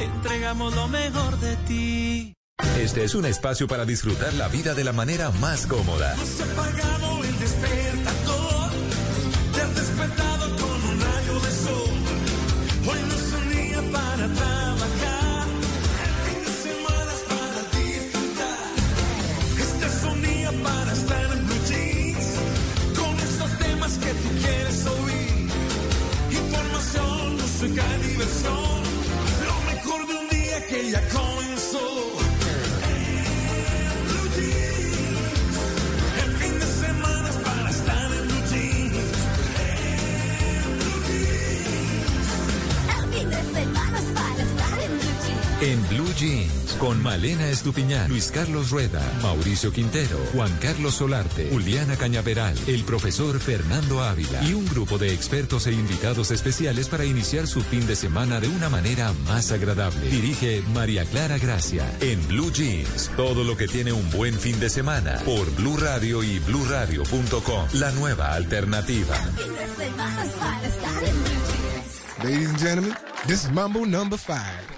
entregamos lo mejor de ti. Este es un espacio para disfrutar la vida de la manera más cómoda. Hemos apagado el despertador, Jeans, con Malena Estupiñán, Luis Carlos Rueda, Mauricio Quintero, Juan Carlos Solarte, Juliana Cañaveral, el profesor Fernando Ávila y un grupo de expertos e invitados especiales para iniciar su fin de semana de una manera más agradable. Dirige María Clara Gracia. En Blue Jeans, todo lo que tiene un buen fin de semana por Blue Radio y bluradio.com. La nueva alternativa. Ladies and gentlemen, this is Mambo number five.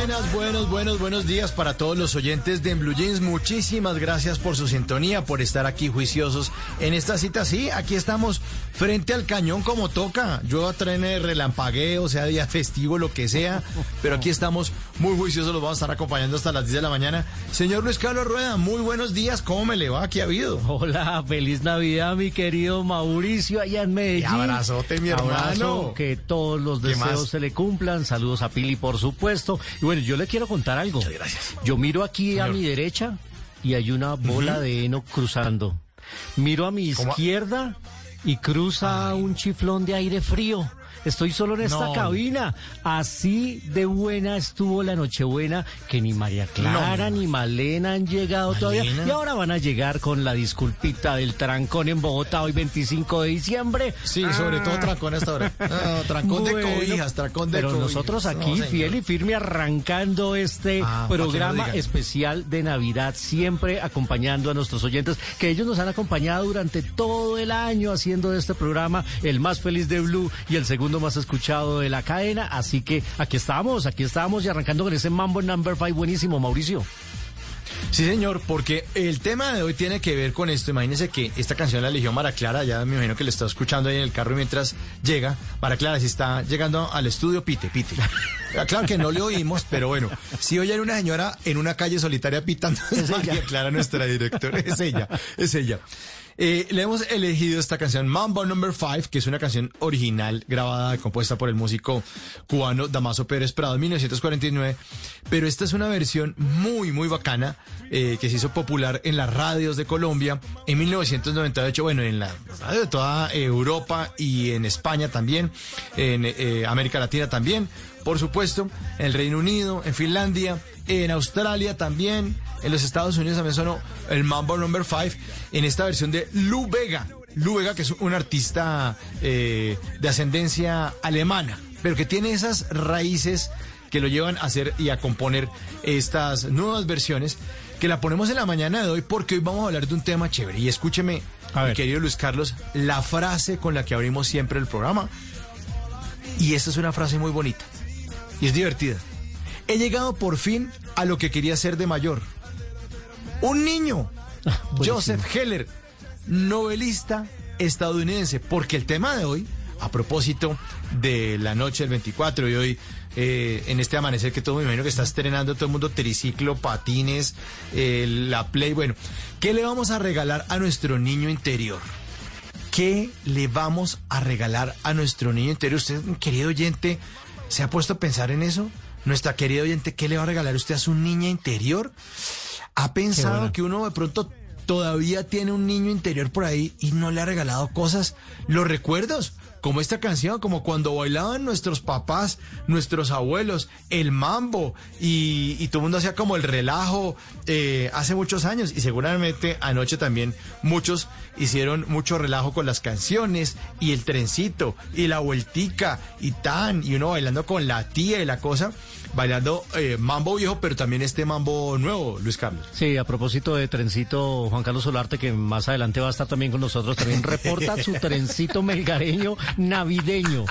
Buenas, buenos, buenos, buenos días para todos los oyentes de Blue Jeans. Muchísimas gracias por su sintonía, por estar aquí juiciosos en esta cita. Sí, aquí estamos frente al cañón como toca. Yo trene relampagueo, sea día festivo, lo que sea. Pero aquí estamos muy juiciosos, los vamos a estar acompañando hasta las 10 de la mañana. Señor Luis Carlos Rueda, muy buenos días. ¿Cómo me le va? ¿Qué ha habido? Hola, feliz Navidad, mi querido Mauricio, allá en Medellín. Y abrazote, mi Abrazo, hermano. que todos los ¿Qué deseos se le cumplan. Saludos a Pili, por supuesto. Y bueno, yo le quiero contar algo. gracias. Yo miro aquí a mi derecha y hay una bola de heno cruzando. Miro a mi ¿Cómo? izquierda y cruza un chiflón de aire frío. Estoy solo en esta No. cabina. Así de buena estuvo la Nochebuena que ni María Clara No. ni Malena han llegado todavía. Y ahora van a llegar con la disculpita del trancón en Bogotá hoy 25 de diciembre. Sí, sobre todo trancón hasta ahora. No, trancón de cobijas, trancón de Pero cobijas. nosotros No, aquí, fiel y firme, arrancando este Ah, programa especial de Navidad, siempre acompañando a nuestros oyentes, que ellos nos han acompañado durante todo el año haciendo de este programa el más feliz de Blue y el segundo más escuchado de la cadena. Así que aquí estamos, aquí estamos y arrancando con ese Mambo Number 5 buenísimo, Mauricio. Sí, señor, porque el tema de hoy tiene que ver con esto. Imagínese que esta canción la eligió Mara Clara, ya me imagino que le está escuchando ahí en el carro mientras llega. Mara Clara, si está llegando al estudio, pite, pite. Ah, Claro que no le oímos, pero bueno, si oyen una señora en una calle solitaria pitando, es Clara, nuestra directora, es ella, es ella. Eh, le hemos elegido esta canción Mambo Number 5, que es una canción original grabada y compuesta por el músico cubano Damaso Pérez Prado en 1949. Pero esta es una versión muy, muy bacana eh, que se hizo popular en las radios de Colombia en 1998. Bueno, en la radio de toda Europa y en España también, en eh, América Latina también, por supuesto, en el Reino Unido, en Finlandia, en Australia también. En los Estados Unidos también sonó el Mambo Number 5 en esta versión de Lou Vega. Lou Vega, que es un artista eh, de ascendencia alemana, pero que tiene esas raíces que lo llevan a hacer y a componer estas nuevas versiones que la ponemos en la mañana de hoy porque hoy vamos a hablar de un tema chévere. Y escúcheme, A mi ver. querido Luis Carlos, la frase con la que abrimos siempre el programa. Y esta es una frase muy bonita. Y es divertida. He llegado por fin a lo que quería ser de mayor. Un niño. Joseph Heller, novelista estadounidense. Porque el tema de hoy, a propósito de la noche del 24 y hoy, eh, en este amanecer que todo me imagino que está estrenando todo el mundo triciclo, patines, eh, la play. Bueno, ¿qué le vamos a regalar a nuestro niño interior? ¿Qué le vamos a regalar a nuestro niño interior? Usted, querido oyente, ¿se ha puesto a pensar en eso? Nuestra querida oyente, ¿qué le va a regalar usted a su niña interior? ¿Ha pensado que uno de pronto todavía tiene un niño interior por ahí y no le ha regalado cosas? Los recuerdos, como esta canción, como cuando bailaban nuestros papás, nuestros abuelos, el mambo y, y todo el mundo hacía como el relajo eh, hace muchos años. Y seguramente anoche también muchos hicieron mucho relajo con las canciones y el trencito y la vueltica y tan y uno bailando con la tía y la cosa, bailando eh, mambo viejo pero también este mambo nuevo, Luis Carlos. Sí, a propósito de trencito, Juan Carlos Solarte, que más adelante va a estar también con nosotros, también reporta su trencito melgareño navideño.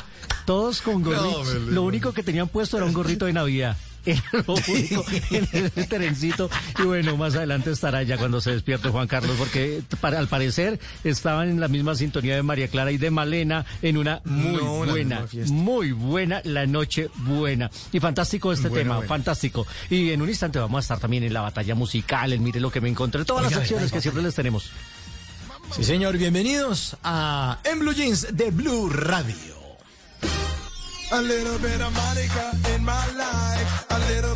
Todos con gorritos. Lo único que tenían puesto era un gorrito de Navidad. Era lo único en ese trencito. Y bueno, más adelante estará ya cuando se despierte Juan Carlos, porque para, al parecer estaban en la misma sintonía de María Clara y de Malena en una muy No, buena, muy buena la noche buena. Y fantástico este Bueno, tema, bueno. fantástico. Y en un instante vamos a estar también en la batalla musical, en Mire lo que me encontré, todas las Oiga, oiga, que siempre les tenemos. Sí, señor, bienvenidos a En Blue Jeans de Blue Radio. A little bit of Monica in my life. A little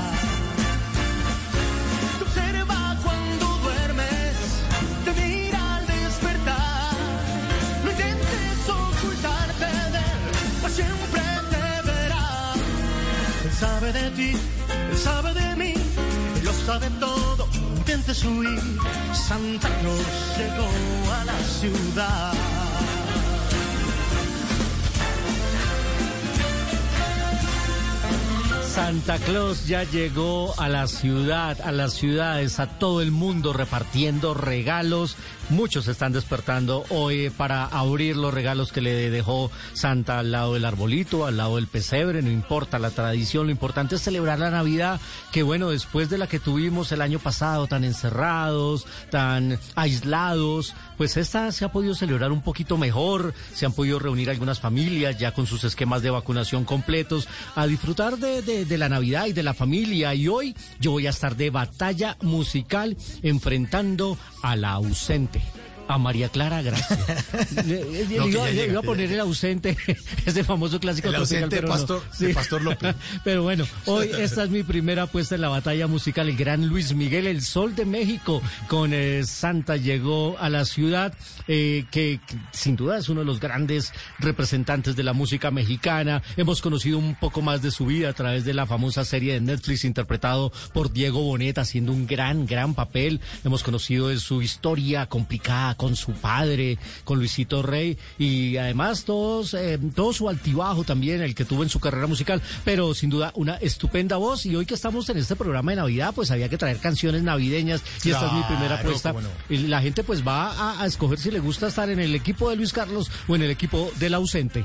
Sabe todo. Intentes huir, Santa Claus llegó a la ciudad. Santa Claus ya llegó a la ciudad, a las ciudades, a todo el mundo repartiendo regalos. Muchos están despertando hoy para abrir los regalos que le dejó Santa al lado del arbolito, al lado del pesebre, no importa la tradición, lo importante es celebrar la Navidad, que bueno, después de la que tuvimos el año pasado, tan encerrados, tan aislados, pues esta se ha podido celebrar un poquito mejor, se han podido reunir algunas familias ya con sus esquemas de vacunación completos, a disfrutar de, de- de la Navidad y de la familia. Y hoy yo voy a estar de batalla musical enfrentando a la ausente. A María Clara Gracia. Le- No, iba, llega, a poner el ausente, ese famoso clásico El tropical, ausente pero no. Pastor- de Pastor López. pero bueno, hoy esta es mi primera apuesta en la batalla musical. El gran Luis Miguel, el sol de México, con eh, Santa llegó a la ciudad, eh, que, que sin duda es uno de los grandes representantes de la música mexicana. Hemos conocido un poco más de su vida a través de la famosa serie de Netflix interpretado por Diego Bonet, haciendo un gran, gran papel. Hemos conocido de su historia complicada con su padre, con Luisito Rey, y además todos, eh, todo su altibajo también, el que tuvo en su carrera musical, pero sin duda una estupenda voz. Y hoy que estamos en este programa de Navidad, pues había que traer canciones navideñas, y esta es mi primera apuesta. no. Y la gente pues va a, a escoger si le gusta estar en el equipo de Luis Carlos o en el equipo del ausente.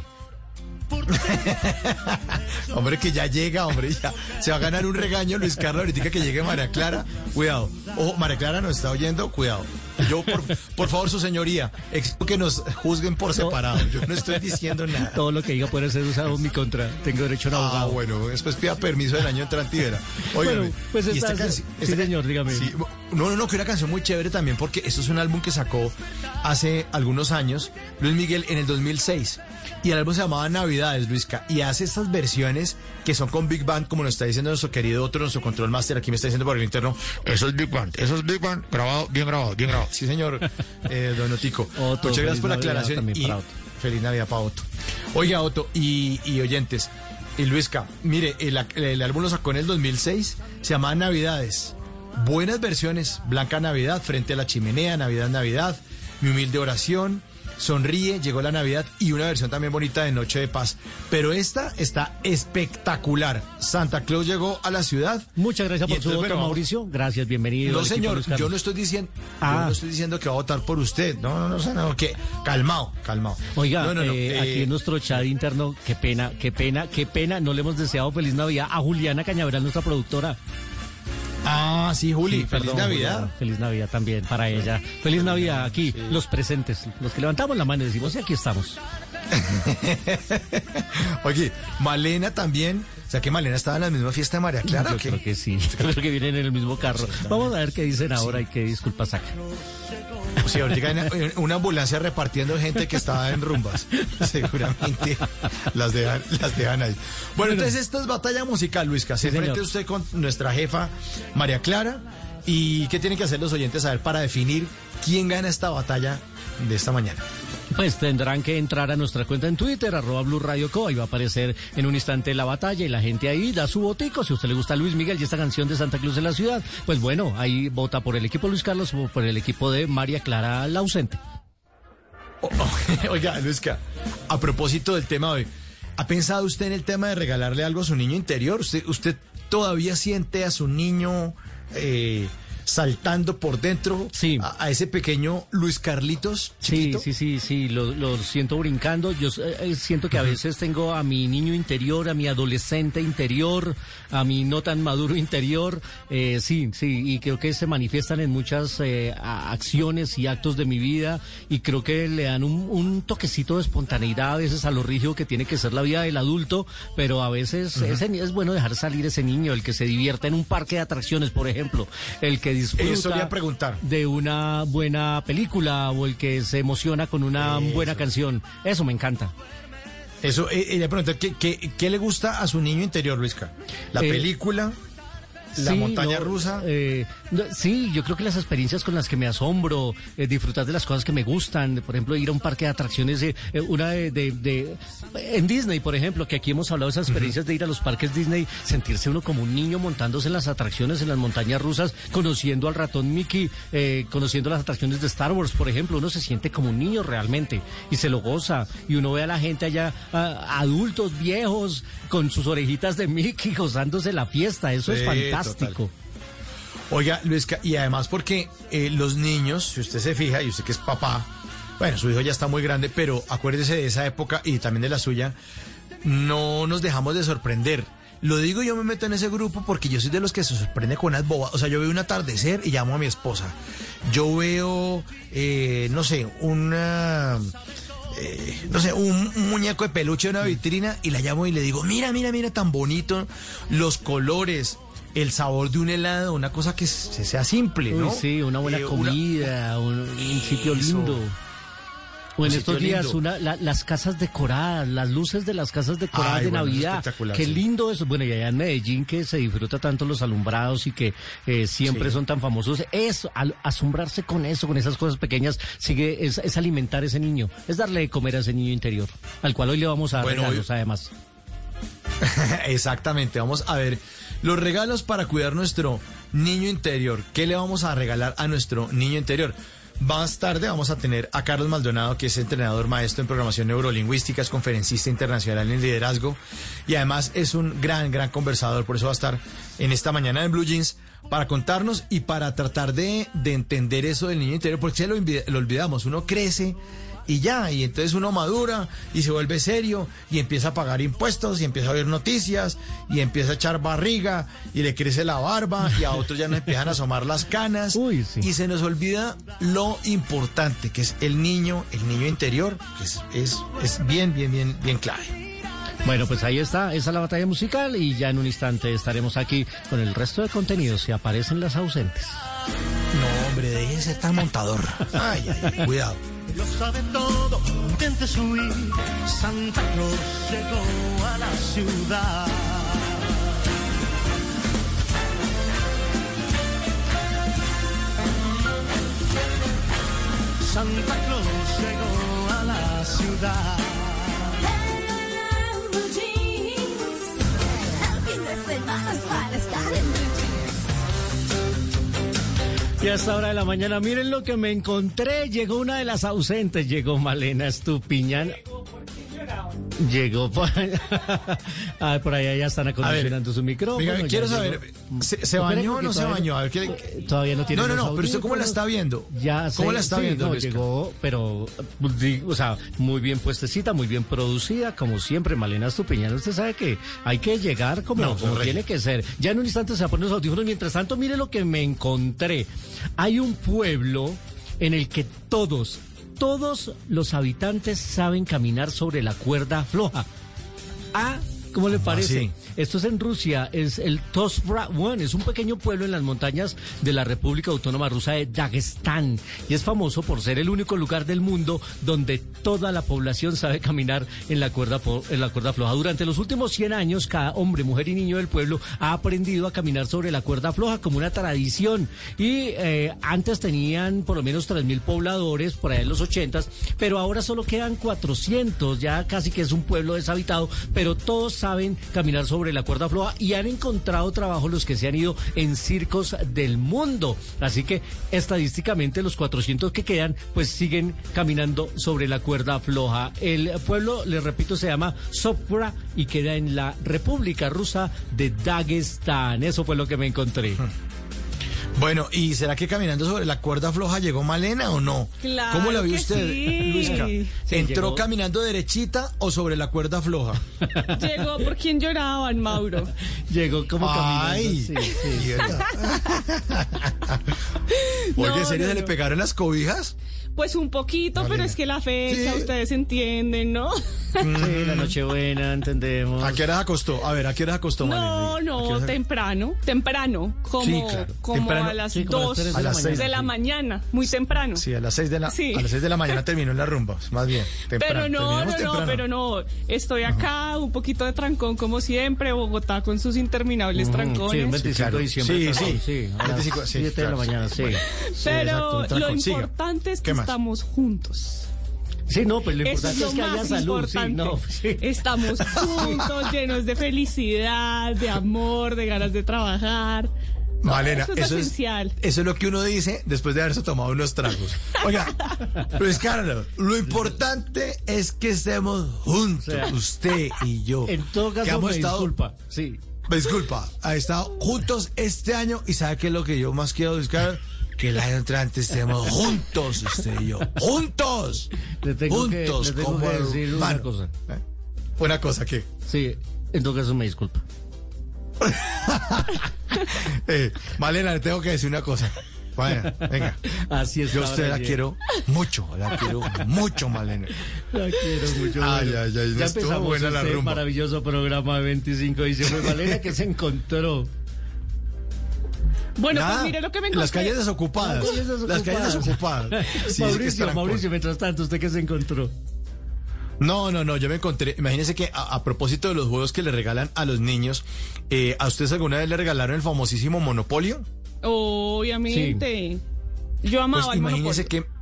Hombre, que ya llega, hombre, ya. Se va a ganar un regaño Luis Carlos ahorita que llegue María Clara. Cuidado. Ojo, María Clara nos está oyendo, cuidado. Yo, por, por favor, su señoría, que nos juzguen por separado. Yo no estoy diciendo nada. Todo lo que diga puede ser usado en mi contra. Tengo derecho a un Ah, abogado. bueno, después pida permiso del año entrante y verá. Óigame, Bueno, pues esta- sí, esta- señor, dígame. sí, no, no, no, que una canción muy chévere también porque esto es un álbum que sacó hace algunos años Luis Miguel en el 2006. Y el álbum se llamaba Navidades, Luisca. Y hace estas versiones que son con Big Band, como nos está diciendo nuestro querido otro, nuestro control master. Aquí me está diciendo por el interno. Eso es Big Band, eso es Big Band. Grabado, bien grabado, bien grabado. Sí, señor, eh, don Otico. Otto, Muchas gracias por la aclaración. Y para feliz Navidad para Otto. Oiga, Otto, y, y oyentes. Y Luisca, mire, el, el álbum lo sacó en el 2006, se llama Navidades. Buenas versiones, Blanca Navidad, Frente a la Chimenea, Navidad, Navidad, Mi Humilde Oración, Sonríe, Llegó la Navidad y una versión también bonita de Noche de Paz. Pero esta está espectacular. Santa Claus llegó a la ciudad. Muchas gracias por su voto, bueno, Mauricio. Gracias, bienvenido. No, señor, yo Carlos. no estoy diciendo, Ah. yo no estoy diciendo que va a votar por usted. No, no, no, no, no, que calmado, calmado. Oiga, No, no, no, eh, eh, aquí en nuestro chat interno, qué pena, qué pena, qué pena, no le hemos deseado feliz Navidad a Juliana Cañaveral, nuestra productora. Ah, sí, Juli, Sí, feliz perdón, Navidad. Feliz Navidad también para ella. Feliz Navidad aquí, los presentes, los que levantamos la mano y decimos, sí, aquí estamos. Oye, Malena también. O sea que Malena estaba en la misma fiesta de María Clara. Yo ¿o creo que sí, creo que vienen en el mismo carro. Vamos a ver qué dicen ahora y qué disculpas sacan. Sí, ahorita hay una ambulancia repartiendo gente que estaba en rumbas. Seguramente las dejan, las dejan ahí. Bueno, entonces esta es batalla musical, Luisca. Se Sí, enfrenta usted con nuestra jefa María Clara. ¿Y qué tienen que hacer los oyentes a ver para definir quién gana esta batalla de esta mañana? Pues tendrán que entrar a nuestra cuenta en Twitter, arroba Blue Radio. Ahí va a aparecer en un instante la batalla y la gente ahí da su botico. Si a usted le gusta Luis Miguel y esta canción de Santa Cruz de la Ciudad, pues bueno, ahí vota por el equipo Luis Carlos o por el equipo de María Clara la ausente. O- o- Oiga, Luisca, a propósito del tema hoy, ¿ha pensado usted en el tema de regalarle algo a su niño interior? ¿Usted, usted todavía siente a su niño eh, saltando por dentro? Sí. A, a ese pequeño Luis Carlitos Sí, chiquito? sí, sí, sí, lo, lo siento brincando. Yo eh, siento que a veces tengo a mi niño interior, a mi adolescente interior, a mi no tan maduro interior. Eh, sí, sí, y creo que se manifiestan en muchas eh, acciones y actos de mi vida y creo que le dan un, un toquecito de espontaneidad a veces a lo rígido que tiene que ser la vida del adulto, pero a veces ese es bueno dejar salir ese niño, el que se divierte en un parque de atracciones, por ejemplo, el que disfruta le preguntar. de una buena película o el que se emociona con una buena canción. Eso me encanta. Eso, eh, ella pregunta, ¿qué, qué, qué le gusta a su niño interior, Luisca? ¿La Eh, película? ¿La Sí, montaña no, rusa? eh, no, sí, yo creo que las experiencias con las que me asombro, eh, disfrutar de las cosas que me gustan, por ejemplo, ir a un parque de atracciones, eh, eh, una de, de- de- en Disney, por ejemplo, que aquí hemos hablado de esas experiencias de ir a los parques Disney, sentirse uno como un niño montándose en las atracciones, en las montañas rusas, conociendo al ratón Mickey, eh, conociendo las atracciones de Star Wars, por ejemplo, uno se siente como un niño realmente y se lo goza y uno ve a la gente allá, a- adultos, viejos, con sus orejitas de Mickey, gozándose la fiesta, eso es Oiga, Luisca, y además porque eh, los niños, si usted se fija, y usted que es papá, bueno, su hijo ya está muy grande, pero acuérdese de esa época y también de la suya, no nos dejamos de sorprender. Lo digo, yo me meto en ese grupo porque yo soy de los que se sorprende con unas bobas. O sea, yo veo un atardecer y llamo a mi esposa. Yo veo, eh, no sé, una... eh, no sé, un, un muñeco de peluche en una vitrina y la llamo y le digo, mira, mira, mira, tan bonito, los colores, el sabor de un helado, una cosa que se- sea simple, ¿no? sí, una buena Eh, una- comida, un, un sitio Eso. lindo. O en estos días, lindo. una, la- las casas decoradas, las luces de las casas decoradas Ay, de bueno, Navidad. espectacular, Qué sí. lindo eso. Bueno, y allá en Medellín que se disfruta tanto los alumbrados y que eh, siempre Sí. son tan famosos. Eso, al asombrarse con eso, con esas cosas pequeñas, sigue, es, es alimentar a ese niño. Es darle de comer a ese niño interior, al cual hoy le vamos a dar Bueno, regalos, hoy- además. Exactamente, vamos a ver los regalos para cuidar nuestro niño interior. ¿Qué le vamos a regalar a nuestro niño interior? Más tarde vamos a tener a Carlos Maldonado, que es entrenador maestro en programación neurolingüística, es conferencista internacional en liderazgo y además es un gran, gran conversador. Por eso va a estar en esta mañana en Blue Jeans para contarnos y para tratar de, de entender eso del niño interior, porque ya lo, lo olvidamos, uno crece y ya, y entonces uno madura y se vuelve serio y empieza a pagar impuestos y empieza a ver noticias y empieza a echar barriga y le crece la barba y a otros ya nos empiezan a asomar las canas Uy, sí. y se nos olvida lo importante que es el niño, el niño interior, que es, es, es bien, bien, bien, bien clave. Bueno, pues ahí está, esa es la batalla musical y ya en un instante estaremos aquí con el resto de contenidos si aparecen las ausentes. No, hombre, tan montador. Ay, ay, cuidado. Lo sabe todo, intentes huir. Santa Claus llegó a la ciudad. Santa Claus llegó a la ciudad. Jeans, el fin de semana es para estar en. Y a esta hora de la mañana, miren lo que me encontré. Llegó una de las ausentes, llegó Malena Estupiñán. Llegó por allá. Ah, por allá ya están acondicionando su micrófono. Ya quiero saber, ¿se, bañó o no se bañó? A ver, ¿qué- Todavía no tiene No, no, no, pero usted cómo la está viendo? Ya ¿Cómo sé, la está sí, viendo, no, llegó, pero, o sea, muy bien puestecita, muy bien producida, como siempre, Malena Estupiñán. Usted sabe que hay que llegar como, No, como tiene que ser. Ya en un instante se va a poner los audífonos. Mientras tanto, mire lo que me encontré. Hay un pueblo en el que todos, todos los habitantes saben caminar sobre la cuerda floja. Ah, ¿cómo le parece? así? Esto es en Rusia, es el Tosbrawan, es un pequeño pueblo en las montañas de la República Autónoma Rusa de Dagestán y es famoso por ser el único lugar del mundo donde toda la población sabe caminar en la cuerda en la cuerda floja. Durante los últimos 100 años, cada hombre, mujer y niño del pueblo ha aprendido a caminar sobre la cuerda floja como una tradición y eh, antes tenían por lo menos 3.000 pobladores por ahí en los 80s, pero ahora solo quedan 400, ya casi que es un pueblo deshabitado, pero todos saben caminar sobre la cuerda floja y han encontrado trabajo los que se han ido en circos del mundo. Así que estadísticamente los 400 que quedan pues siguen caminando sobre la cuerda floja. El pueblo, les repito, se llama Sopra y queda en la República Rusa de Dagestán. Eso fue lo que me encontré. Bueno, ¿y será que caminando sobre la cuerda floja llegó Malena o no? Claro ¿Cómo la vio que usted, sí. Luisca? Sí, ¿Entró llegó. caminando derechita o sobre la cuerda floja? Llegó por quien lloraban, Mauro. Llegó como Ay, caminando. Sí, sí. mierda. Oye, No, ¿en serio no, se le pegaron las cobijas? Pues un poquito, pero es que la fecha, Sí. ustedes entienden, ¿no? Sí, la Nochebuena, entendemos. ¿A qué hora acostó? A ver, ¿a qué hora acostó? No, ¿A qué no, temprano, temprano, como, Sí, claro, como temprano. a las Sí, como a las 2 tres de la mañana. de la sí. mañana, muy temprano. Sí, a las 6 de la, Sí. a las seis de la mañana terminó la rumba, más bien. temprano, Pero no, terminamos no, no, temprano. pero no. Estoy acá, un poquito de trancón como siempre, Bogotá con sus interminables Sí, un trancones. 25 claro. de diciembre. Sí, sí. las 25, sí, 7 de claro, la mañana, sí. Sí, Pero exacto, lo importante es que. Estamos juntos. Sí, no, pues lo importante es es, lo que haya más salud. Sí, importante. no, sí. Estamos juntos, llenos de felicidad, de amor, de ganas de trabajar. Malena, eso es eso, es, esencial. eso es lo que uno dice después de haberse tomado unos tragos. Oiga, Luis Carlos, lo importante es que estemos juntos, O sea, usted y yo. En todo que caso, hemos me estado, disculpa. Sí. me disculpa, ha estado juntos este año y sabe qué es lo que yo más quiero, Luis Carlos, que el año entrante estemos juntos, usted y yo. ¡Juntos! Que- juntos, tengo como que decir una cosa. ¿Eh? Una cosa que. Sí, en todo caso me disculpa. Eh, Malena, le tengo que decir una cosa. Bueno, venga. Así es. Yo a usted la quiero mucho, la quiero mucho, Malena. La quiero mucho. Ay, Bueno, ay, ay, ya estuvo buena la este rumba. maravilloso programa de 25 de diciembre. Malena, que se encontró? Bueno, Nada, pues mire lo que me en Las encontré. calles desocupadas. Las calles Las calles desocupadas. desocupadas. Sí, es que Mauricio, Mauricio, mientras tanto, ¿usted qué se encontró? No, no, no, yo me encontré, imagínense que a, a propósito de los juegos que le regalan a los niños, eh, ¿a ustedes alguna vez le regalaron el famosísimo Monopolio? Obviamente. Yo amaba Pues el imagínense Monopoly. que,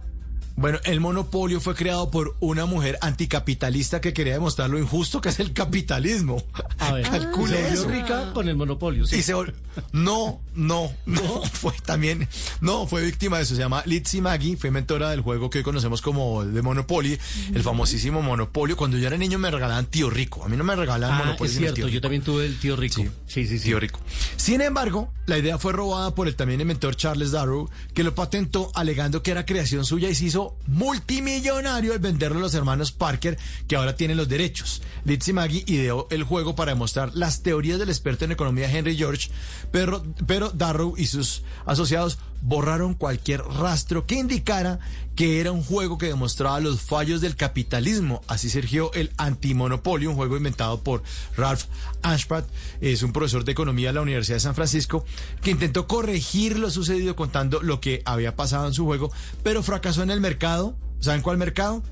bueno, el monopolio fue creado por una mujer anticapitalista que quería demostrar lo injusto que es el capitalismo. A ver, Calcule se volvió eso. rica con el monopolio. sí. Y se vol- No, no, no, fue también, no, fue víctima de eso. Se llama Lizzie Maggie, fue mentora del juego que hoy conocemos como de Monopoly, el famosísimo Monopolio. Cuando yo era niño me regalaban tío rico. A mí no me regalaban Ah, Monopoly. es cierto, tío yo también tuve el tío rico. Sí. Sí, sí, sí. Tío rico. Sin embargo, la idea fue robada por el también inventor Charles Darrow, que lo patentó alegando que era creación suya y se hizo multimillonario al venderlo a los hermanos Parker, que ahora tienen los derechos. Lizzie Maggie ideó el juego para demostrar las teorías del experto en economía Henry George, pero, pero Darrow y sus asociados borraron cualquier rastro que indicara que era un juego que demostraba los fallos del capitalismo. Así surgió el antimonopolio, un juego inventado por Ralph Ashpat, es un profesor de economía de la Universidad de San Francisco, que intentó corregir lo sucedido contando lo que había pasado en su juego, pero fracasó en el mercado. ¿Saben cuál mercado?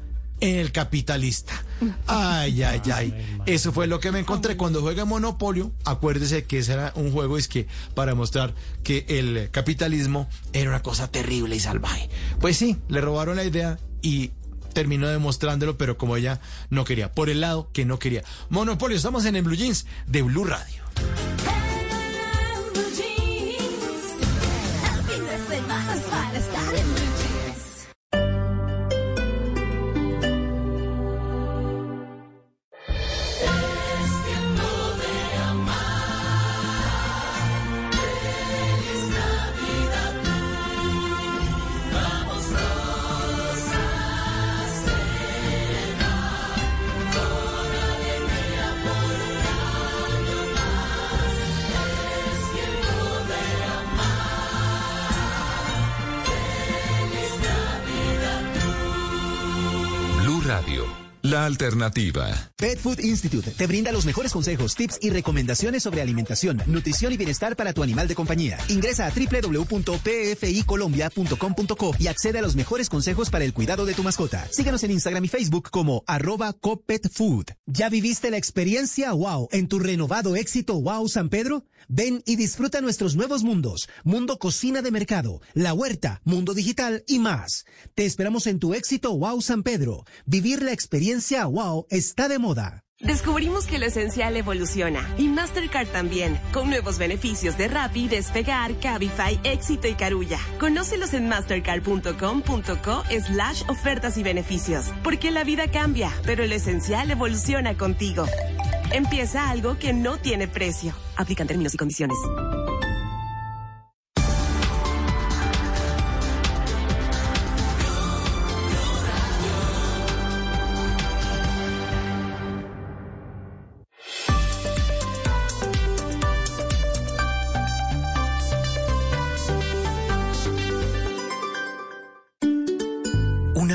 En el capitalista. Ay, ay, ay. Eso fue lo que me encontré. Cuando juega Monopolio, acuérdese que ese era un juego es que para mostrar que el capitalismo era una cosa terrible y salvaje. Pues sí, le robaron la idea y terminó demostrándolo, pero como ella no quería, por el lado que no quería. Monopolio, estamos en el Blue Jeans de Blue Radio. Alternativa. Pet Food Institute te brinda los mejores consejos, tips y recomendaciones sobre alimentación, nutrición y bienestar para tu animal de compañía. Ingresa a www.pficolombia.com.co y accede a los mejores consejos para el cuidado de tu mascota. Síguenos en Instagram y Facebook como arroba copetfood. ¿Ya viviste la experiencia wow en tu renovado éxito wow San Pedro? Ven y disfruta nuestros nuevos mundos, Mundo Cocina de Mercado, La Huerta, Mundo Digital y más. Te esperamos en tu éxito wow San Pedro. Vivir la experiencia wow está de moda. Descubrimos que lo esencial evoluciona y Mastercard también, con nuevos beneficios de Rappi, Despegar, Cabify, Éxito y Carulla. Conócelos en mastercard.com.co slash ofertas y beneficios, porque la vida cambia, pero lo esencial evoluciona contigo. Empieza algo que no tiene precio. Aplican términos y condiciones.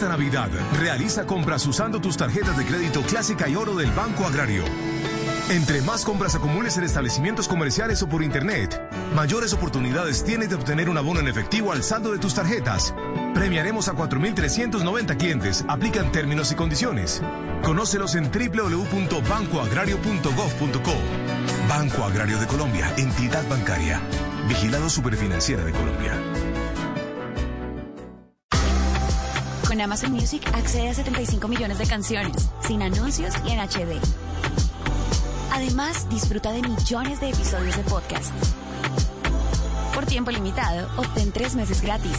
Esta Navidad, realiza compras usando tus tarjetas de crédito clásica y oro del Banco Agrario. Entre más compras acumules en establecimientos comerciales o por internet, mayores oportunidades tienes de obtener un abono en efectivo al saldo de tus tarjetas. Premiaremos a 4.390 clientes. Aplican términos y condiciones. Conócelos en www.bancoagrario.gov.co. Banco Agrario de Colombia, entidad bancaria. Vigilado Superfinanciera de Colombia. Con Amazon Music accede a 75 millones de canciones, sin anuncios y en HD. Además, disfruta de millones de episodios de podcast. Por tiempo limitado, obtén tres meses gratis.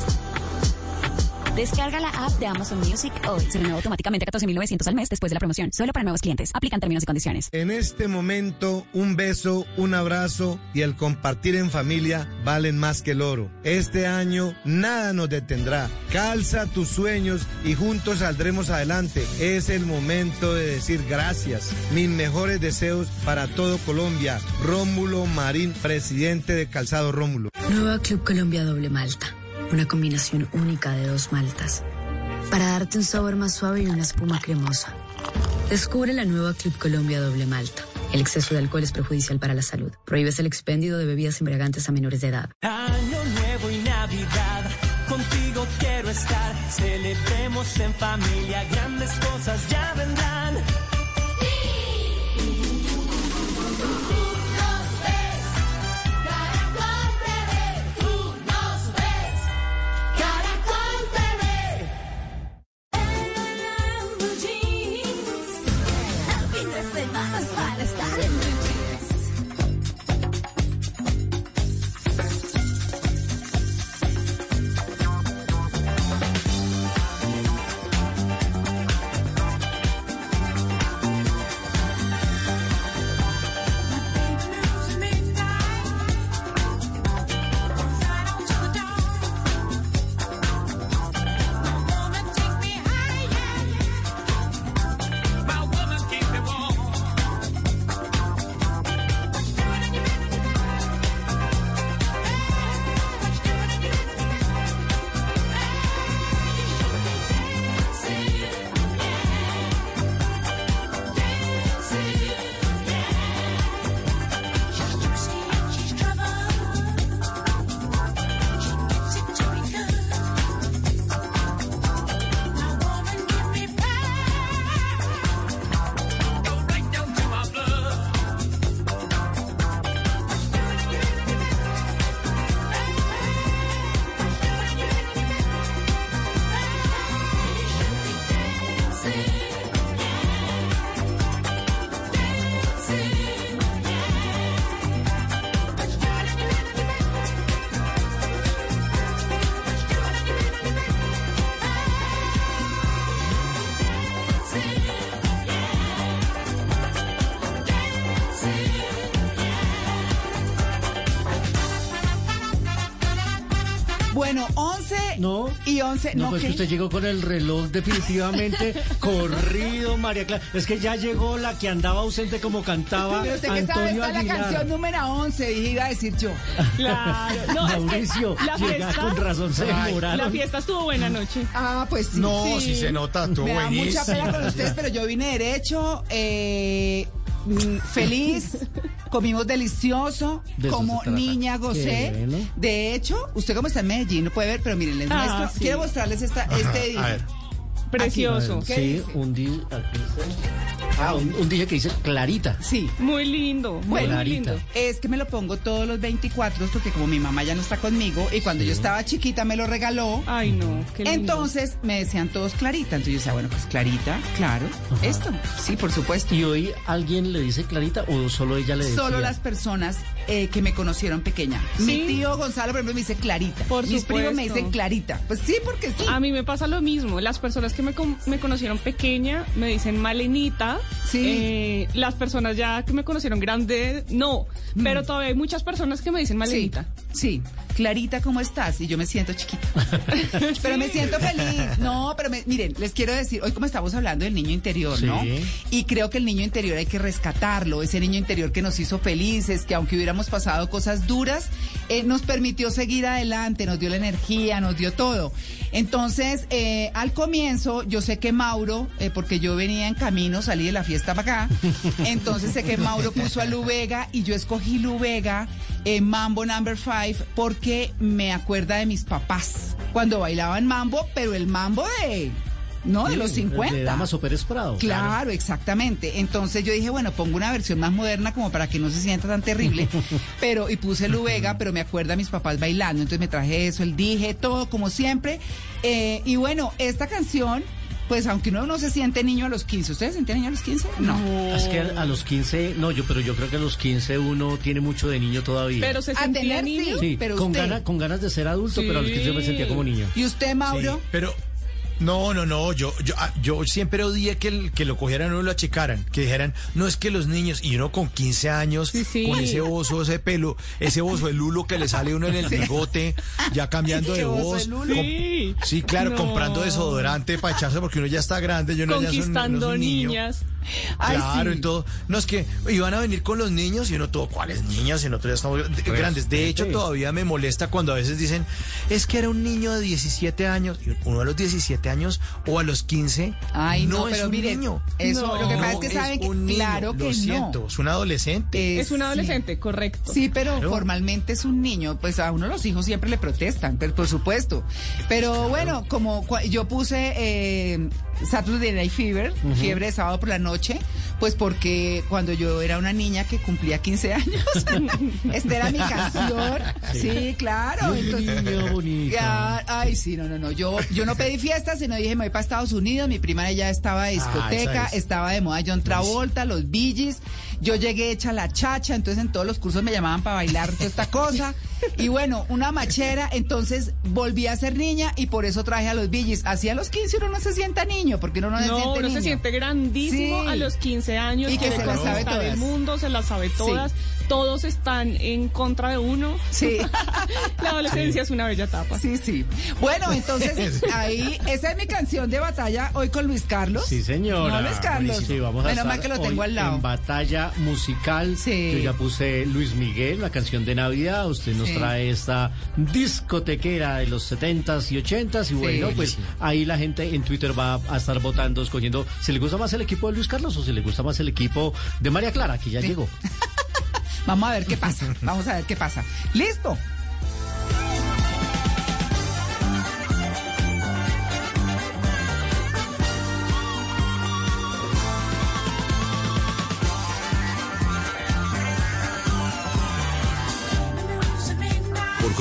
Descarga la app de Amazon Music hoy. Se renueva automáticamente a 14.900 al mes después de la promoción. Solo para nuevos clientes. Aplican términos y condiciones. En este momento, un beso, un abrazo y el compartir en familia valen más que el oro. Este año nada nos detendrá. Calza tus sueños y juntos saldremos adelante. Es el momento de decir gracias. Mis mejores deseos para todo Colombia. Rómulo Marín, presidente de Calzado Rómulo. Nueva Club Colombia Doble Malta. Una combinación única de dos maltas. Para darte un sabor más suave y una espuma cremosa. Descubre la nueva Club Colombia Doble Malta. El exceso de alcohol es perjudicial para la salud. Prohíbes el expendio de bebidas embriagantes a menores de edad. Año nuevo y Navidad, contigo quiero estar. Celebremos en familia, grandes cosas ya vendrán. 11. No, No, pues ¿qué? que usted llegó con el reloj definitivamente corrido, María Clara. Es que ya llegó la que andaba ausente como cantaba Pero usted que sabe, Antonio está la canción número 11, dije, iba a decir yo. Claro. No, es que Mauricio, la llega fiesta, con razón, se Ay, la fiesta estuvo buena anoche. Ah, pues sí. No, Sí. si se nota, tú Me da mucha pena con ustedes, pero yo vine derecho, eh, mm, feliz, comimos delicioso, De como niña gocé. Bueno. De hecho, usted como está en Medellín, no puede ver, pero miren, les Ah, muestro. sí. Quiero mostrarles esta, este día. Precioso. ¿Qué Sí, dice? un está. Ah, un, un día que dice Clarita. Sí. Muy lindo, muy, muy Clarita. lindo. Es que me lo pongo todos los 24 porque como mi mamá ya no está conmigo y cuando yo estaba chiquita me lo regaló. Ay, no, qué lindo. Entonces me decían todos Clarita. Entonces yo decía, bueno, pues Clarita, claro. Esto, sí, por supuesto. ¿Y hoy alguien le dice Clarita o solo ella le decía? Solo las personas eh, que me conocieron pequeña. ¿Sí? Mi tío Gonzalo, por ejemplo, me dice Clarita. Por Mis primos me supuesto. dicen Clarita. Pues sí, porque sí. A mí me pasa lo mismo. Las personas que me, me conocieron pequeña me dicen Malenita. Sí. Eh, las personas ya que me conocieron grande, no. Pero todavía hay muchas personas que me dicen Malenita. sí. Clarita, ¿cómo estás? Y yo me siento chiquita. Pero me siento feliz. No, pero me- miren, les quiero decir, hoy como estamos hablando del niño interior, ¿no? Y creo que el niño interior hay que rescatarlo, ese niño interior que nos hizo felices, que aunque hubiéramos pasado cosas duras, eh, nos permitió seguir adelante, nos dio la energía, nos dio todo. Entonces, eh, al comienzo, yo sé que Mauro, eh, porque yo venía en camino, salí de la fiesta para acá, entonces sé que Mauro puso a Lu Vega y yo escogí Lu Vega, eh, Mambo Number Five, porque me acuerda de mis papás cuando bailaban mambo, pero el mambo de, ¿no? De los 50. De Damaso Pérez Prado. Claro, exactamente. Entonces yo dije, bueno, pongo una versión más moderna como para que no se sienta tan terrible. pero, y puse Lu Vega, pero me acuerda a mis papás bailando. Entonces me traje eso, el dije, todo como siempre. Eh, y bueno, esta canción, pues aunque uno no se siente niño a los 15, ¿ustedes se sienten niño a los 15? No. Es que a, a los 15, no, yo, pero yo creo que a los 15 uno tiene mucho de niño todavía. Pero se A sentía tener, niño. sí, pero con, usted- gana- con ganas de ser adulto, pero a los 15 me sentía como niño. ¿Y usted, Mauro? Sí, pero no, no, no, yo, yo, ah, yo siempre odié que, el- que lo cogieran y lo achicaran, que dijeran, no es que los niños, y uno con 15 años, sí. con ese oso, ese pelo, ese oso de lulo que le sale uno en el bigote, ya cambiando de ¿Qué oso voz. Sí. Sí, claro, No. comprando desodorante para echarse porque uno ya está grande, yo no ya no un niño. Ay, Claro, sí. y todo. No es que iban a venir con los niños y uno todo, ¿cuáles niños? Y nosotros ya estamos de- grandes. De hecho, todavía me molesta cuando a veces dicen, es que era un niño de 17 años. Y uno a los 17 años o a los 15 Ay, no, no, es pero un mire, niño. eso, No. lo que pasa es que saben que, un niño, claro que Lo siento, no. es un adolescente. Es un adolescente, correcto. Sí, pero Claro. formalmente es un niño, pues a uno los hijos siempre le protestan, pero por supuesto. Pero bueno, como yo puse eh, Saturday Night Fever, fiebre de sábado por la noche, pues porque cuando yo era una niña que cumplía 15 años, esta era mi canción. Sí, claro. entonces- Niño bonito. Ya, ay, sí, no, no, no. Yo, yo no pedí fiestas, sino dije, me voy para Estados Unidos. Mi prima ya estaba de discoteca, Ah, es. estaba de moda John Travolta, los Billys. Yo llegué hecha la chacha, entonces en todos los cursos me llamaban para bailar toda esta cosa. Y bueno, una machera, entonces volví a ser niña y por eso traje a los Billys. Así a los 15 uno no se sienta niño, porque uno no, se No, siente uno niño. se siente grandísimo Sí. a los 15 años. Y que quiere se las sabe conquistar el mundo, se las sabe todas. Todos están en contra de uno. Sí. La adolescencia es una bella etapa. Sí, sí. Bueno, entonces ahí, esa es mi canción de batalla hoy con Luis Carlos. Sí, señora. No, Luis Carlos. Sí, vamos a Menos mal que lo tengo al lado. En batalla musical. Sí. Yo ya puse Luis Miguel, la canción de Navidad. Usted nos Sí. trae esta discotequera de los 70s y 80s. Y bueno, pues ahí la gente en Twitter va a estar votando, escogiendo si le gusta más el equipo de Luis Carlos o si le gusta más el equipo de María Clara, que ya llegó. Vamos a ver qué pasa. Vamos a ver qué pasa. ¿Listo?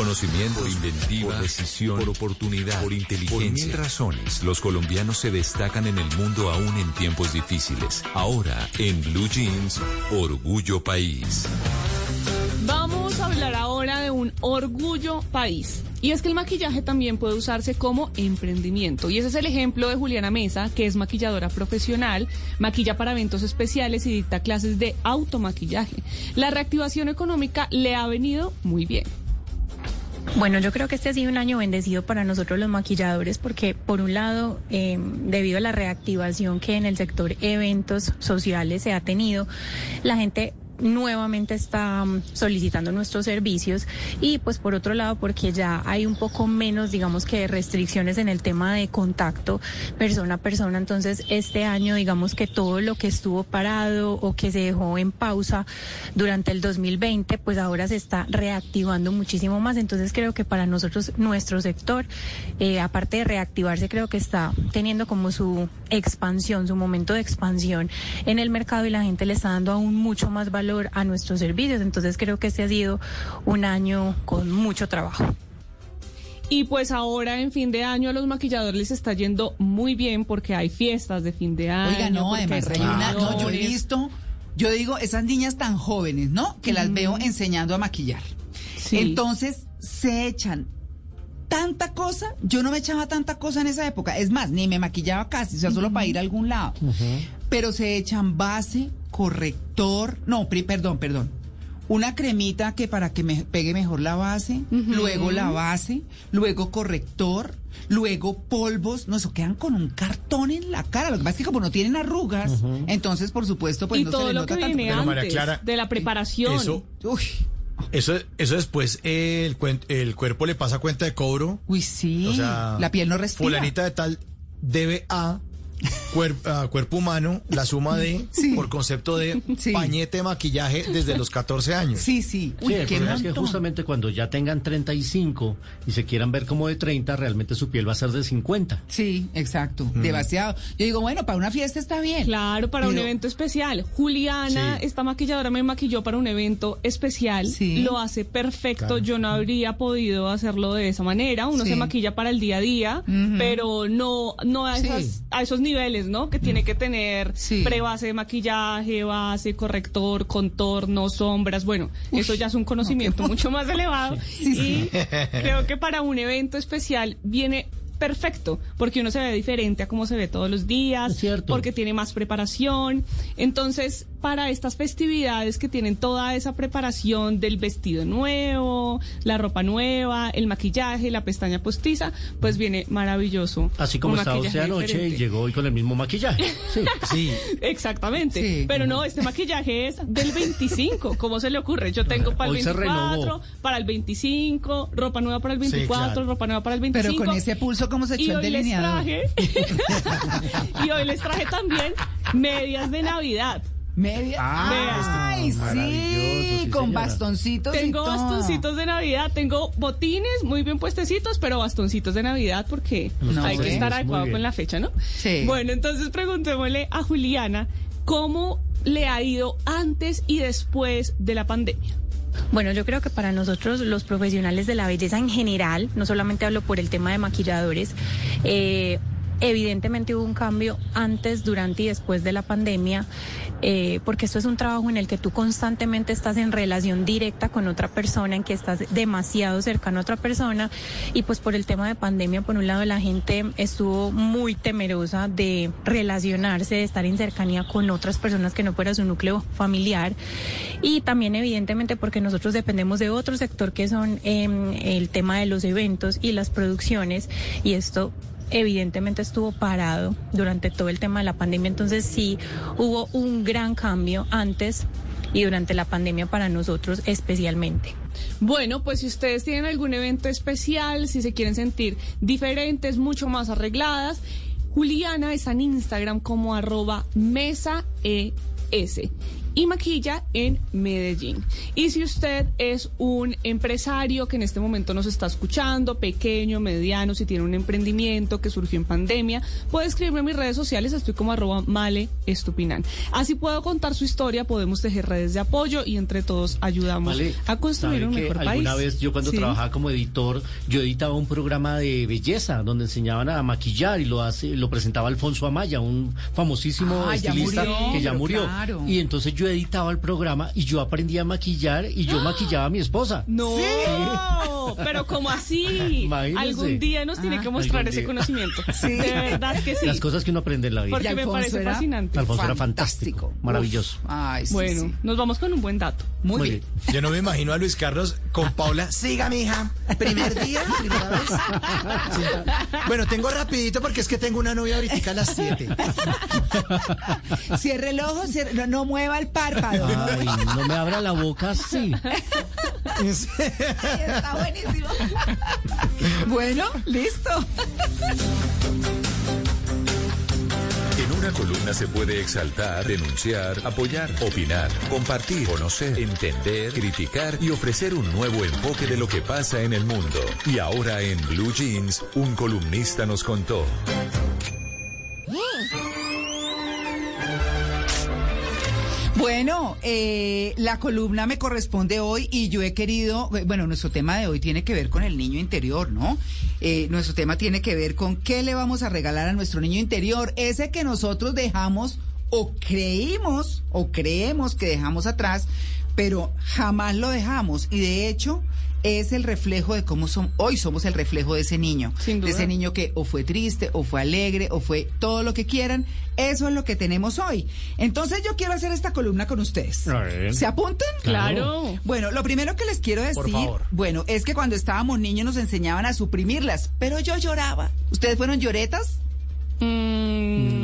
Conocimiento, por inventiva, por decisión, por oportunidad, por inteligencia. Por mil razones, los colombianos se destacan en el mundo aún en tiempos difíciles. Ahora, en Blue Jeans, Orgullo País. Vamos a hablar ahora de un orgullo país. Y es que el maquillaje también puede usarse como emprendimiento. Y ese es el ejemplo de Juliana Mesa, que es maquilladora profesional, maquilla para eventos especiales y dicta clases de automaquillaje. La reactivación económica le ha venido muy bien. Bueno, yo creo que este ha sido un año bendecido para nosotros los maquilladores porque, por un lado, eh, debido a la reactivación que en el sector eventos sociales se ha tenido, la gente nuevamente está mm, solicitando nuestros servicios y pues por otro lado porque ya hay un poco menos digamos que restricciones en el tema de contacto persona a persona entonces este año digamos que todo lo que estuvo parado o que se dejó en pausa durante el 2020 pues ahora se está reactivando muchísimo más. Entonces creo que para nosotros nuestro sector eh, aparte de reactivarse creo que está teniendo como su expansión su momento de expansión en el mercado y la gente le está dando aún mucho más valor a nuestros servicios. Entonces creo que este ha sido un año con mucho trabajo. Y pues ahora en fin de año a los maquilladores les está yendo muy bien porque hay fiestas de fin de año. Oiga, no, además hay una, no, yo he visto, yo digo, esas niñas tan jóvenes, ¿no? Que las veo enseñando a maquillar. Sí. Entonces se echan tanta cosa, yo no me echaba tanta cosa en esa época, es más, ni me maquillaba casi, o sea, solo para ir a algún lado. Pero se echan base, corrector, no, pri- perdón, perdón. Una cremita que para que me pegue mejor la base, luego la base, luego corrector, luego polvos, no, eso quedan con un cartón en la cara. Lo que pasa es que como no tienen arrugas, entonces por supuesto pues y no se todo le lo nota que tanto. viene Pero, María antes Clara, de la preparación. Eso, eso, eso después eh, el, cuen- el cuerpo le pasa cuenta de cobro. Uy, sí. O sea, la piel no respira. Fulanita de tal debe a cuer- ah, cuerpo humano, la suma de, Sí. por concepto de Sí. pañete, maquillaje desde los 14 años. Sí, sí. Sí, Uy, el qué problema es que justamente cuando ya tengan 35 y se quieran ver como de 30, realmente su piel va a ser de 50. Sí, exacto. Mm. Demasiado. Yo digo, bueno, para una fiesta está bien. Claro, para un evento especial. Juliana, Sí. esta maquilladora me maquilló para un evento especial. Sí. Lo hace perfecto. Claro. Yo no habría podido hacerlo de esa manera. Uno Sí. se maquilla para el día a día, pero no, no a, Sí. esas- a esos niveles, ¿no? Que tiene que tener Sí. prebase de maquillaje, base, corrector, contorno, sombras. Bueno, eso ya es un conocimiento mucho más elevado. y creo que para un evento especial viene perfecto, porque uno se ve diferente a cómo se ve todos los días, porque tiene más preparación. Entonces, para estas festividades que tienen toda esa preparación del vestido nuevo, la ropa nueva, el maquillaje, la pestaña postiza, pues viene maravilloso. Así como estaba usted anoche y llegó hoy con el mismo maquillaje. Sí. Sí. Exactamente. Sí. Pero no, este maquillaje es del 25. ¿Cómo se le ocurre? Yo tengo para el Hoy se 24, renovó. para el 25, ropa nueva para el 24, claro. ropa nueva para el 25. Pero con ese pulso, ¿cómo se echó el hoy les delineador? traje y hoy les traje también medias de Navidad. Media. Ah, Ay, sí, sí, con señora. bastoncitos. y Tengo todo. bastoncitos de Navidad, tengo botines muy bien puestecitos, pero bastoncitos de Navidad porque No, hay que estar adecuado con la fecha, ¿no? Sí. Bueno, entonces preguntémosle a Juliana cómo le ha ido antes y después de la pandemia. Bueno, yo creo que para nosotros los profesionales de la belleza en general, no solamente hablo por el tema de maquilladores, eh, evidentemente hubo un cambio antes, durante y después de la pandemia, eh, porque esto es un trabajo en el que tú constantemente estás en relación directa con otra persona, en que estás demasiado cercano a otra persona. Y pues por el tema de pandemia, por un lado la gente estuvo muy temerosa de relacionarse, de estar en cercanía con otras personas que no fuera su núcleo familiar. Y también evidentemente porque nosotros dependemos de otro sector que son em, el tema de los eventos y las producciones. Y esto evidentemente estuvo parado durante todo el tema de la pandemia, entonces sí hubo un gran cambio antes y durante la pandemia para nosotros especialmente. Bueno, pues si ustedes tienen algún evento especial, si se quieren sentir diferentes, mucho más arregladas, Juliana está en Instagram como arroba mesa ES y maquilla en Medellín. Y si usted es un empresario que en este momento nos está escuchando, pequeño, mediano, si tiene un emprendimiento que surgió en pandemia, puede escribirme en mis redes sociales, estoy como arroba male estupinan. Así puedo contar su historia, podemos tejer redes de apoyo y entre todos ayudamos Vale, a construir ¿sabe un mejor país. Alguna vez yo cuando Sí. trabajaba como editor, yo editaba un programa de belleza donde enseñaban a maquillar y lo hace, lo presentaba Alfonso Amaya, un famosísimo Ah, ya estilista murió, que ya murió. claro. Y entonces yo editaba el programa y yo aprendí a maquillar y yo maquillaba a mi esposa. No, pero como así? Imagínese. Algún día nos tiene Ah, que mostrar algún ese conocimiento. Sí. De verdad que sí. Las cosas que uno aprende en la vida. Porque me Alfonso parece era fascinante. Alfonso era fantástico, maravilloso. Uf, Ay, sí, Bueno, sí. nos vamos con un buen dato. Muy, Muy bien. Yo no me imagino a Luis Carlos con Paula. Siga, mija. Primer día, primera vez. Sí. Bueno, tengo rapidito porque es que tengo una novia ahorita a las 7. Cierre el ojo, cierre- no, no mueva el párpado. Ay, no me abra la boca así. Está buenísimo. Bueno, listo. En una columna se puede exaltar, denunciar, apoyar, opinar, compartir, conocer, entender, criticar y ofrecer un nuevo enfoque de lo que pasa en el mundo. Y ahora en Blue Jeans, un columnista nos contó. Bueno, eh, la columna me corresponde hoy y yo he querido, bueno, nuestro tema de hoy tiene que ver con el niño interior, ¿no? Eh, nuestro tema tiene que ver con qué le vamos a regalar a nuestro niño interior, ese que nosotros dejamos o creímos o creemos que dejamos atrás, pero jamás lo dejamos y de hecho es el reflejo de cómo somos, hoy somos el reflejo de ese niño, Sin de duda. ese niño que o fue triste o fue alegre o fue todo lo que quieran, eso es lo que tenemos hoy. Entonces yo quiero hacer esta columna con ustedes. A ver. ¿Se apuntan? Claro. Bueno, lo primero que les quiero decir, Por favor. bueno, es que cuando estábamos niños nos enseñaban a suprimirlas, pero yo lloraba. ¿Ustedes fueron lloretas? Mm,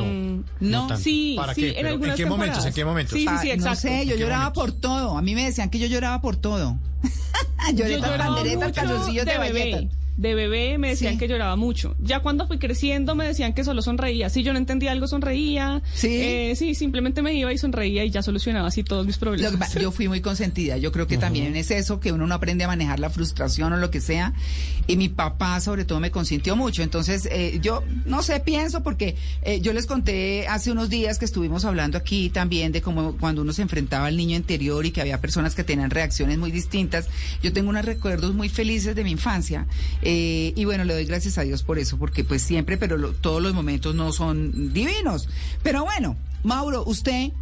No, no. Sí, ¿Para sí, qué? en Pero, ¿en algunas qué momentos? ¿En qué momentos? Sí, sí, sí, exacto. No sé, yo ¿En qué lloraba momentos? por todo. A mí me decían que yo lloraba por todo. Yo Lloretas, mucho calzoncillos de, de bebé. De bebé me decían Sí. que lloraba mucho. Ya cuando fui creciendo me decían que solo sonreía. Si yo no entendía algo, sonreía. Sí. Eh, sí, simplemente me iba y sonreía y ya solucionaba así todos mis Lo que problemas. yo fui muy consentida. Yo creo que también es eso, que uno no aprende a manejar la frustración o lo que sea. Y mi papá, sobre todo, me consintió mucho. Entonces, eh, yo no sé, pienso, porque eh, yo les conté hace unos días que estuvimos hablando aquí también de cómo cuando uno se enfrentaba al niño interior y que había personas que tenían reacciones muy distintas. Yo tengo unos recuerdos muy felices de mi infancia. Eh, y bueno, le doy gracias a Dios por eso, porque pues siempre, pero lo- todos los momentos no son divinos. Pero bueno, Mauro, usted,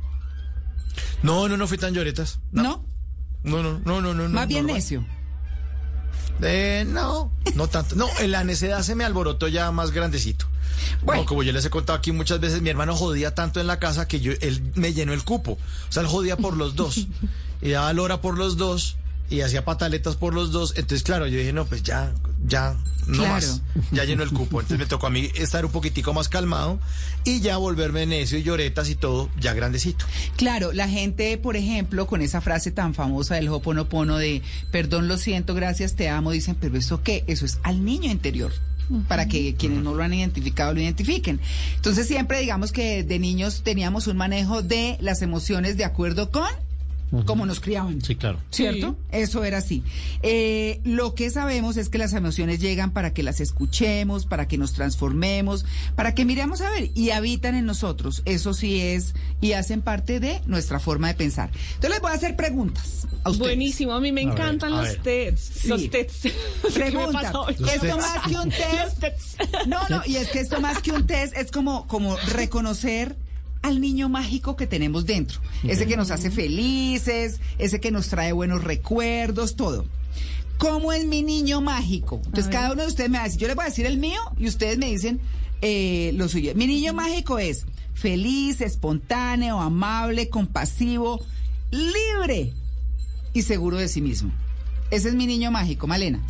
No, no, no fui tan lloretas. ¿no? No, no, no, no, no. Más bien normal. necio. Eh, no, no tanto. No, en la necedad se me alborotó ya más grandecito. Bueno, como yo les he contado aquí muchas veces, mi hermano jodía tanto en la casa que yo, él me llenó el cupo. O sea, él jodía por los dos. y daba lora por los dos. Y hacía pataletas por los dos. Entonces, claro, yo dije, no, pues ya, ya, no Claro. más. Ya llenó el cupo. Entonces me tocó a mí estar un poquitico más calmado y ya volverme necio y lloretas y todo, ya grandecito. Claro, la gente, por ejemplo, con esa frase tan famosa del Hoponopono de perdón, lo siento, gracias, te amo, dicen, pero ¿eso qué? Eso es al niño interior. Para que quienes no lo han identificado lo identifiquen. Entonces, siempre digamos que de niños teníamos un manejo de las emociones de acuerdo con cómo nos criaban. Sí, claro. ¿Cierto? Eso era así. Eh, lo que sabemos es que las emociones llegan para que las escuchemos, para que nos transformemos, para que miremos a ver y habitan en nosotros. Eso sí es y hacen parte de nuestra forma de pensar. Entonces les voy a hacer preguntas a ustedes. Buenísimo, a mí me A ver, encantan a los. Sí. Los TEDs. ¿Qué me Pregunta, esto más que un test. No, no, y es que esto más que un test es como, como reconocer al niño mágico que tenemos dentro. Ese que nos hace felices, ese que nos trae buenos recuerdos, todo. ¿Cómo es mi niño mágico? Entonces cada uno de ustedes me va a decir, yo les voy a decir el mío y ustedes me dicen eh, lo suyo. Mi niño mágico es feliz, espontáneo, amable, compasivo, libre y seguro de sí mismo. Ese es mi niño mágico, Malena.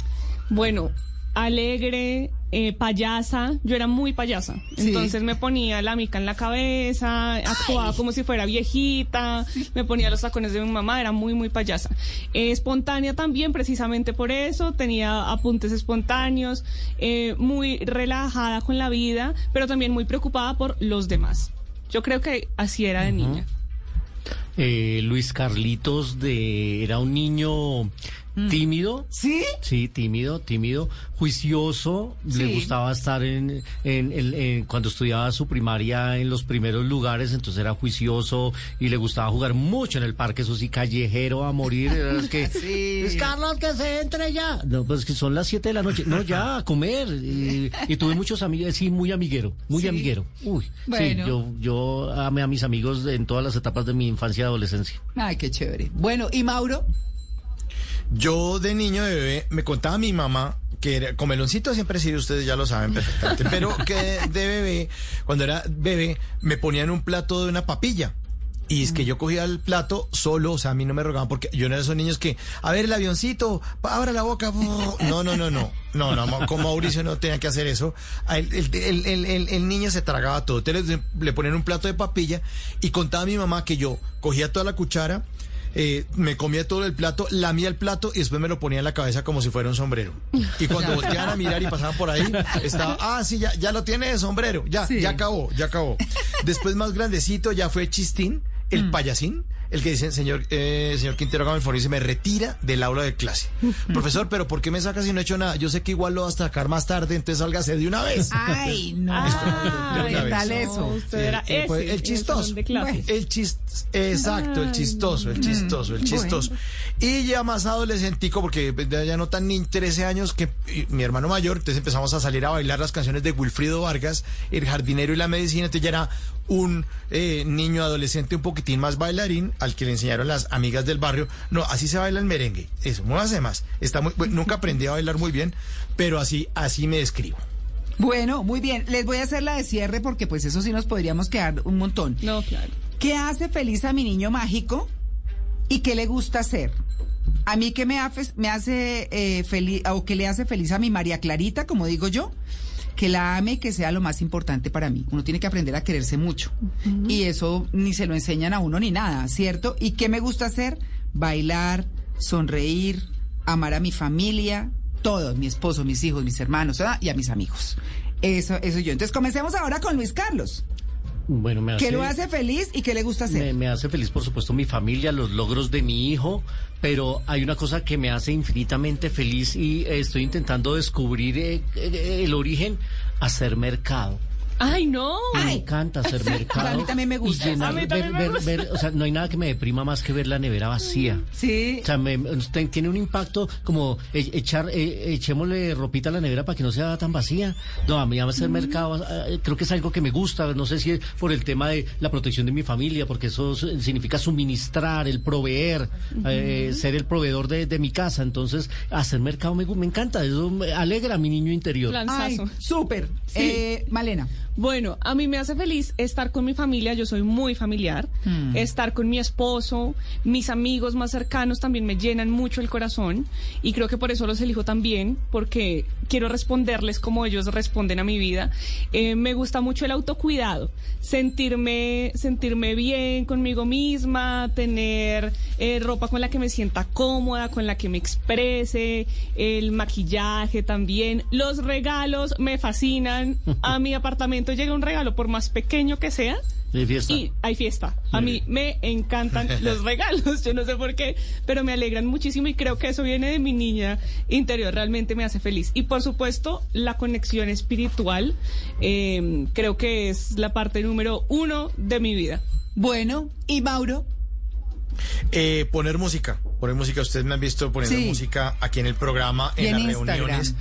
Bueno, alegre, eh, payasa. Yo era muy payasa. Sí. Entonces me ponía la mica en la cabeza, actuaba como si fuera viejita, me ponía los tacones de mi mamá, era muy, muy payasa. Eh, espontánea también, precisamente por eso. Tenía apuntes espontáneos, eh, muy relajada con la vida, pero también muy preocupada por los demás. Yo creo que así era de niña. Eh, Luis Carlitos de era un niño tímido. ¿Sí? Sí, tímido, tímido, juicioso. Le gustaba estar en, en- en- en- cuando estudiaba su primaria en los primeros lugares, entonces era juicioso y le gustaba jugar mucho en el parque, eso sí, callejero a morir. Era el que, Sí. Luis Carlos, que se entre ya. No, pues que son las 7 de la noche. No, ya, a comer. Y, y tuve muchos amigos, sí, muy amiguero, muy Sí. amiguero. Uy, Bueno. sí, yo, yo amé a mis amigos en todas las etapas de mi infancia y adolescencia. Ay, qué chévere. Bueno, ¿y Mauro? Yo de niño de bebé me contaba mi mamá que era, comeloncito siempre he sido, ustedes ya lo saben perfectamente, pero que de bebé, cuando era bebé, me ponían un plato de una papilla. Y es que yo cogía el plato solo, o sea, a mí no me rogaban porque yo no era esos niños que, a ver el avioncito, abra la boca. No, no, no, no. No, no, con Mauricio no tenía que hacer eso. El niño se tragaba todo. Entonces le, le ponían un plato de papilla y contaba a mi mamá que yo cogía toda la cuchara, eh, me comía todo el plato, lamía el plato y después me lo ponía en la cabeza como si fuera un sombrero. Y cuando volteaban a mirar y pasaban por ahí, estaba, ah, sí, ya, ya lo tiene de sombrero, ya, Sí. ya acabó, ya acabó. Después más grandecito ya fue Chistín, el payasín, el que dice, señor, eh, señor Quintero Gamelfón, dice, me retira del aula de clase. Profesor, pero ¿por qué me saca si no he hecho nada? Yo sé que igual lo va a sacar más tarde, entonces sálgase de una vez. Ay, no. De una ¿Qué tal eso? usted era Eh, ese, el chistoso. El chis, exacto, el chistoso, el chistoso, el chistoso. Y ya más adolescentico, porque ya no tan ni 13 años que mi hermano mayor, entonces empezamos a salir a bailar las canciones de Wilfrido Vargas, El jardinero y la medicina, entonces ya era un eh, niño adolescente un poquitín más bailarín al que le enseñaron las amigas del barrio. No, así se baila el merengue. Eso, muévase más. Está muy, bueno, nunca aprendí a bailar muy bien, pero así, así me describo. Bueno, muy bien. Les voy a hacer la de cierre porque pues eso sí nos podríamos quedar un montón. No, claro. ¿Qué hace feliz a mi niño mágico y qué le gusta hacer? A mí qué me, hace- me hace eh, feliz o qué le hace feliz a mi María Clarita, como digo yo, que la ame que sea lo más importante para mí. Uno tiene que aprender a quererse mucho y eso ni se lo enseñan a uno ni nada, ¿cierto? ¿Y qué me gusta hacer? Bailar, sonreír, amar a mi familia todos, mi esposo, mis hijos, mis hermanos ¿verdad? y a mis amigos. Eso, eso yo. Entonces comencemos ahora con Luis Carlos. Bueno, me hace, ¿Qué lo hace feliz y qué le gusta hacer? me, me hace feliz, por supuesto, mi familia, los logros de mi hijo, pero hay una cosa que me hace infinitamente feliz y estoy intentando descubrir eh, eh, el origen, hacer mercado. Ay, no. Me encanta hacer mercado. A mí también me gusta. Y llenar- A mí ver- también me ver- gusta. ver- o sea, no hay nada que me deprima más que ver la nevera vacía. Sí. O sea, me- usted tiene un impacto como e- echar, eh, echémosle ropita a la nevera para que no sea tan vacía. No, a mí a hacer mercado, eh, creo que es algo que me gusta. No sé si es por el tema de la protección de mi familia, porque eso significa suministrar, el proveer, eh, ser el proveedor de, de mi casa. Entonces, hacer mercado me, me encanta. Eso me alegra a mi niño interior. Ay, Lanzazo. súper. Sí. Eh, Malena. Bueno, a mí me hace feliz estar con mi familia, yo soy muy familiar, Mm. estar con mi esposo, mis amigos más cercanos también me llenan mucho el corazón y creo que por eso los elijo también, porque quiero responderles como ellos responden a mi vida. Eh, me gusta mucho el autocuidado, sentirme, sentirme bien conmigo misma, tener eh, ropa con la que me sienta cómoda, con la que me exprese, el maquillaje también, los regalos me fascinan. A mi apartamento llega un regalo, por más pequeño que sea. Fiesta. Y hay fiesta. A mí me encantan los regalos, yo no sé por qué, pero me alegran muchísimo y creo que eso viene de mi niña interior, realmente me hace feliz. Y por supuesto, la conexión espiritual, eh, creo que es la parte número uno de mi vida. Bueno, ¿y Mauro? Eh, poner música, poner música. Ustedes me han visto poniendo Sí. música aquí en el programa, en, en las Instagram. reuniones.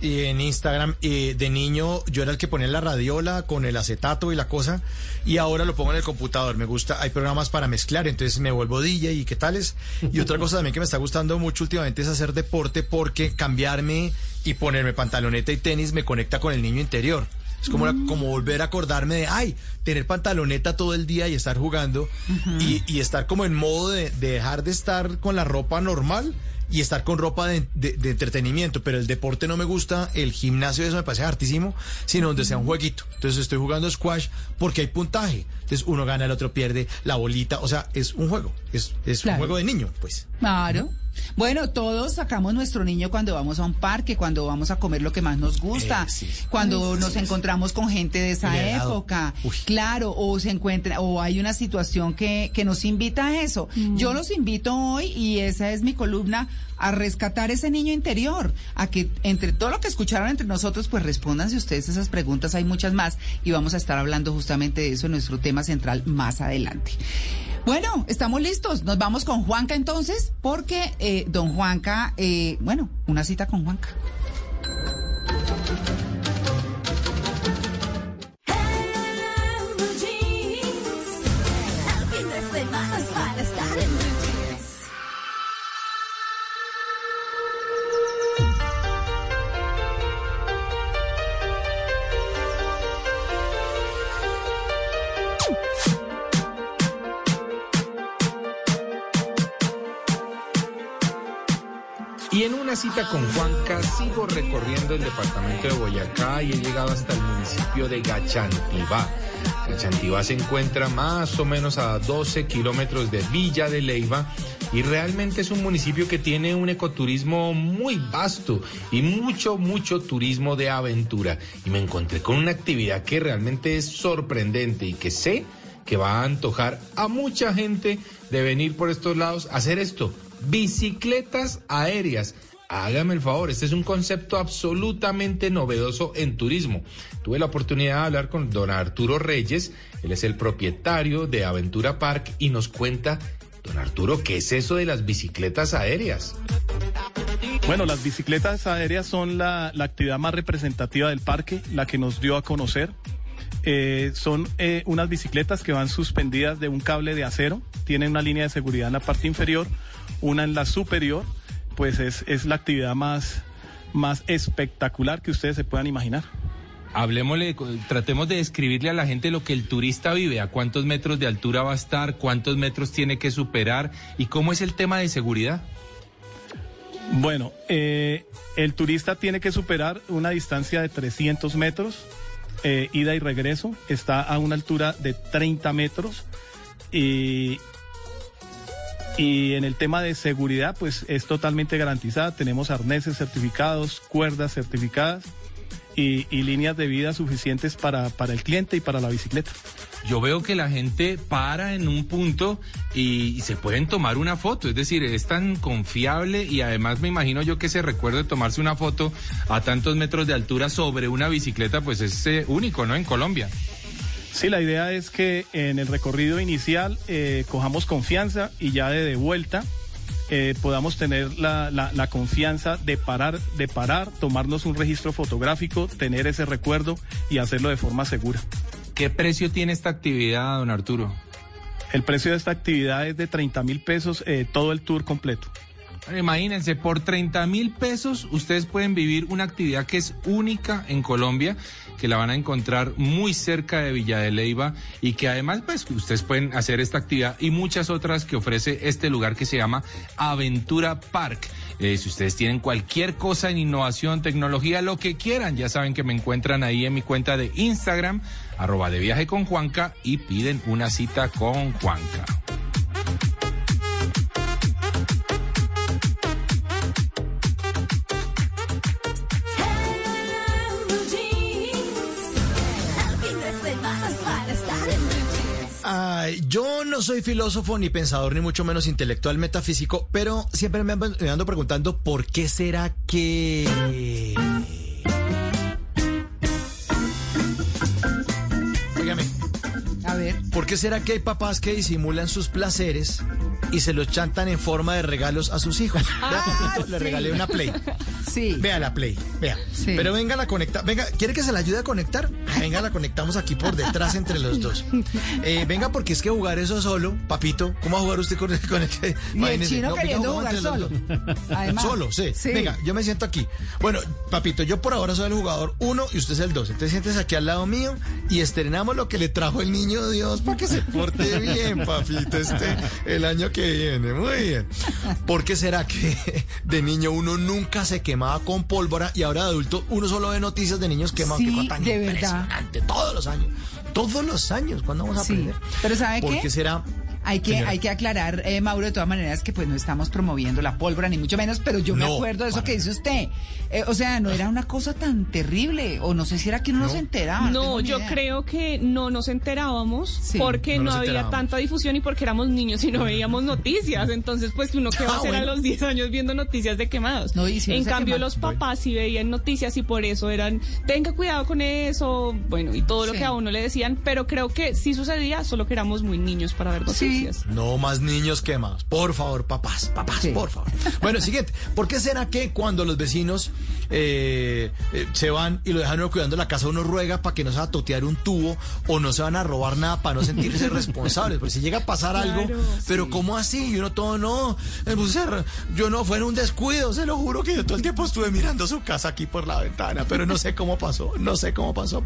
Y en Instagram, y de niño yo era el que ponía la radiola con el acetato y la cosa, y ahora lo pongo en el computador. Me gusta, hay programas para mezclar, entonces me vuelvo DJ y qué tales. Y otra cosa también que me está gustando mucho últimamente es hacer deporte porque cambiarme y ponerme pantaloneta y tenis me conecta con el niño interior. Es como, la- como volver a acordarme de, ay, tener pantaloneta todo el día y estar jugando y, y estar como en modo de, de dejar de estar con la ropa normal y estar con ropa de, de- de entretenimiento. Pero el deporte no me gusta, el gimnasio eso me parece hartísimo, sino donde sea un jueguito. Entonces estoy jugando squash porque hay puntaje. Entonces uno gana, el otro pierde, la bolita, o sea, es un juego, es, es Claro. un juego de niño, pues. Claro. Bueno, todos sacamos nuestro niño cuando vamos a un parque, cuando vamos a comer lo que más nos gusta, Eh, sí, sí. cuando Ay, nos sí, sí. encontramos con gente de esa época. Claro, o se encuentra, o hay una situación que, que nos invita a eso. Yo los invito hoy, y esa es mi columna, a rescatar ese niño interior, a que entre todo lo que escucharon entre nosotros, pues respondan si ustedes esas preguntas, hay muchas más, y vamos a estar hablando justamente de eso en nuestro tema central más adelante. Bueno, estamos listos. Nos vamos con Juanca entonces, porque eh, don Juanca, eh, bueno, una cita con Juanca. Cita con Juanca sigo recorriendo el departamento de Boyacá y he llegado hasta el municipio de Gachantibá. Gachantibá se encuentra más o menos a 12 kilómetros de Villa de Leiva y realmente es un municipio que tiene un ecoturismo muy vasto y mucho, mucho turismo de aventura. Y me encontré con una actividad que realmente es sorprendente y que sé que va a antojar a mucha gente de venir por estos lados a hacer esto. Bicicletas aéreas. Hágame el favor, este es un concepto absolutamente novedoso en turismo. Tuve la oportunidad de hablar con don Arturo Reyes, él es el propietario de Aventura Park y nos cuenta, don Arturo, ¿qué es eso de las bicicletas aéreas? Bueno, las bicicletas aéreas son la, actividad más representativa del parque, la que nos dio a conocer. Eh, son eh, unas bicicletas que van suspendidas de un cable de acero, tienen una línea de seguridad en la parte inferior, una en la superior, pues es, es la actividad más, más espectacular que ustedes se puedan imaginar. Hablemosle, tratemos de describirle a la gente lo que el turista vive, a cuántos metros de altura va a estar, cuántos metros tiene que superar y cómo es el tema de seguridad. Bueno, eh, el turista tiene que superar una distancia de 300 metros, eh, ida y regreso, está a una altura de 30 metros y Y en el tema de seguridad, pues es totalmente garantizada. Tenemos arneses certificados, cuerdas certificadas y, líneas de vida suficientes para, para el cliente y para la bicicleta. Yo veo que la gente para en un punto y, y se pueden tomar una foto, es decir, es tan confiable y además me imagino yo que ese recuerdo de tomarse una foto a tantos metros de altura sobre una bicicleta, pues es eh, único, ¿no? En Colombia. Sí, la idea es que en el recorrido inicial eh, cojamos confianza y ya de, de vuelta eh, podamos tener la, la- la confianza de parar, de parar, tomarnos un registro fotográfico, tener ese recuerdo y hacerlo de forma segura. ¿Qué precio tiene esta actividad, don Arturo? El precio de esta actividad es de 30 mil pesos eh, todo el tour completo. Imagínense, por 30 mil pesos ustedes pueden vivir una actividad que es única en Colombia, que la van a encontrar muy cerca de Villa de Leyva y que además pues ustedes pueden hacer esta actividad y muchas otras que ofrece este lugar que se llama Aventura Park. Eh, si ustedes tienen cualquier cosa en innovación, tecnología, lo que quieran, ya saben que me encuentran ahí en mi cuenta de Instagram, arroba de viaje con Juanca y piden una cita con Juanca. Yo no soy filósofo ni pensador ni mucho menos intelectual metafísico, pero siempre me ando- me ando preguntando por qué será que... Óigame, A ver. ¿por qué será que hay papás que disimulan sus placeres y se los chantan en forma de regalos a sus hijos? Ah, papito, le sí. regalé una Play. Sí. Vea la Play, vea. Sí. Pero venga la conecta, venga, ¿quiere que se la ayude a conectar? Venga, la conectamos aquí por detrás entre los dos. Eh, venga, porque es que jugar eso solo, papito, ¿cómo va a jugar usted con, con el que? Y el chino no, venga, queriendo jugar solo. Además. Solo, sí. Sí. Venga, yo me siento aquí. Bueno, papito, yo por ahora soy el jugador uno y usted es el dos. Entonces siéntese aquí al lado mío y estrenamos lo que le trajo el niño Dios para que se porte bien, papito, este, el año que viene. Muy bien. ¿Por qué será que de niño uno nunca se quemaba con pólvora y ahora de adulto uno solo ve noticias de niños quemados? Sí, cosa tan de verdad. Todos los años. Todos los años. ¿Cuándo vamos a Sí. aprender? Pero ¿sabe ¿Por qué? qué será? Hay que, Señora. hay que aclarar, eh, Mauro, de todas maneras, que pues no estamos promoviendo la pólvora, ni mucho menos, pero yo me acuerdo de eso que dice usted. Eh, o sea, no era una cosa tan terrible, o no sé si era que uno no, se enteraba. No, yo idea. creo que no nos enterábamos Sí, porque no no, nos había enterábamos. tanta difusión y porque éramos niños y no veíamos noticias. Entonces, pues uno qué va a Ah, hacer bueno. a los 10 años viendo noticias de quemados. No, y si en cambio, los papás sí veían noticias y por eso eran, tenga cuidado con eso, bueno, y todo lo Sí. que a uno le decían, pero creo que sí sucedía, solo que éramos muy niños para ver Sí. Noticias. No más niños quemados. Por favor, papás, papás, Sí. por favor. Bueno, siguiente. ¿Por qué será que cuando los vecinos eh, eh, se van y lo dejan uno cuidando la casa, uno ruega para que no se va a totear un tubo o no se van a robar nada para no sentirse responsables? Porque si llega a pasar algo, pero. ¿cómo así? Y uno todo no. eh, pues, yo no, fue en un descuido, se lo juro que yo todo el tiempo estuve mirando su casa aquí por la ventana, pero no sé cómo pasó, no sé cómo pasó.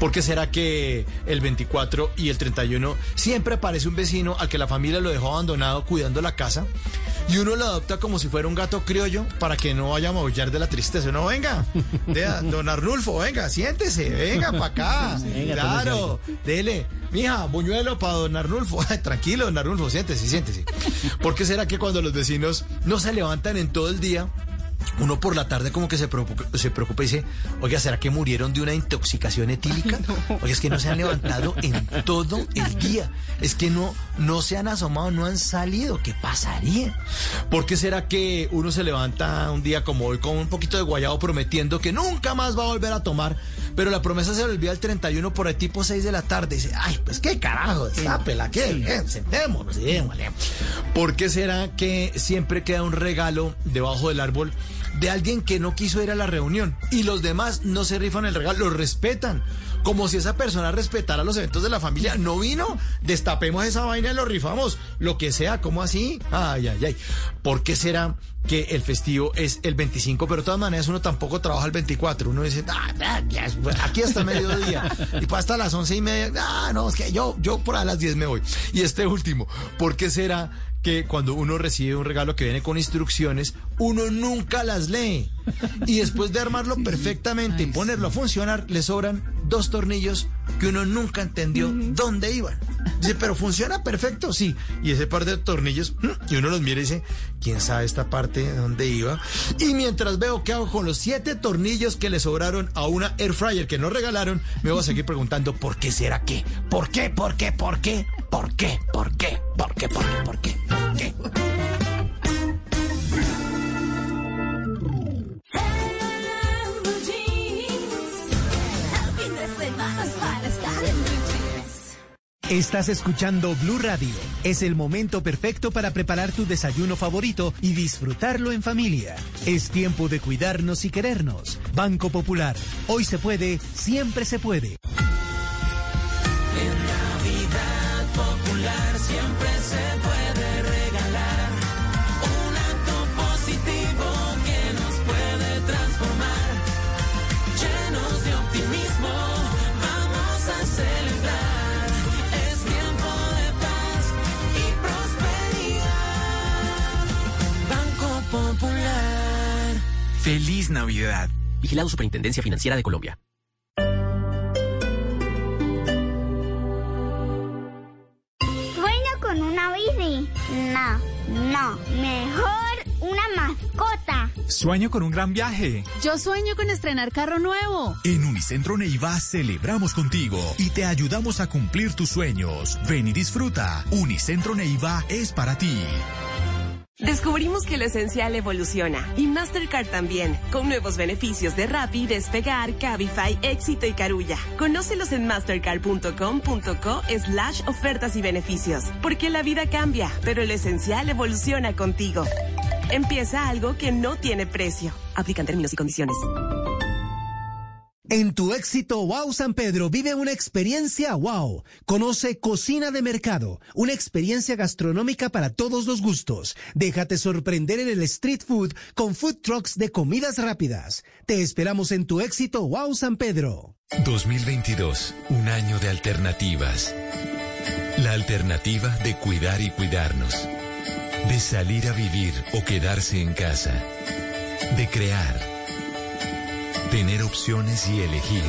¿Por qué será que el 24 y el 31 siempre aparece un vecino al que la familia lo dejó abandonado cuidando la casa? Y uno lo adopta como si fuera un gato criollo para que no vaya a maullar de la tristeza. No, venga, don Arnulfo, venga, siéntese, venga para acá. Venga, claro, dele. Mija, buñuelo para don Arnulfo. Tranquilo, don Arnulfo, siéntese, siéntese. ¿Por qué será que cuando los vecinos no se levantan en todo el día, uno por la tarde como que se preocupa, se preocupa y dice, oiga, ¿será que murieron de una intoxicación etílica? Oiga, es que no se han levantado en todo el día. Es que no, no se han asomado, no han salido. ¿Qué pasaría? ¿Por qué será que uno se levanta un día como hoy con un poquito de guayabo prometiendo que nunca más va a volver a tomar? Pero la promesa se le olvida el 31 por el tipo 6 de la tarde. Y dice, ay, pues qué carajo, eh, sentémonos démosle. ¿Por qué será que siempre queda un regalo debajo del árbol de alguien que no quiso ir a la reunión y los demás no se rifan el regalo, lo respetan? Como si esa persona respetara los eventos de la familia. No vino, destapemos esa vaina y lo rifamos. Lo que sea, ¿cómo así? Ay, ay, ay. ¿Por qué será que el festivo es el 25? Pero de todas maneras uno tampoco trabaja el 24. Uno dice, ah, aquí hasta mediodía. Y hasta las once y media. Ah, no, es que yo, yo por a las 10 me voy. Y este último, ¿por qué será que cuando uno recibe un regalo que viene con instrucciones, uno nunca las lee. Y después de armarlo perfectamente y ponerlo a funcionar, le sobran dos tornillos que uno nunca entendió dónde iban. Dice, pero funciona perfecto, sí. Y ese par de tornillos, mm, y uno los mira y dice, ¿quién sabe esta parte de dónde iba? Y mientras veo qué hago con los siete tornillos que le sobraron a una air fryer que nos regalaron, me voy a seguir preguntando, ¿por qué será qué? ¿Por qué? ¿Por qué? ¿Por qué? ¿Por qué? ¿Por qué? ¿Por qué? ¿Por qué? ¿Por qué? ¿Por qué? El Estás escuchando Blue Radio. Es el momento perfecto para preparar tu desayuno favorito y disfrutarlo en familia. Es tiempo de cuidarnos y querernos. Banco Popular. Hoy se puede, siempre se puede. Feliz Navidad. Vigilado Superintendencia Financiera de Colombia. Sueño con una bici. No, no. Mejor una mascota. Sueño con un gran viaje. Yo sueño con estrenar carro nuevo. En Unicentro Neiva celebramos contigo y te ayudamos a cumplir tus sueños. Ven y disfruta. Unicentro Neiva es para ti. Descubrimos que lo esencial evoluciona y Mastercard también, con nuevos beneficios de Rappi, Despegar, Cabify, Éxito y Carulla. Conócelos en mastercard.com.co slash ofertas y beneficios, porque la vida cambia, pero lo esencial evoluciona contigo. Empieza algo que no tiene precio. Aplican términos y condiciones. En tu éxito Wow San Pedro vive una experiencia wow. Conoce Cocina de Mercado, una experiencia gastronómica para todos los gustos. Déjate sorprender en el street food con food trucks de comidas rápidas. Te esperamos en tu éxito Wow San Pedro. 2022, un año de alternativas. La alternativa de cuidar y cuidarnos. De salir a vivir o quedarse en casa. De crear. Tener opciones y elegir.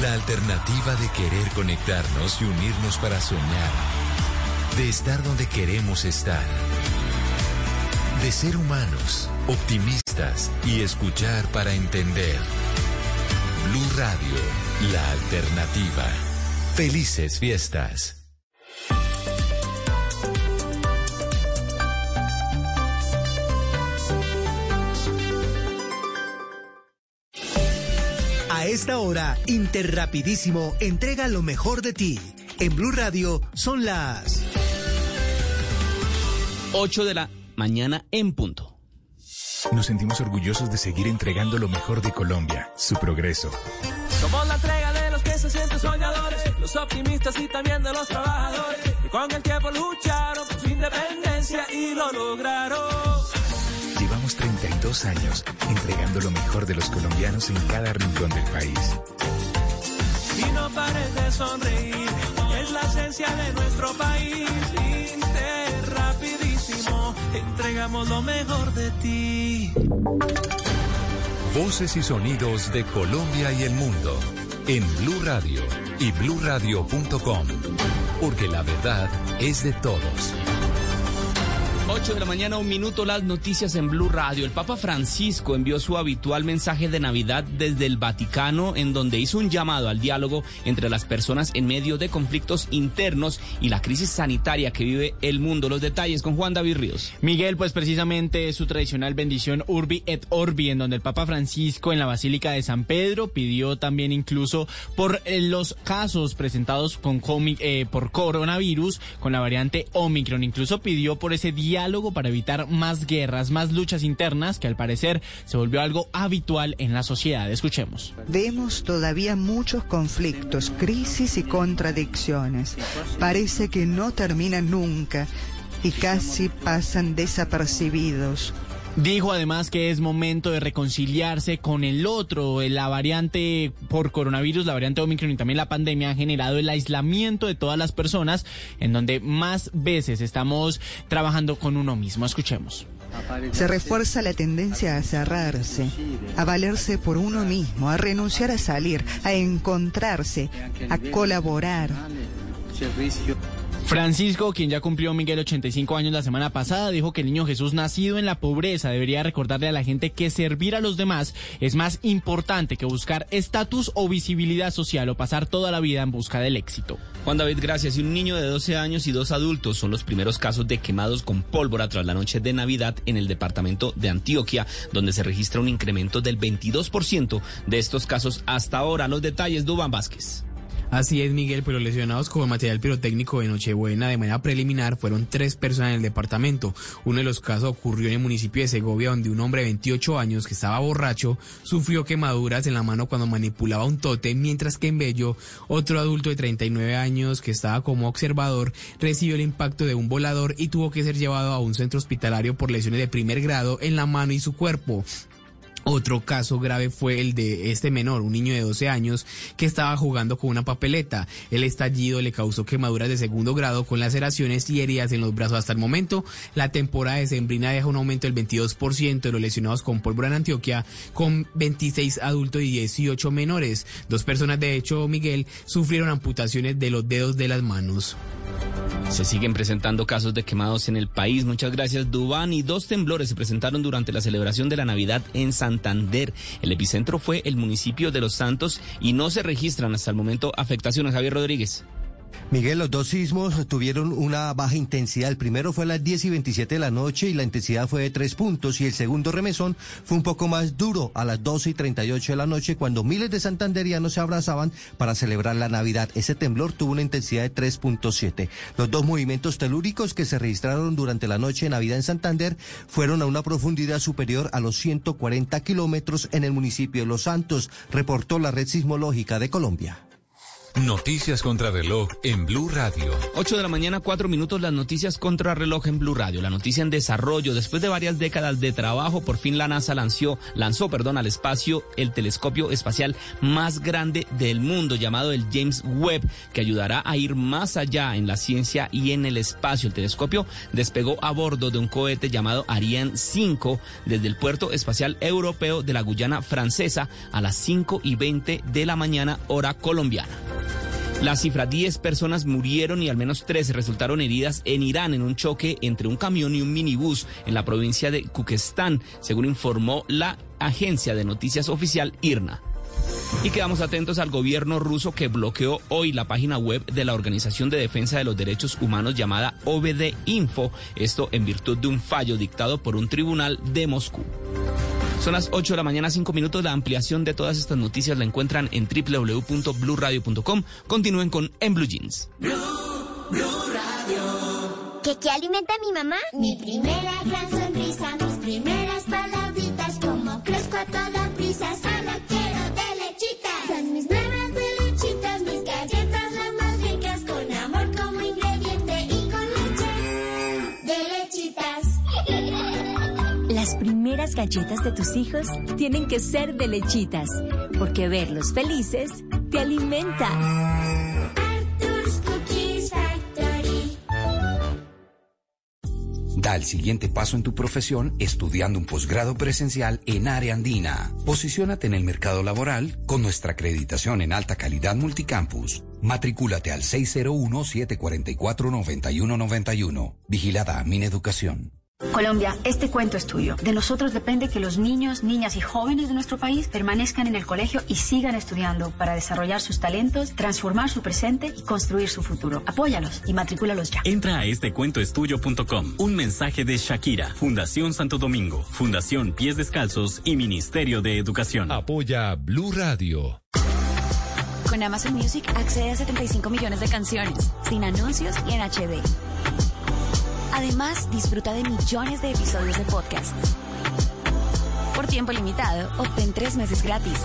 La alternativa de querer conectarnos y unirnos para soñar. De estar donde queremos estar. De ser humanos, optimistas y escuchar para entender. Blue Radio, la alternativa. Felices fiestas. A esta hora, Interrapidísimo entrega lo mejor de ti. En Blue Radio son las 8 de la mañana en punto. Nos sentimos orgullosos de seguir entregando lo mejor de Colombia, su progreso. Somos la entrega de los que se sienten soñadores, los optimistas y también de los trabajadores, que con el tiempo lucharon por su independencia y lo lograron. Llevamos 32 años entregando lo mejor de los colombianos en cada rincón del país. Y no pares de sonreír, es la esencia de nuestro país. Inter rapidísimo, entregamos lo mejor de ti. Voces y sonidos de Colombia y el mundo en Blue Radio y bluradio.com, porque la verdad es de todos. 8 de la mañana, un minuto, las noticias en Blue Radio. El Papa Francisco envió su habitual mensaje de Navidad desde el Vaticano, en donde hizo un llamado al diálogo entre las personas en medio de conflictos internos y la crisis sanitaria que vive el mundo. Los detalles con Juan David Ríos. Miguel, pues precisamente su tradicional bendición Urbi et Orbi, en donde el Papa Francisco en la Basílica de San Pedro pidió también incluso por eh, los casos presentados con eh, por coronavirus con la variante Omicron. Incluso pidió por ese para evitar más guerras, más luchas internas, que al parecer se volvió algo habitual en la sociedad. Escuchemos. Vemos todavía muchos conflictos, crisis y contradicciones. Parece que no terminan nunca y casi pasan desapercibidos. Dijo además que es momento de reconciliarse con el otro. La variante por coronavirus, la variante Omicron y también la pandemia han generado el aislamiento de todas las personas en donde más veces estamos trabajando con uno mismo. Escuchemos. Se refuerza la tendencia a cerrarse, a valerse por uno mismo, a renunciar a salir, a encontrarse, a colaborar. Francisco, quien ya cumplió Miguel 85 años la semana pasada, dijo que el niño Jesús nacido en la pobreza debería recordarle a la gente que servir a los demás es más importante que buscar estatus o visibilidad social o pasar toda la vida en busca del éxito. Juan David, gracias. Y un niño de 12 años y dos adultos son los primeros casos de quemados con pólvora tras la noche de Navidad en el departamento de Antioquia, donde se registra un incremento del 22% de estos casos hasta ahora. Los detalles, Dubán Vázquez. Así es, Miguel, pero lesionados con material pirotécnico de Nochebuena de manera preliminar fueron tres personas en el departamento. Uno de los casos ocurrió en el municipio de Segovia, donde un hombre de 28 años que estaba borracho sufrió quemaduras en la mano cuando manipulaba un tote, mientras que en Bello, otro adulto de 39 años que estaba como observador recibió el impacto de un volador y tuvo que ser llevado a un centro hospitalario por lesiones de primer grado en la mano y su cuerpo. Otro caso grave fue el de este menor, un niño de 12 años que estaba jugando con una papeleta. El estallido le causó quemaduras de segundo grado con laceraciones y heridas en los brazos. Hasta el momento, la temporada de Sembrina deja un aumento del 22% de los lesionados con pólvora en Antioquia, con 26 adultos y 18 menores. Dos personas, de hecho, Miguel, sufrieron amputaciones de los dedos de las manos. Se siguen presentando casos de quemados en el país. Muchas gracias, Dubán. Y dos temblores se presentaron durante la celebración de la Navidad en Santander. El epicentro fue el municipio de Los Santos y no se registran hasta el momento afectaciones. Javier Rodríguez. Miguel, los dos sismos tuvieron una baja intensidad. El primero fue a las 10 y 27 de la noche y la intensidad fue de 3 puntos y el segundo remesón fue un poco más duro a las 12 y 38 de la noche cuando miles de santanderianos se abrazaban para celebrar la Navidad. Ese temblor tuvo una intensidad de 3.7. Los dos movimientos telúricos que se registraron durante la noche de Navidad en Santander fueron a una profundidad superior a los 140 kilómetros en el municipio de Los Santos, reportó la Red Sismológica de Colombia. Noticias contra reloj en Blue Radio. 8 de la mañana, 4 minutos, las noticias contra reloj en Blue Radio. La noticia en desarrollo. Después de varias décadas de trabajo, por fin la NASA lanzó, lanzó perdón, al espacio el telescopio espacial más grande del mundo, llamado el James Webb, que ayudará a ir más allá en la ciencia y en el espacio. El telescopio despegó a bordo de un cohete llamado Ariane 5 desde el puerto espacial europeo de la Guyana francesa a las 5 y 20 de la mañana, hora colombiana. La cifra, 10 personas murieron y al menos 13 resultaron heridas en Irán en un choque entre un camión y un minibús en la provincia de Kukestán, según informó la agencia de noticias oficial IRNA. Y quedamos atentos al gobierno ruso que bloqueó hoy la página web de la Organización de Defensa de los Derechos Humanos llamada OBD Info, esto en virtud de un fallo dictado por un tribunal de Moscú. Son las 8 de la mañana, 5 minutos. La ampliación de todas estas noticias la encuentran en www.bluradio.com. Continúen con En Blue Jeans. ¿Qué, qué alimenta mi mamá? Mi primera gran sonrisa, mis primeras palabritas, como crezco a toda prisa, Las primeras galletas de tus hijos tienen que ser de lechitas, porque verlos felices te alimenta. Da el siguiente paso en tu profesión estudiando un posgrado presencial en área andina. Posiciónate en el mercado laboral con nuestra acreditación en alta calidad multicampus. Matricúlate al 601-744-9191. Vigilada Mineducación. Colombia, este cuento es tuyo. De nosotros depende que los niños, niñas y jóvenes de nuestro país permanezcan en el colegio y sigan estudiando para desarrollar sus talentos, transformar su presente y construir su futuro. Apóyalos y matricúlalos ya. Entra a estecuentoestudio.com. Un mensaje de Shakira, Fundación Santo Domingo, Fundación Pies Descalzos y Ministerio de Educación. Apoya Blue Radio. Con Amazon Music accede a 75 millones de canciones, sin anuncios y en HD. Además, disfruta de millones de episodios de podcast. Por tiempo limitado, obtén tres meses gratis.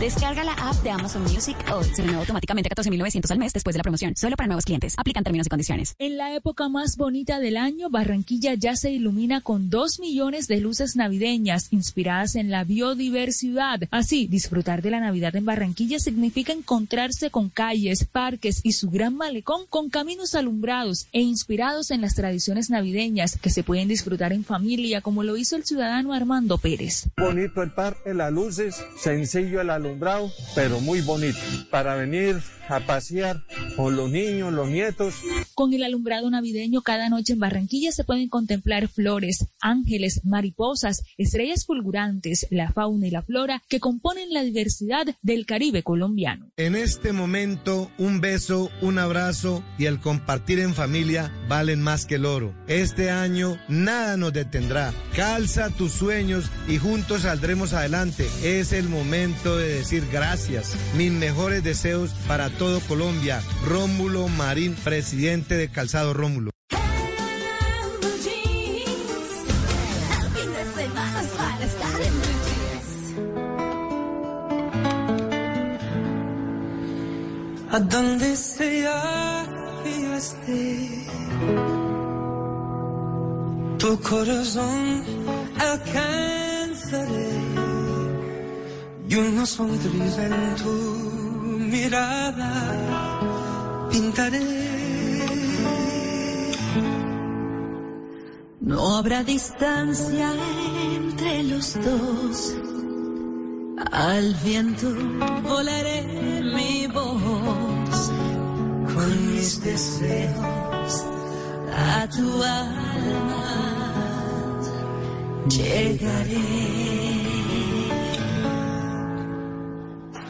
Descarga la app de Amazon Music hoy. Se renueva automáticamente a 14.900 al mes después de la promoción. Solo para nuevos clientes. Aplican términos y condiciones. En la época más bonita del año, Barranquilla ya se ilumina con dos millones de luces navideñas inspiradas en la biodiversidad. Así, disfrutar de la Navidad en Barranquilla significa encontrarse con calles, parques y su gran malecón con caminos alumbrados e inspirados en las tradiciones navideñas que se pueden disfrutar en familia, como lo hizo el ciudadano Armando Pérez. Bonito el parque, las luces, sencillo el alumbrado, pero muy bonito. Para venir a pasear con los niños, los nietos. Con el alumbrado navideño cada noche en Barranquilla se pueden contemplar flores, ángeles, mariposas, estrellas fulgurantes, la fauna y la flora que componen la diversidad del Caribe colombiano. En este momento, un beso, un abrazo y el compartir en familia valen más que el oro. Este año nada nos detendrá. Calza tus sueños y juntos saldremos adelante. Es el momento de decir gracias. Mis mejores deseos para todo Colombia. Rómulo Marín, presidente de Calzado Rómulo. A donde sea que yo esté, tu corazón alcanzaré y una sonrisa en tu mirada pintaré. No habrá distancia entre los dos. Al viento volaré mi voz con mis deseos a tu alma. Llegaré.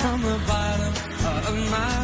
From the bottom of my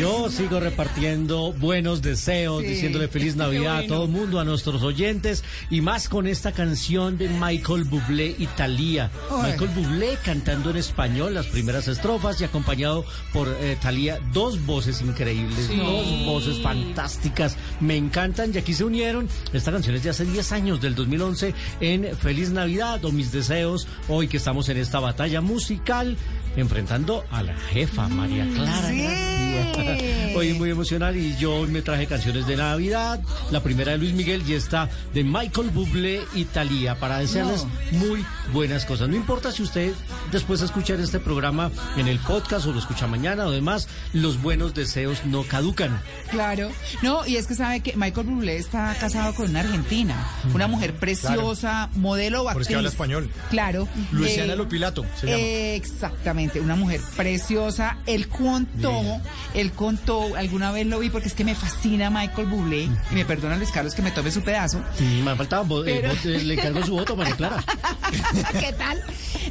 Yo sigo repartiendo buenos deseos, Sí. diciéndole feliz Navidad a todo el mundo, a nuestros oyentes y más con esta canción de Michael Bublé Italia. Ay. Michael Bublé cantando en español las primeras estrofas y acompañado por eh, Thalía, dos voces increíbles, Sí. dos voces fantásticas, me encantan y aquí se unieron. Esta canción es de hace 10 años, del 2011, en Feliz Navidad o Mis Deseos, hoy que estamos en esta batalla musical enfrentando a la jefa María Clara. Gracia. Hoy muy emocional y yo hoy me traje canciones de Navidad, la primera de Luis Miguel y esta de Michael Bublé y Thalía para desearles muy buenas cosas. No importa si usted después de escuchar este programa en el podcast o lo escucha mañana o demás, los buenos deseos no caducan. Claro. No, y es que sabe que Michael Bublé está casado con una argentina, una mujer preciosa, modelo o Por actriz. eso que habla español. Claro. Luciana Eh, Lopilato se llama. Exactamente, una mujer preciosa. Él contó, él contó, alguna vez lo vi porque es que me fascina Michael Bublé, y me perdona Luis Carlos que me tome su pedazo. Sí, me faltaba, vo- eh, Pero- eh, le encargo su voto, María Clara. ¿Qué tal?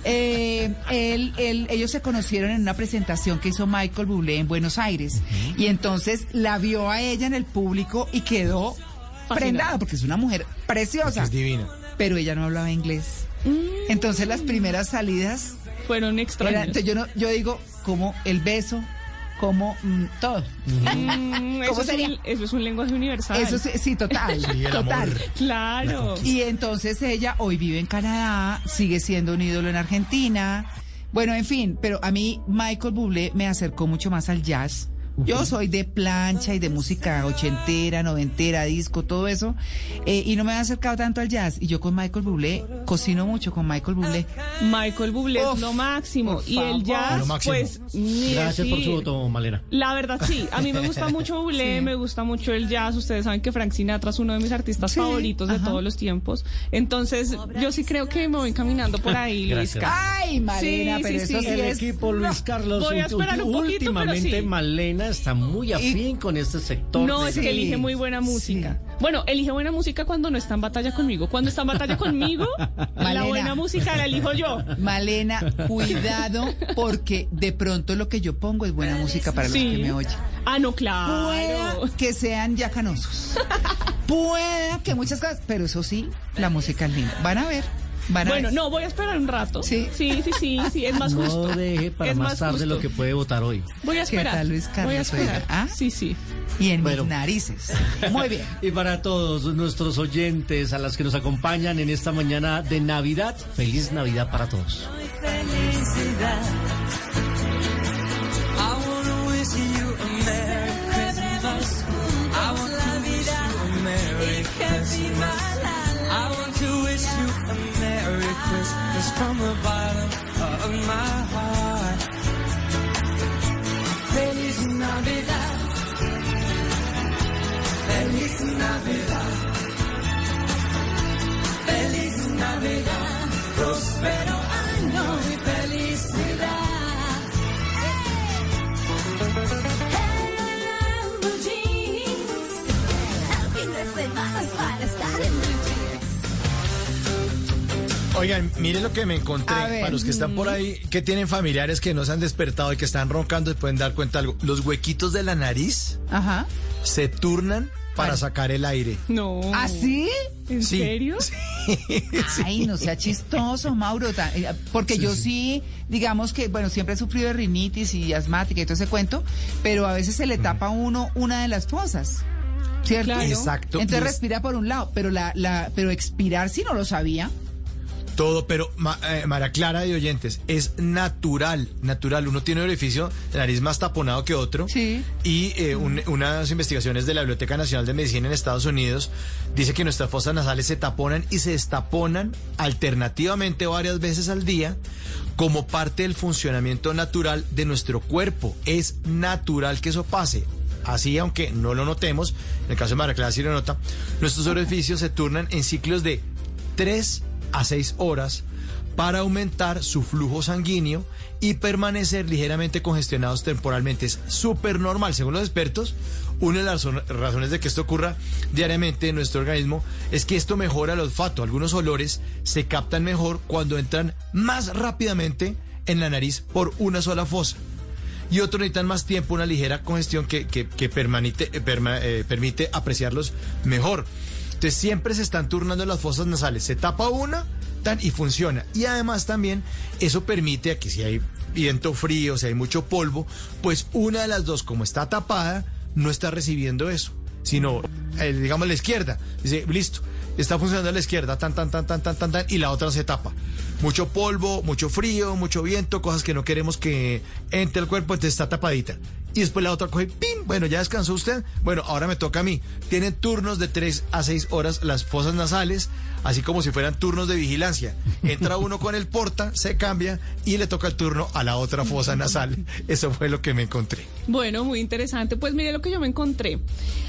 Eh, él, él- ellos se conocieron en una presentación que hizo Michael Bublé en Buenos Aires. Y entonces la vio a ella en el público y quedó prendada porque es una mujer preciosa. Es divina. Pero ella no hablaba inglés. Entonces las primeras salidas fueron extrañas. entonces yo, no, yo digo, como el beso, como mm, todo. Mm, eso, ¿Cómo es sería? un, eso es un lenguaje universal. Eso sí, sí, total, Sí, el total. amor. Claro. Y entonces ella hoy vive en Canadá, sigue siendo un ídolo en Argentina. Bueno, en fin, pero a mí Michael Bublé me acercó mucho más al jazz. Yo soy de plancha y de música ochentera, noventera, disco, todo eso. eh, y no me he acercado tanto al jazz. Y yo con Michael Bublé, cocino mucho con Michael Bublé. Michael Bublé es lo máximo. Y el jazz, pues, ni Gracias por su voto, Malena. La verdad, sí. A mí me gusta mucho Bublé, me gusta mucho el jazz. Ustedes saben que Frank Sinatra es uno de mis artistas Sí, favoritos de ajá. todos los tiempos. Entonces, yo sí creo que me voy caminando por ahí, Gracias. Luisca. Ay, Malena, Sí, pero sí, eso sí. sí el es... equipo Luis Carlos Voy a esperar un poquito, últimamente pero sí. Malena está muy afín con este sector. No, de- es que elige muy buena música. Bueno, elige buena música cuando no está en batalla conmigo. Cuando está en batalla conmigo, la buena música la elijo yo. Malena, cuidado, porque de pronto lo que yo pongo es buena música para Sí. los que me oyen. Ah, no, claro. Pueda que sean ya canosos. Pueda que muchas cosas, pero eso sí, la música es linda. Van a ver. Van a Bueno, no, voy a esperar un rato. Sí. sí, sí, sí, sí, es más No justo. deje para es más, tarde justo. lo que puede votar hoy. Voy a ¿Qué esperar. tal, Luis Carlos? Voy a esperar. ¿Ah? Sí, sí. Y en Bueno. mis narices. Muy bien. Y para todos nuestros oyentes, a las que nos acompañan en esta mañana de Navidad, feliz Navidad para todos. felicidad. From the bottom of my heart. Feliz Navidad. Feliz Navidad. Feliz Navidad. Prospero Oigan, miren lo que me encontré. Para los que están por ahí, que tienen familiares que no se han despertado y que están roncando, se pueden dar cuenta de algo. Los huequitos de la nariz Ajá. se turnan para sacar el aire. No. ¿Ah, sí? ¿En Sí. serio? Ay, no sea chistoso, Mauro. eh, Porque yo sí, digamos que, bueno, siempre he sufrido de rinitis y asmática y todo ese cuento, pero a veces se le tapa a uno una de las fosas. ¿Cierto? Claro. Exacto. Entonces respira por un lado, pero la, la, pero expirar sí no lo sabía. Todo, pero Ma- eh, María Clara de oyentes, es natural, natural. Uno tiene un orificio de nariz más taponado que otro. Sí. Y eh, un- unas investigaciones de la Biblioteca Nacional de Medicina en Estados Unidos dice que nuestras fosas nasales se taponan y se destaponan alternativamente varias veces al día como parte del funcionamiento natural de nuestro cuerpo. Es natural que eso pase. Así, aunque no lo notemos, en el caso de Clara sí lo nota, nuestros orificios se turnan en ciclos de 3 a 6 horas para aumentar su flujo sanguíneo y permanecer ligeramente congestionados temporalmente. Es súper normal, según los expertos. Una de las razon- razones de que esto ocurra diariamente en nuestro organismo es que esto mejora el olfato. Algunos olores se captan mejor cuando entran más rápidamente en la nariz por una sola fosa y otros necesitan más tiempo, una ligera congestión que, que, que permanite- eh, eh, permite apreciarlos mejor. Entonces siempre se están turnando las fosas nasales. Se tapa una tan, y funciona. Y además también eso permite a que si hay viento frío, si hay mucho polvo, pues una de las dos, como está tapada, no está recibiendo eso, sino, eh, digamos, la izquierda. Dice, listo, está funcionando la izquierda, tan, tan, tan, tan, tan, tan, tan, y la otra se tapa. Mucho polvo, mucho frío, mucho viento, cosas que no queremos que entre al cuerpo, entonces está tapadita. Y después la otra coge, ¡pim! Bueno, ya descansó usted. Bueno, ahora me toca a mí. Tienen turnos de 3 a 6 horas las fosas nasales, así como si fueran turnos de vigilancia. Entra uno con el porta, se cambia y le toca el turno a la otra fosa nasal. Eso fue lo que me encontré. Bueno, muy interesante. Pues mire lo que yo me encontré.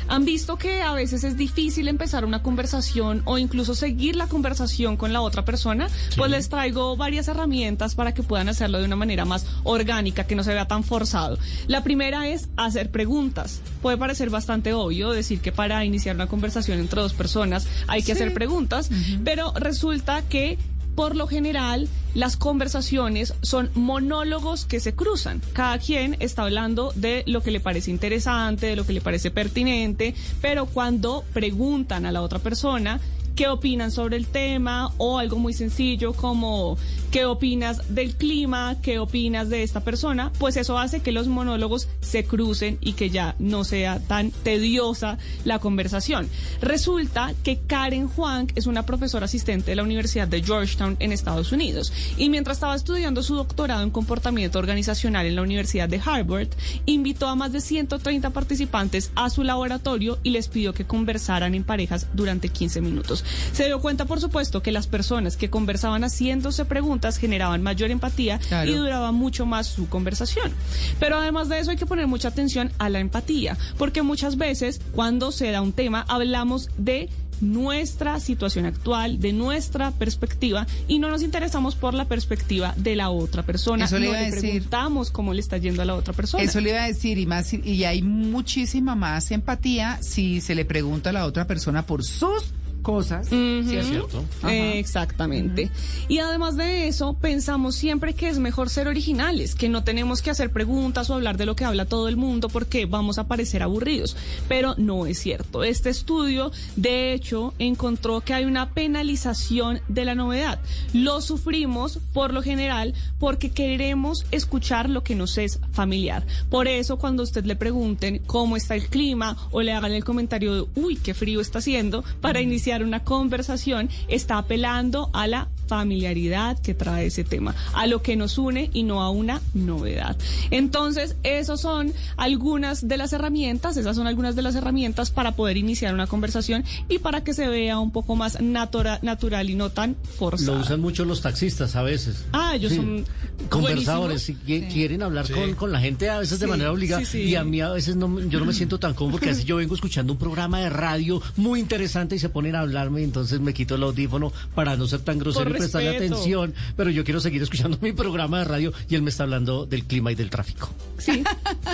Han visto que a veces es difícil empezar una conversación o incluso seguir la conversación con la otra persona. Pues les traigo varias herramientas para que puedan hacerlo de una manera más orgánica, que no se vea tan forzado. La primera es hacer preguntas. Puede parecer bastante obvio decir que para iniciar una conversación entre dos personas hay que hacer preguntas, pero resulta que por lo general, las conversaciones son monólogos que se cruzan. Cada quien está hablando de lo que le parece interesante, de lo que le parece pertinente, pero cuando preguntan a la otra persona, qué opinan sobre el tema o algo muy sencillo como qué opinas del clima, qué opinas de esta persona, pues eso hace que los monólogos se crucen y que ya no sea tan tediosa la conversación. Resulta que Karen Huang es una profesora asistente de la Universidad de Georgetown en Estados Unidos y mientras estaba estudiando su doctorado en comportamiento organizacional en la Universidad de Harvard, invitó a más de 130 participantes a su laboratorio y les pidió que conversaran en parejas durante 15 minutos. Se dio cuenta, por supuesto, que las personas que conversaban haciéndose preguntas generaban mayor empatía Claro. y duraba mucho más su conversación. Pero además de eso hay que poner mucha atención a la empatía, porque muchas veces cuando se da un tema hablamos de nuestra situación actual, de nuestra perspectiva y no nos interesamos por la perspectiva de la otra persona. Eso le no iba a le decir. preguntamos cómo le está yendo a la otra persona. Eso le iba a decir, y más y hay muchísima más empatía si se le pregunta a la otra persona por sus cosas. ¿cierto? Ajá. Eh, Exactamente. Y además de eso, pensamos siempre que es mejor ser originales, que no tenemos que hacer preguntas o hablar de lo que habla todo el mundo porque vamos a parecer aburridos. Pero no es cierto. Este estudio, de hecho, encontró que hay una penalización de la novedad. Lo sufrimos, por lo general, porque queremos escuchar lo que nos es familiar. Por eso, cuando a usted le pregunten cómo está el clima o le hagan el comentario de, uy, qué frío está haciendo, para iniciar una conversación, está apelando a la familiaridad que trae ese tema, a lo que nos une y no a una novedad. Entonces, esas son algunas de las herramientas, esas son algunas de las herramientas para poder iniciar una conversación y para que se vea un poco más natura- natural y no tan forzado. Lo usan mucho los taxistas a veces. Ah, ellos Sí. son Conversadores, y qui- quieren hablar Sí. con, con la gente a veces de manera obligada. sí, sí. Y a mí a veces no, yo no me siento tan cómodo porque a veces yo vengo escuchando un programa de radio muy interesante y se ponen a hablarme y entonces me quito el audífono para no ser tan grosero prestarle respeto. atención. Pero yo quiero seguir escuchando mi programa de radio y él me está hablando del clima y del tráfico. Sí.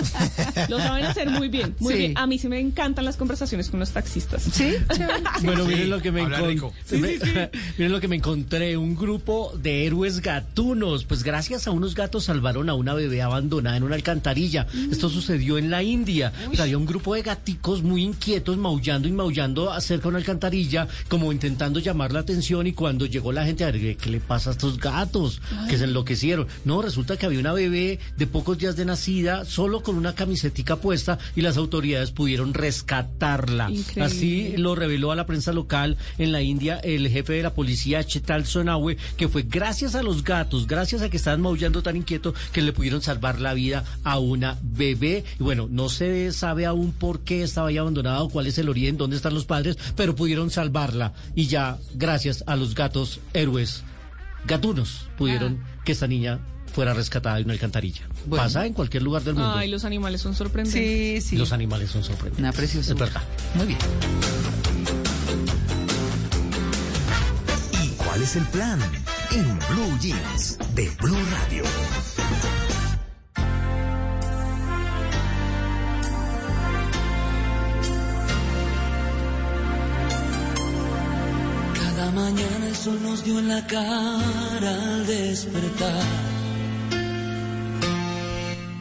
Lo saben hacer muy bien, muy Sí. bien. A mí sí me encantan las conversaciones con los taxistas. Sí, Bueno, miren lo que me habla encon- rico. Sí, me- sí, sí. miren lo que me encontré, un grupo de héroes gatunos. Pues gracias a unos gatos salvaron a una bebé abandonada en una alcantarilla. Esto sucedió en la India. Pues había un grupo de gaticos muy inquietos maullando y maullando acerca de una alcantarilla, como intentando llamar la atención y cuando llegó la gente a qué le pasa a estos gatos que se enloquecieron. No, resulta que había una bebé de pocos días de nacida solo con una camisetica puesta y las autoridades pudieron rescatarla. Increíble. Así lo reveló a la prensa local en la India el jefe de la policía Chetal Sonawe, que fue gracias a los gatos, gracias a que estaban maullando tan inquieto que le pudieron salvar la vida a una bebé. Y bueno, no se sabe aún por qué estaba ahí abandonada o cuál es el origen, dónde están los padres, pero pudieron salvarla. Y ya, gracias a los gatos héroes, gatunos, pudieron que esta niña fuera rescatada de una alcantarilla. Bueno. Pasa en cualquier lugar del mundo. Ay, los animales son sorprendentes. Sí, sí. Los animales son sorprendentes. Una preciosura. Es verdad. Muy bien. ¿Y cuál es el plan? En Blue Jeans de Blue Radio. Mañana el sol nos dio en la cara al despertar.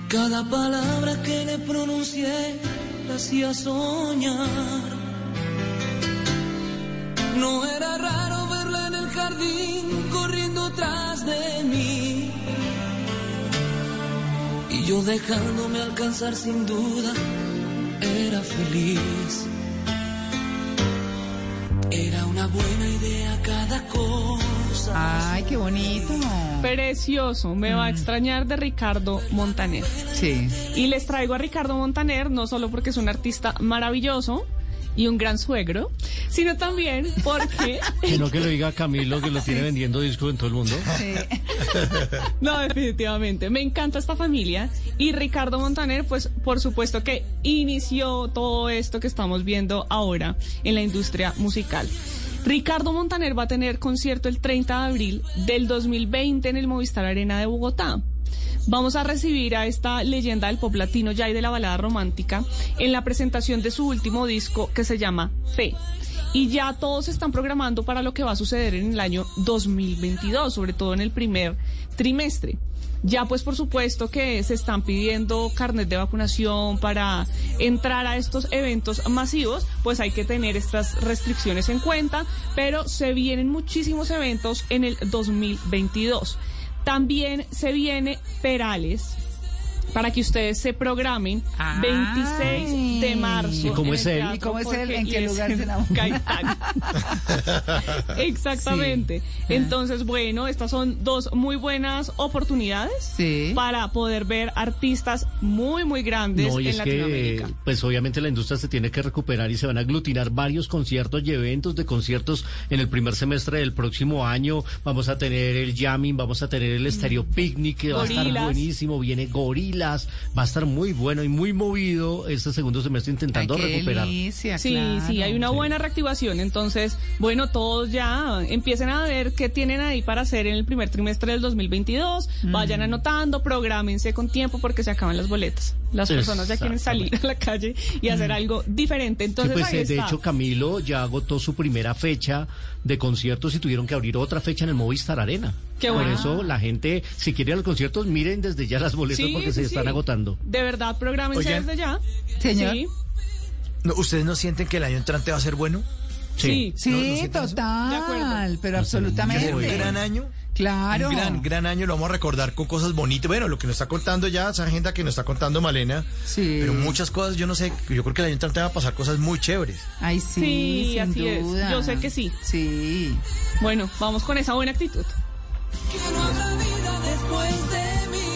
Cada palabra que le pronuncié la hacía soñar. No era raro verla en el jardín corriendo tras de mí. Y yo dejándome alcanzar sin duda, era feliz. Era una buena idea cada cosa. Ay, qué bonito. Precioso, me va a extrañar de Ricardo Montaner. Sí. Y les traigo a Ricardo Montaner no solo porque es un artista maravilloso y un gran suegro, sino también porque... Que no que lo diga Camilo, que lo tiene vendiendo discos en todo el mundo. No, definitivamente. Me encanta esta familia. Y Ricardo Montaner, pues por supuesto que inició todo esto que estamos viendo ahora en la industria musical. Ricardo Montaner va a tener concierto el 30 de abril del 2020 en el Movistar Arena de Bogotá. Vamos a recibir a esta leyenda del pop latino ya y de la balada romántica en la presentación de su último disco que se llama Fe. Y ya todos están programando para lo que va a suceder en el año 2022, sobre todo en el primer trimestre. Ya pues por supuesto que se están pidiendo carnet de vacunación para entrar a estos eventos masivos, pues hay que tener estas restricciones en cuenta, pero se vienen muchísimos eventos en el 2022. También se viene Perales para que ustedes se programen 26 de marzo. ¿Y cómo es el él? ¿Y cómo es él? ¿En qué lugar se. Exactamente. Entonces, bueno, estas son dos muy buenas oportunidades para poder ver artistas muy, muy grandes No, y en es que, pues obviamente la industria se tiene que recuperar y se van a aglutinar varios conciertos y eventos de conciertos en el primer semestre del próximo año. Vamos a tener el jamming, vamos a tener el Stereo Picnic, que va a estar buenísimo. Viene Va a estar muy bueno y muy movido este segundo semestre intentando Ay, qué recuperar. delicia, Sí, claro. sí, hay una buena reactivación. Entonces, bueno, todos ya empiecen a ver qué tienen ahí para hacer en el primer trimestre del 2022. Vayan anotando, prográmense con tiempo porque se acaban las boletas. Las personas ya quieren salir a la calle y hacer algo diferente. Sí, Entonces, pues ahí eh, de está. hecho Camilo ya agotó su primera fecha de conciertos y tuvieron que abrir otra fecha en el Movistar Arena. Qué Por bueno. eso la gente, si quiere ir a los conciertos, miren desde ya las boletas Sí, porque sí, se están sí. agotando. De verdad, prográmense Oigan. desde ya. Señor. No, ¿Ustedes no sienten que el año entrante va a ser bueno? Sí. Sí, ¿No- no sienten eso? total, pero absolutamente. un gran año. Claro. Un gran, gran año, lo vamos a recordar con cosas bonitas. Bueno, lo que nos está contando ya, esa agenda que nos está contando Malena. Sí. Pero muchas cosas, yo no sé, yo creo que el año entrante va a pasar cosas muy chéveres. Ay, sí, Sí, sin así es. Yo sé que sí. Sí. Bueno, vamos con esa buena actitud. Que no habrá vida después de mí,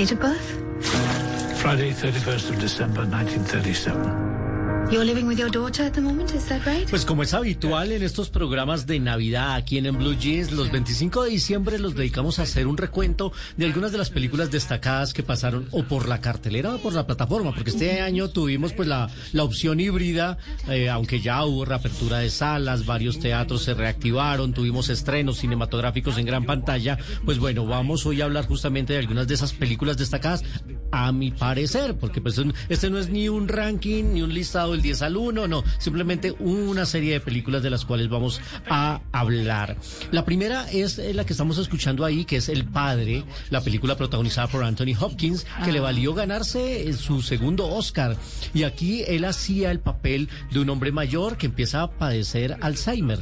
Date of birth? Friday, 31st of December, 1937. You're living with your daughter at the moment, is that right? Pues como es habitual en estos programas de Navidad aquí en, en Blue Jeans, los 25 de diciembre los dedicamos a hacer un recuento de algunas de las películas destacadas que pasaron o por la cartelera o por la plataforma, porque este año tuvimos pues la, la opción híbrida, eh, aunque ya hubo reapertura de salas, varios teatros se reactivaron, tuvimos estrenos cinematográficos en gran pantalla, pues bueno, vamos hoy a hablar justamente de algunas de esas películas destacadas, a mi parecer, porque pues este no es ni un ranking, ni un listado del 10 al 1, no, simplemente una serie de películas de las cuales vamos a hablar. La primera es eh, la que estamos escuchando ahí, que es El Padre, la película protagonizada por Anthony Hopkins, que le valió ganarse eh, su segundo Oscar. Y aquí él hacía el papel de un hombre mayor que empieza a padecer Alzheimer.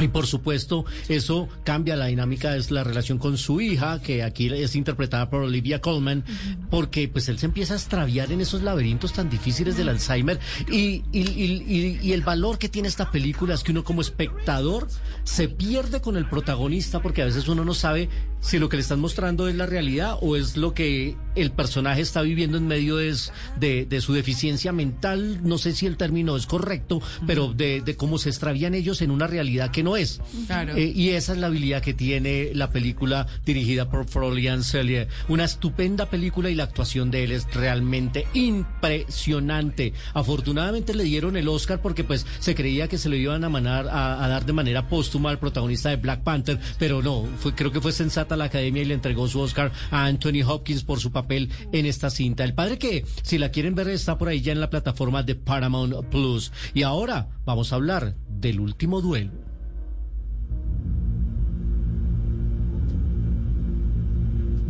Y por supuesto, eso cambia la dinámica de la relación con su hija, que aquí es interpretada por Olivia Colman, porque pues él se empieza a extraviar en esos laberintos tan difíciles del Alzheimer. Y, y- y- y- el valor que tiene esta película es que uno como espectador se pierde con el protagonista, porque a veces uno no sabe si lo que le están mostrando es la realidad o es lo que el personaje está viviendo en medio de, s- de- de su deficiencia mental. No sé si el término es correcto, pero de, de cómo se extravían ellos en una realidad que no es. Claro. Eh, y esa es la habilidad que tiene la película dirigida por Florian Sellier. Una estupenda película y la actuación de él es realmente impresionante. Afortunadamente le dieron el Oscar porque pues se creía que se lo iban a, manar, a, a dar de manera póstuma al protagonista de Black Panther, pero no, fue, creo que fue sensata la academia y le entregó su Oscar a Anthony Hopkins por su papel en esta cinta. El padre que, si la quieren ver, está por ahí ya en la plataforma de Paramount Plus. Y ahora vamos a hablar del último duelo.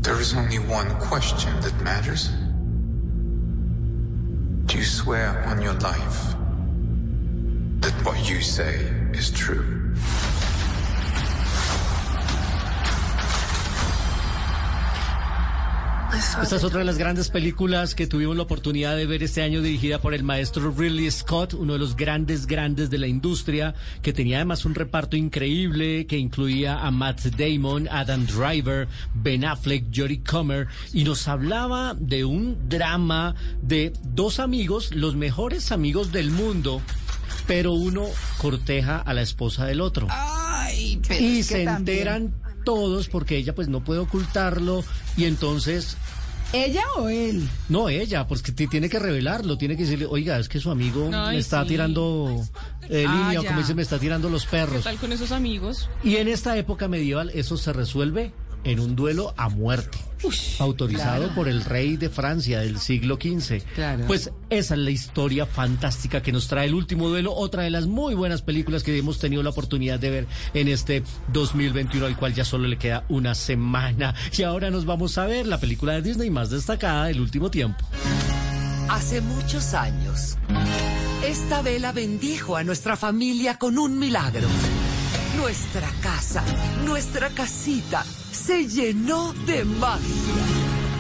There is only one question that matters. Do you swear on your life that what you say is true? Esta es otra de las grandes películas que tuvimos la oportunidad de ver este año dirigida por el maestro Ridley Scott, uno de los grandes, grandes de la industria, que tenía además un reparto increíble que incluía a Matt Damon, Adam Driver, Ben Affleck, Jodie Comer, y nos hablaba de un drama de dos amigos, los mejores amigos del mundo, pero uno corteja a la esposa del otro. Ay, pero y es que se también- enteran todos porque ella pues no puede ocultarlo y entonces ¿Ella o él? no ella pues que tiene que revelarlo tiene que decirle oiga es que su amigo Ay, me está sí. tirando eh, Ah, línea o como dice me está tirando los ¿Qué perros tal con esos amigos? y en esta época medieval eso se resuelve en un duelo a muerte autorizado claro. por el rey de Francia del siglo XV. Claro. Pues esa es la historia fantástica que nos trae el último duelo, otra de las muy buenas películas que hemos tenido la oportunidad de ver en este 2021, al cual ya solo le queda una semana. Y ahora nos vamos a ver la película de Disney más destacada del último tiempo. Hace muchos años, esta vela bendijo a nuestra familia con un milagro. Nuestra casa, nuestra casita, se llenó de magia.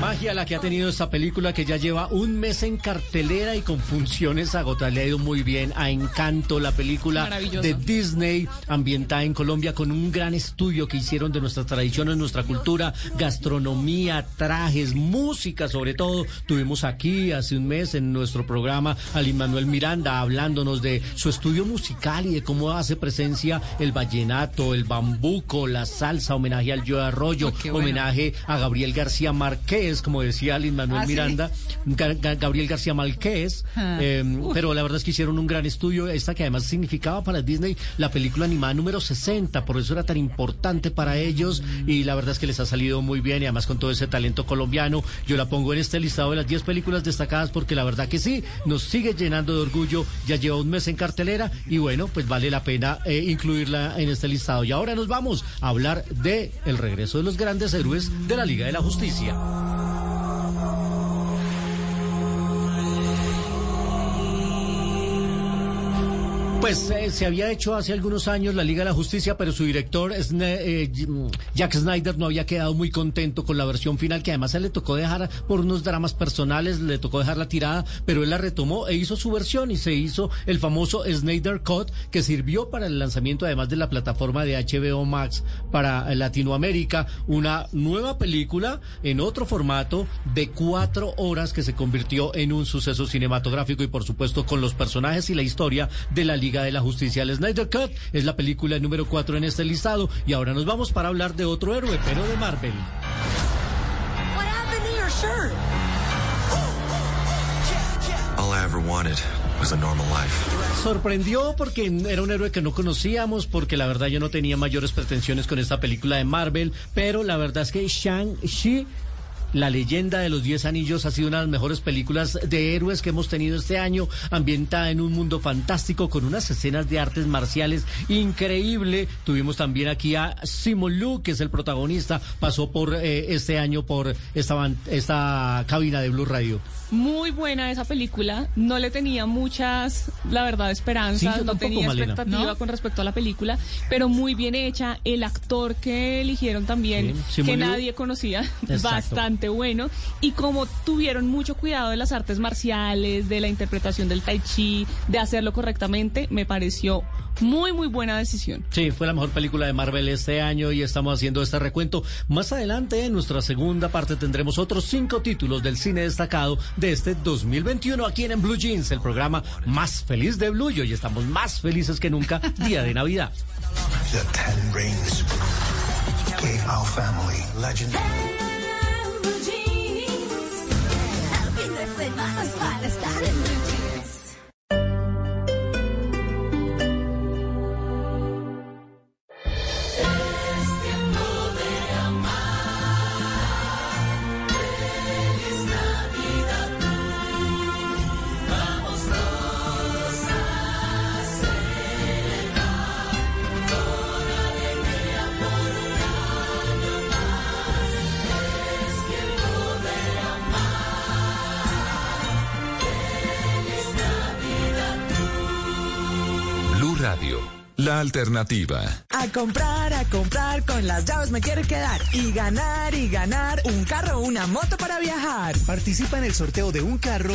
Magia la que ha tenido esta película que ya lleva un mes en cartelera y con funciones agotadas. Le ha ido muy bien a Encanto, la película de Disney, ambientada en Colombia con un gran estudio que hicieron de nuestras tradiciones, nuestra cultura, gastronomía, trajes, música sobre todo. Tuvimos aquí hace un mes en nuestro programa a Lin Manuel Miranda hablándonos de su estudio musical y de cómo hace presencia el vallenato, el bambuco, la salsa, homenaje al Joe Arroyo, homenaje a Gabriel García Márquez, como decía Lin Manuel ¿Ah? Miranda, Ga- Ga- Gabriel García Márquez, Ah. eh, pero la verdad es que hicieron un gran estudio, esta que además significaba para Disney la película animada número 60, por eso era tan importante para ellos y la verdad es que les ha salido muy bien y además con todo ese talento colombiano, yo la pongo en este listado de las 10 películas destacadas porque la verdad que sí, nos sigue llenando de orgullo, ya lleva un mes en cartelera y bueno, pues vale la pena eh, incluirla en este listado. Y ahora nos vamos a hablar de el regreso de los grandes héroes de la Liga de la Justicia. Oh. Pues eh, se había hecho hace algunos años la Liga de la Justicia, pero su director, Sne- eh, Jack Snyder, no había quedado muy contento con la versión final, que además él le tocó dejar por unos dramas personales, le tocó dejarla tirada, pero él la retomó e hizo su versión y se hizo el famoso Snyder Cut, que sirvió para el lanzamiento además de la plataforma de HBO Max para Latinoamérica, una nueva película en otro formato de cuatro horas que se convirtió en un suceso cinematográfico y por supuesto con los personajes y la historia de la Liga de la Justicia. El Snyder Cut es la película número cuatro en este listado y ahora nos vamos para hablar de otro héroe, pero de Marvel. What happened to your shirt? All I ever wanted was a normal life. Sorprendió porque era un héroe que no conocíamos, porque la verdad yo no tenía mayores pretensiones con esta película de Marvel, pero la verdad es que Shang-Chi la leyenda de los Diez Anillos ha sido una de las mejores películas de héroes que hemos tenido este año, ambientada en un mundo fantástico con unas escenas de artes marciales increíble. Tuvimos también aquí a Simon Lu, que es el protagonista, pasó por eh, este año por esta, esta cabina de Blue Radio. Muy buena esa película. No le tenía muchas, la verdad, esperanzas. no tampoco, tenía expectativa ¿No? con respecto a la película, pero muy bien hecha. El actor que eligieron también, Sí, que nadie conocía, Exacto. bastante bueno. Y como tuvieron mucho cuidado de las artes marciales, de la interpretación del tai chi, de hacerlo correctamente, me pareció muy, muy buena decisión. Sí, fue la mejor película de Marvel este año y estamos haciendo este recuento. Más adelante, en nuestra segunda parte, tendremos otros cinco títulos del cine destacado de este 2021 aquí en, En Blue Jeans, el programa más feliz de Blue. Y hoy estamos más felices que nunca, día de Navidad. The Ten Rings gave our family legend. Blue Jeans. El la alternativa. A comprar, a comprar, con las llaves me quiero quedar. Y ganar, y ganar, un carro o una moto para viajar. Participa en el sorteo de un carro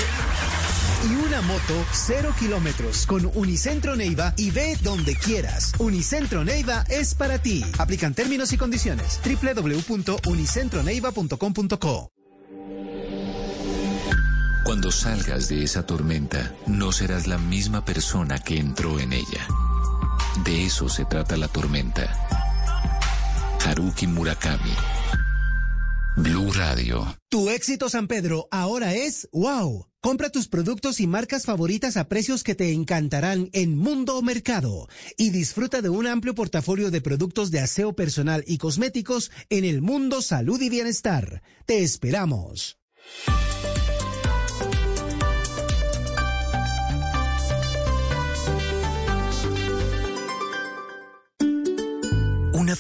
y una moto cero kilómetros con Unicentro Neiva y ve donde quieras. Unicentro Neiva es para ti. Aplican términos y condiciones. www.unicentroneiva.com.co Cuando salgas de esa tormenta, no serás la misma persona que entró en ella. De eso se trata la tormenta. Haruki Murakami. Blue Radio. Tu éxito San Pedro ahora es wow. Compra tus productos y marcas favoritas a precios que te encantarán en Mundo Mercado y disfruta de un amplio portafolio de productos de aseo personal y cosméticos en el mundo salud y bienestar. Te esperamos.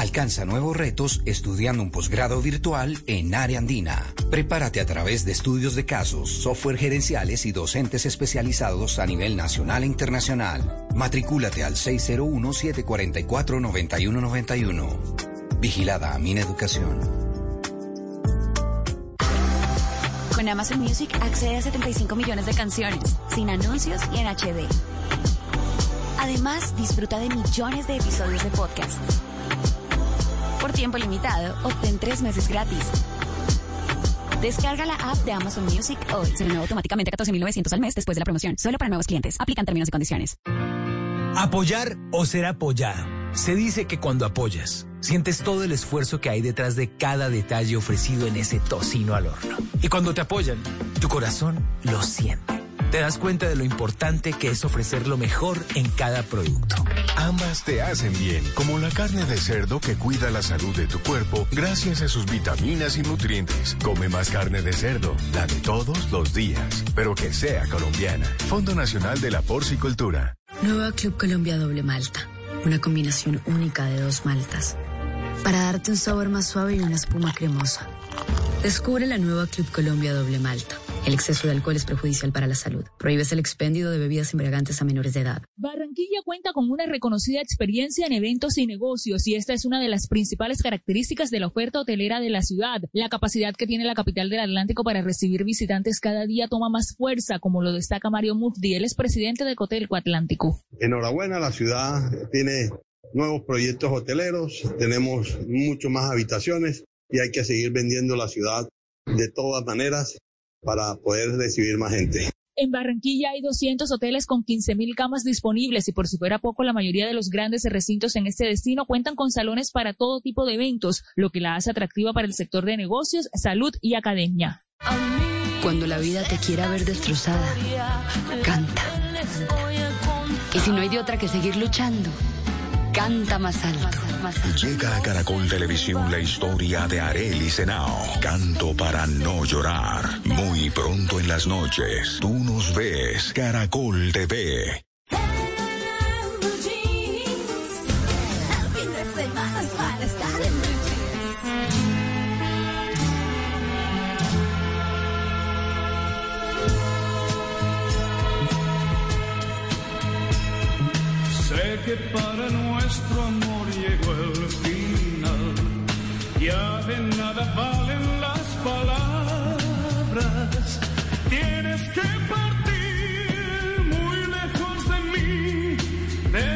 Alcanza nuevos retos estudiando un posgrado virtual en área andina. Prepárate a través de estudios de casos, software gerenciales y docentes especializados a nivel nacional e internacional. Matricúlate al 601-744-9191. Vigilada a Educación. Con Amazon Music accede a 75 millones de canciones, sin anuncios y en HD. Además, disfruta de millones de episodios de podcasts. Por tiempo limitado, obtén tres meses gratis. Descarga la app de Amazon Music hoy. Se renueva automáticamente a 14.900 al mes después de la promoción. Solo para nuevos clientes. Aplican términos y condiciones. Apoyar o ser apoyado. Se dice que cuando apoyas, sientes todo el esfuerzo que hay detrás de cada detalle ofrecido en ese tocino al horno. Y cuando te apoyan, tu corazón lo siente. Te das cuenta de lo importante que es ofrecer lo mejor en cada producto. Ambas te hacen bien, como la carne de cerdo que cuida la salud de tu cuerpo gracias a sus vitaminas y nutrientes. Come más carne de cerdo, la de todos los días, pero que sea colombiana. Fondo Nacional de la Porcicultura. Nueva Club Colombia Doble Malta. Una combinación única de dos maltas. Para darte un sabor más suave y una espuma cremosa. Descubre la nueva Club Colombia Doble Malta. El exceso de alcohol es perjudicial para la salud. Prohíbes el expendio de bebidas embriagantes a menores de edad. Barranquilla cuenta con una reconocida experiencia en eventos y negocios y esta es una de las principales características de la oferta hotelera de la ciudad. La capacidad que tiene la capital del Atlántico para recibir visitantes cada día toma más fuerza, como lo destaca Mario Mufdi, él es presidente de Cotelco Atlántico. Enhorabuena, la ciudad tiene nuevos proyectos hoteleros, tenemos mucho más habitaciones y hay que seguir vendiendo la ciudad de todas maneras para poder recibir más gente. En Barranquilla hay 200 hoteles con 15.000 camas disponibles y por si fuera poco, la mayoría de los grandes recintos en este destino cuentan con salones para todo tipo de eventos, lo que la hace atractiva para el sector de negocios, salud y academia. Cuando la vida te quiera ver destrozada, canta. Y si no hay de otra que seguir luchando, canta más alto. Llega a Caracol Televisión la historia de Arel y Senao. Canto para no llorar. Muy pronto en las noches. Tú nos ves. Caracol TV. Sé que para nuestro amor llegó el final. Ya de nada valen las palabras. Tienes que partir muy lejos de mí, de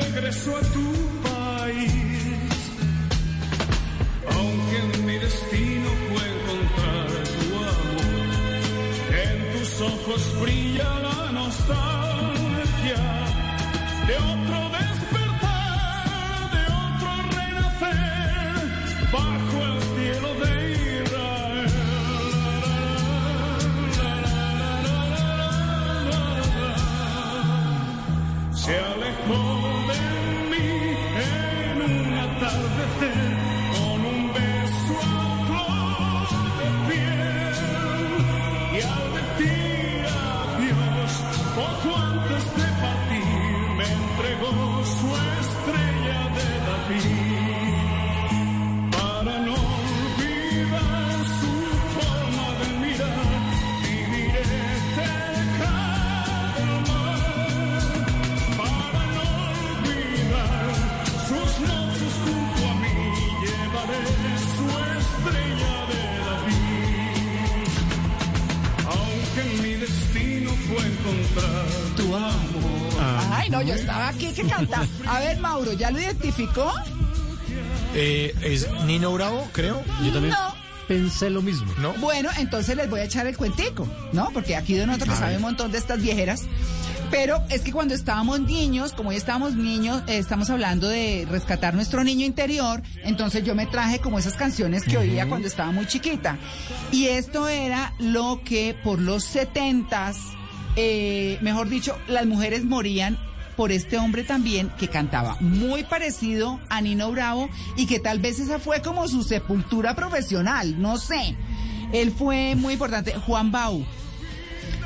regreso a tu país. Aunque mi destino fue encontrar tu amor, en tus ojos brilla Se no, yo estaba aquí que canta. A ver, Mauro, ¿ya lo identificó? Eh, ¿Es Nino Bravo, creo? Yo también No. pensé lo mismo. ¿No? Bueno, entonces les voy a echar el cuentico, ¿no? Porque aquí de nosotros que sabe un montón de estas viejeras. Pero es que cuando estábamos niños, como ya estábamos niños, eh, estamos hablando de rescatar nuestro niño interior, entonces yo me traje como esas canciones que oía cuando estaba muy chiquita. Y esto era lo que por los setentas, eh, mejor dicho, las mujeres morían por este hombre también que cantaba muy parecido a Nino Bravo y que tal vez esa fue como su sepultura profesional, no sé. Él fue muy importante, Juan Bau.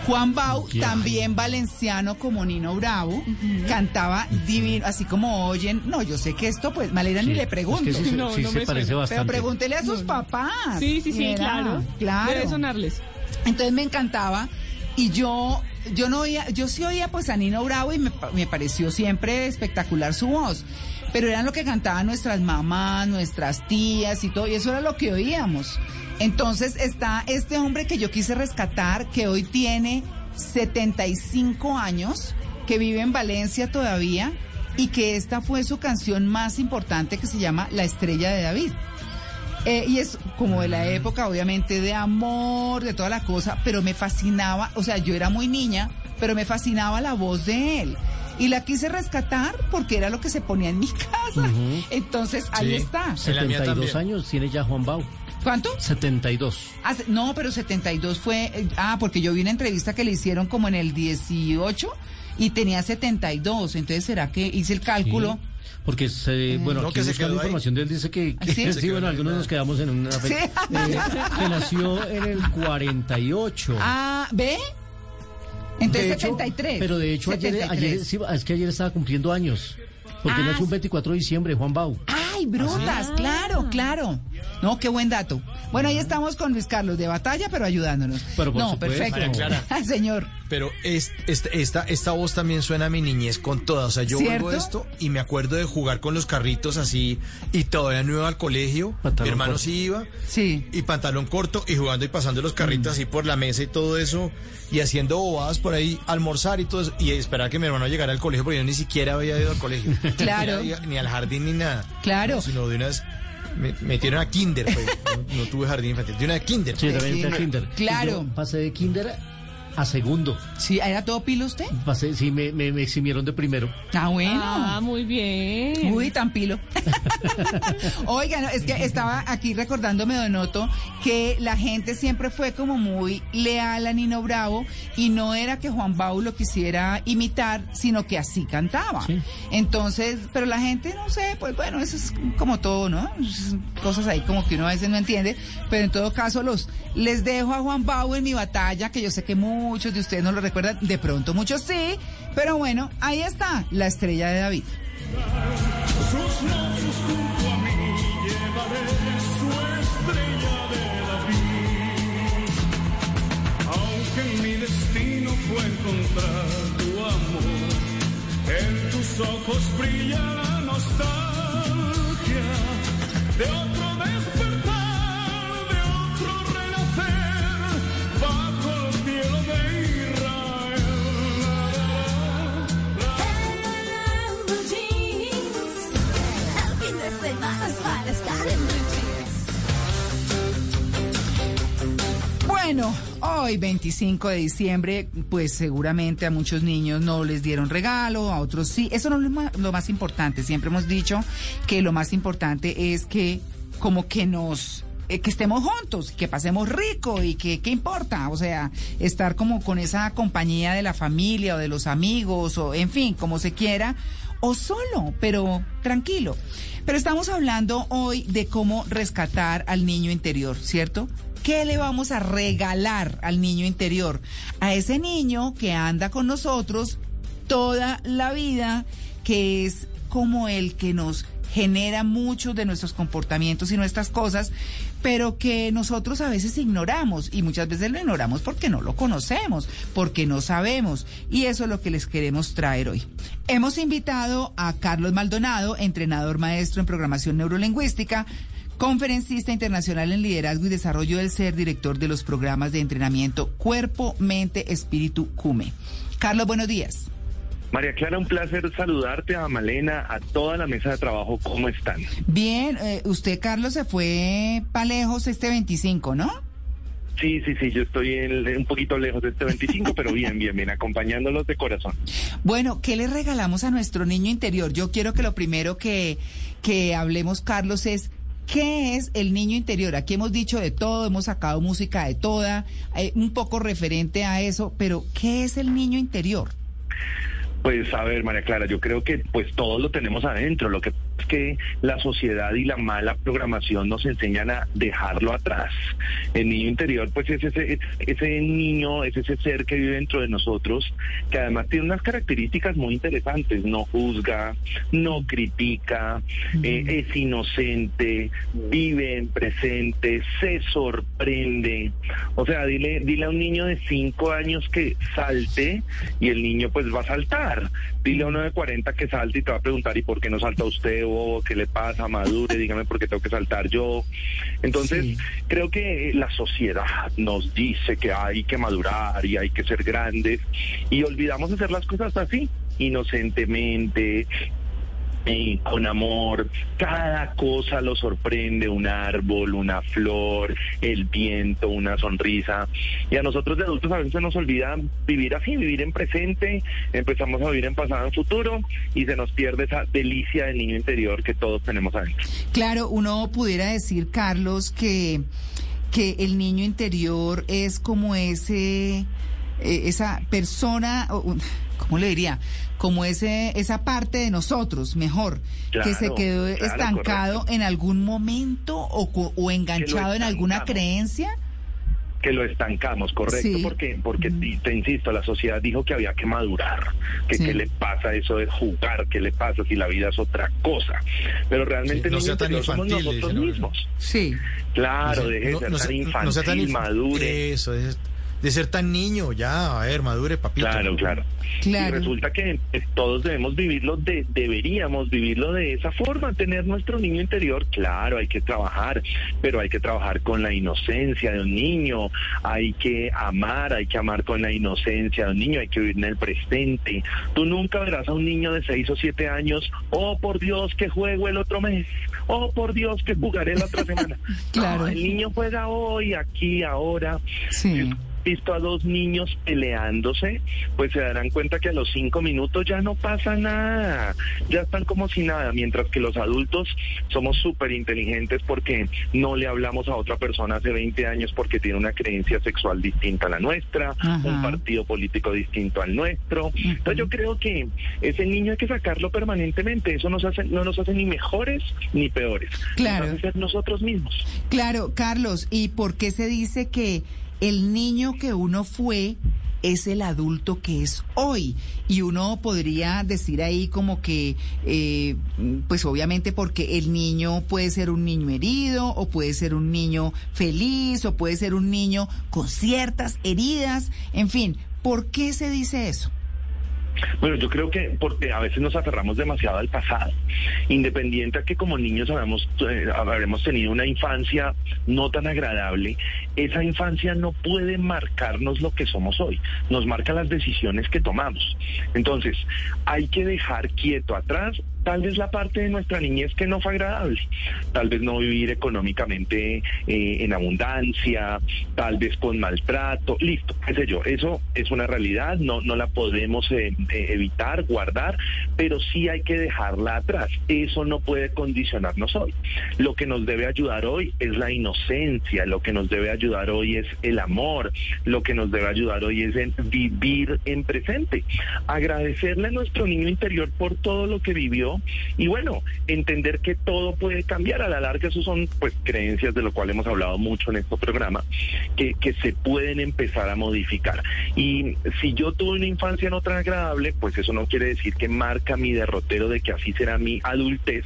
Juan Bau, también valenciano como Nino Bravo, cantaba divino, así como oyen. No, yo sé que esto, pues, Malena ni le es pregunto. que sí No, sí no se me parece suena. bastante. Pero pregúntele a sus papás. Sí, sí, sí, Era, claro. Claro. Debe sonarles. Entonces me encantaba y yo yo no oía, yo sí oía pues a Nino Bravo y me, me pareció siempre espectacular su voz. Pero eran lo que cantaban nuestras mamás, nuestras tías y todo, y eso era lo que oíamos. Entonces está este hombre que yo quise rescatar, que hoy tiene 75 años, que vive en Valencia todavía, y que esta fue su canción más importante que se llama La Estrella de David. Eh, y es como de la época, obviamente, de amor, de toda la cosa, pero me fascinaba, o sea, yo era muy niña, pero me fascinaba la voz de él. Y la quise rescatar porque era lo que se ponía en mi casa. Entonces, ahí está. En la mía 72 también. años tiene ya Juan Bau. ¿Cuánto? 72. Ah, no, pero 72 fue... eh, Ah, porque yo vi una entrevista que le hicieron como en el 18 y tenía 72. Entonces, ¿será que hice el cálculo? Sí, Porque, se, bueno, No, aquí que se quedó información de él dice que, que- ¿Ah, sí? bueno, en algunos nos quedamos en una Sí. fecha. Eh, que nació en el 48. Ah, ¿ve? Entonces, De hecho, 73. Pero de hecho, ayer, 73. ayer, sí, es que ayer estaba cumpliendo años. Porque Ah, nació un sí. 24 de diciembre, Juan Bau. Ay, brutas, claro, claro. No, qué buen dato. Bueno, ahí estamos con Luis Carlos de batalla, pero ayudándonos. Pero por no, supuesto. perfecto. Clara. Señor. Pero es, este- esta, esta voz también suena a mi niñez con toda. O sea, yo ¿Cierto? oigo esto y me acuerdo de jugar con los carritos así y todavía no iba al colegio. Pantalón mi hermano corto. sí iba. Sí. Y pantalón corto y jugando y pasando los carritos así por la mesa y todo eso. Y haciendo bobadas por ahí, almorzar y todo eso. Y esperar que mi hermano llegara al colegio porque yo ni siquiera había ido al colegio. Claro. Ni, ni al jardín ni nada. Claro. Sino de una vez me metieron a kinder. pues. No, no tuve jardín infantil. De una vez kinder. Sí, también kinder. de kinder. Claro. Yo pasé de kinder a segundo. Sí, ¿era todo pilo usted? Pasé, sí, me, me, me eximieron de primero. Ah, bueno. Ah, muy bien. Uy, tan pilo. Oiga, no, es que estaba aquí recordándome, Donoto, que la gente siempre fue como muy leal a Nino Bravo y no era que Juan Bau lo quisiera imitar, sino que así cantaba. Sí. Entonces, pero la gente, no sé, pues bueno, eso es como todo, ¿no? Cosas ahí como que uno a veces no entiende, pero en todo caso los les dejo a Juan Bau en mi batalla, que yo sé que muchos de ustedes no lo recuerdan, de pronto muchos sí, pero bueno, ahí está, la estrella de David. Sus noches junto a mí llevaré su estrella de David. Aunque mi destino fue encontrar tu amor, en tus ojos brilla la nostalgia de otro despertar, Bueno, hoy 25 de diciembre, pues seguramente a muchos niños no les dieron regalo, a otros sí. Eso no es lo más, importante. Siempre hemos dicho que lo más importante es que como que nos eh, que estemos juntos, que pasemos rico y que qué importa, o sea, estar como con esa compañía de la familia o de los amigos o en fin, como se quiera. O solo, pero tranquilo. Pero estamos hablando hoy de cómo rescatar al niño interior, ¿cierto? ¿Qué le vamos a regalar al niño interior? A ese niño que anda con nosotros toda la vida, que es como el que nos genera muchos de nuestros comportamientos y nuestras cosas, pero que nosotros a veces ignoramos y muchas veces lo ignoramos porque no lo conocemos, porque no sabemos y eso es lo que les queremos traer hoy. Hemos invitado a Carlos Maldonado, entrenador maestro en programación neurolingüística, conferencista internacional en liderazgo y desarrollo del ser, director de los programas de entrenamiento Cuerpo, Mente, Espíritu, CUME. Carlos, buenos días. María Clara, un placer saludarte a Malena, a toda la mesa de trabajo. ¿Cómo están? Bien, eh, usted, Carlos, se fue para lejos este 25, ¿no? Sí, sí, sí, yo estoy en- un poquito lejos de este 25, pero bien, bien, bien, acompañándolos de corazón. Bueno, ¿qué le regalamos a nuestro niño interior? Yo quiero que lo primero que, que hablemos, Carlos, es ¿qué es el niño interior? Aquí hemos dicho de todo, hemos sacado música de toda, eh, un poco referente a eso, pero ¿qué es el niño interior? Pues a ver, María Clara, yo creo que pues todos lo tenemos adentro. Lo que que la sociedad y la mala programación nos enseñan a dejarlo atrás. El niño interior, pues es ese, es ese niño, es ese ser que vive dentro de nosotros, que además tiene unas características muy interesantes. No juzga, no critica, eh, es inocente, vive en presente, se sorprende. O sea, dile, dile a un niño de cinco años que salte y el niño pues va a saltar. Dile a uno de 40 que salte y te va a preguntar ¿y por qué no salta usted? o ¿qué le pasa? Madure, dígame por qué tengo que saltar yo. Entonces, creo que la sociedad nos dice que hay que madurar y hay que ser grandes y olvidamos hacer las cosas así, inocentemente, con amor, cada cosa lo sorprende, un árbol, una flor, el viento, una sonrisa. Y a nosotros de adultos a veces nos olvida vivir así, vivir en presente, empezamos a vivir en pasado, en futuro, y se nos pierde esa delicia del niño interior que todos tenemos adentro. Claro, uno pudiera decir, Carlos, que, que el niño interior es como ese, eh, esa persona, ¿cómo le diría? Como ese, esa parte de nosotros, mejor, que se quedó claro, estancado en algún momento o, co- o enganchado en alguna creencia. que lo estancamos, correcto, Sí. porque, porque te, te insisto, la sociedad dijo que había que madurar, que Sí. qué le pasa eso de jugar, qué le pasa si la vida es otra cosa, pero realmente Sí, no sea tan somos nosotros dice, ¿no? mismos. Sí. Claro, deje de No- ser no tan infantil, no sea tan infa- madure. Eso, de, de ser tan niño, ya, a ver, madure, papito. Claro, claro. Claro. Y resulta que todos debemos vivirlo, de, deberíamos vivirlo de esa forma, tener nuestro niño interior. Claro, hay que trabajar, pero hay que trabajar con la inocencia de un niño, hay que amar, hay que amar con la inocencia de un niño, hay que vivir en el presente. Tú nunca verás a un niño de seis o siete años, oh por Dios que juego el otro mes, oh por Dios que jugaré la otra semana. Claro. No, el niño juega hoy, aquí, ahora. Sí. Visto a dos niños peleándose, pues se darán cuenta que a los cinco minutos ya no pasa nada, ya están como si nada, mientras que los adultos somos súper inteligentes porque no le hablamos a otra persona hace 20 años porque tiene una creencia sexual distinta a la nuestra, Ajá. un partido político distinto al nuestro. Entonces yo creo que ese niño hay que sacarlo permanentemente, eso nos hace, no nos hace ni mejores ni peores, Claro. nos hace ser nosotros mismos. Claro, Carlos, ¿y por qué se dice que el niño que uno fue es el adulto que es hoy? Y uno podría decir ahí como que, eh, pues obviamente porque el niño puede ser un niño herido o puede ser un niño feliz o puede ser un niño con ciertas heridas, en fin, ¿por qué se dice eso? Bueno, yo creo que porque a veces nos aferramos demasiado al pasado, independiente a que como niños eh, habremos tenido una infancia no tan agradable, esa infancia no puede marcarnos lo que somos hoy, nos marca las decisiones que tomamos. Entonces, hay que dejar quieto atrás tal vez la parte de nuestra niñez que no fue agradable, tal vez no vivir económicamente eh, en abundancia, tal vez con maltrato, listo, qué sé yo, eso es una realidad, no, no la podemos eh, eh, evitar, guardar, pero sí hay que dejarla atrás, eso no puede condicionarnos hoy. Lo que nos debe ayudar hoy es la inocencia, lo que nos debe ayudar hoy es el amor, lo que nos debe ayudar hoy es vivir en presente, agradecerle a nuestro niño interior por todo lo que vivió y bueno, entender que todo puede cambiar a la larga, eso son pues creencias de lo cual hemos hablado mucho en este programa, que, se pueden empezar a modificar. Y si yo tuve una infancia no tan agradable, pues eso no quiere decir que marca mi derrotero de que así será mi adultez,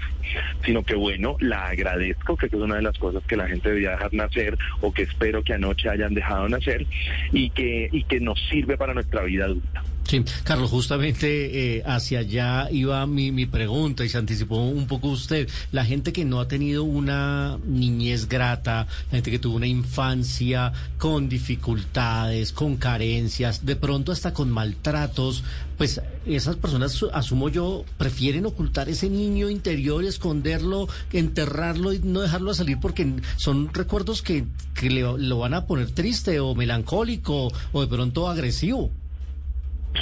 sino que bueno, la agradezco, que es una de las cosas que la gente debía dejar nacer o que espero que anoche hayan dejado nacer y que, y que nos sirve para nuestra vida adulta. Sí, Carlos, justamente eh, hacia allá iba mi, mi pregunta y se anticipó un poco usted. La gente que no ha tenido una niñez grata, la gente que tuvo una infancia con dificultades, con carencias, de pronto hasta con maltratos, pues esas personas, su- asumo yo, prefieren ocultar ese niño interior, esconderlo, enterrarlo y no dejarlo salir porque son recuerdos que, que le, lo van a poner triste o melancólico o de pronto agresivo.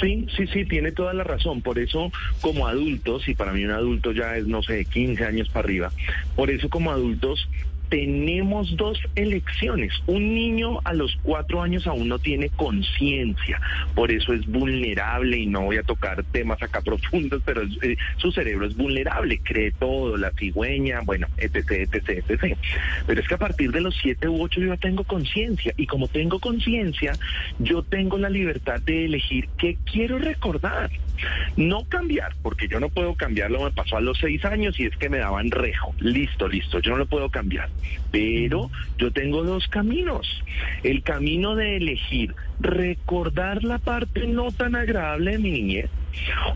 Sí, sí, sí, tiene toda la razón. Por eso, como adultos, y para mí un adulto ya es, no sé, 15 años para arriba, por eso como adultos tenemos dos elecciones. Un niño a los cuatro años aún no tiene conciencia, por eso es vulnerable y no voy a tocar temas acá profundos, pero eh, su cerebro es vulnerable, cree todo, la cigüeña, bueno, etc, etc, etc. Pero es que a partir de los siete u ocho yo ya tengo conciencia y como tengo conciencia, yo tengo la libertad de elegir qué quiero recordar. No cambiar, porque yo no puedo cambiarlo, me pasó a los seis años y es que me daban rejo. Listo, listo, yo no lo puedo cambiar. Pero yo tengo dos caminos. El camino de elegir recordar la parte no tan agradable de mi niñez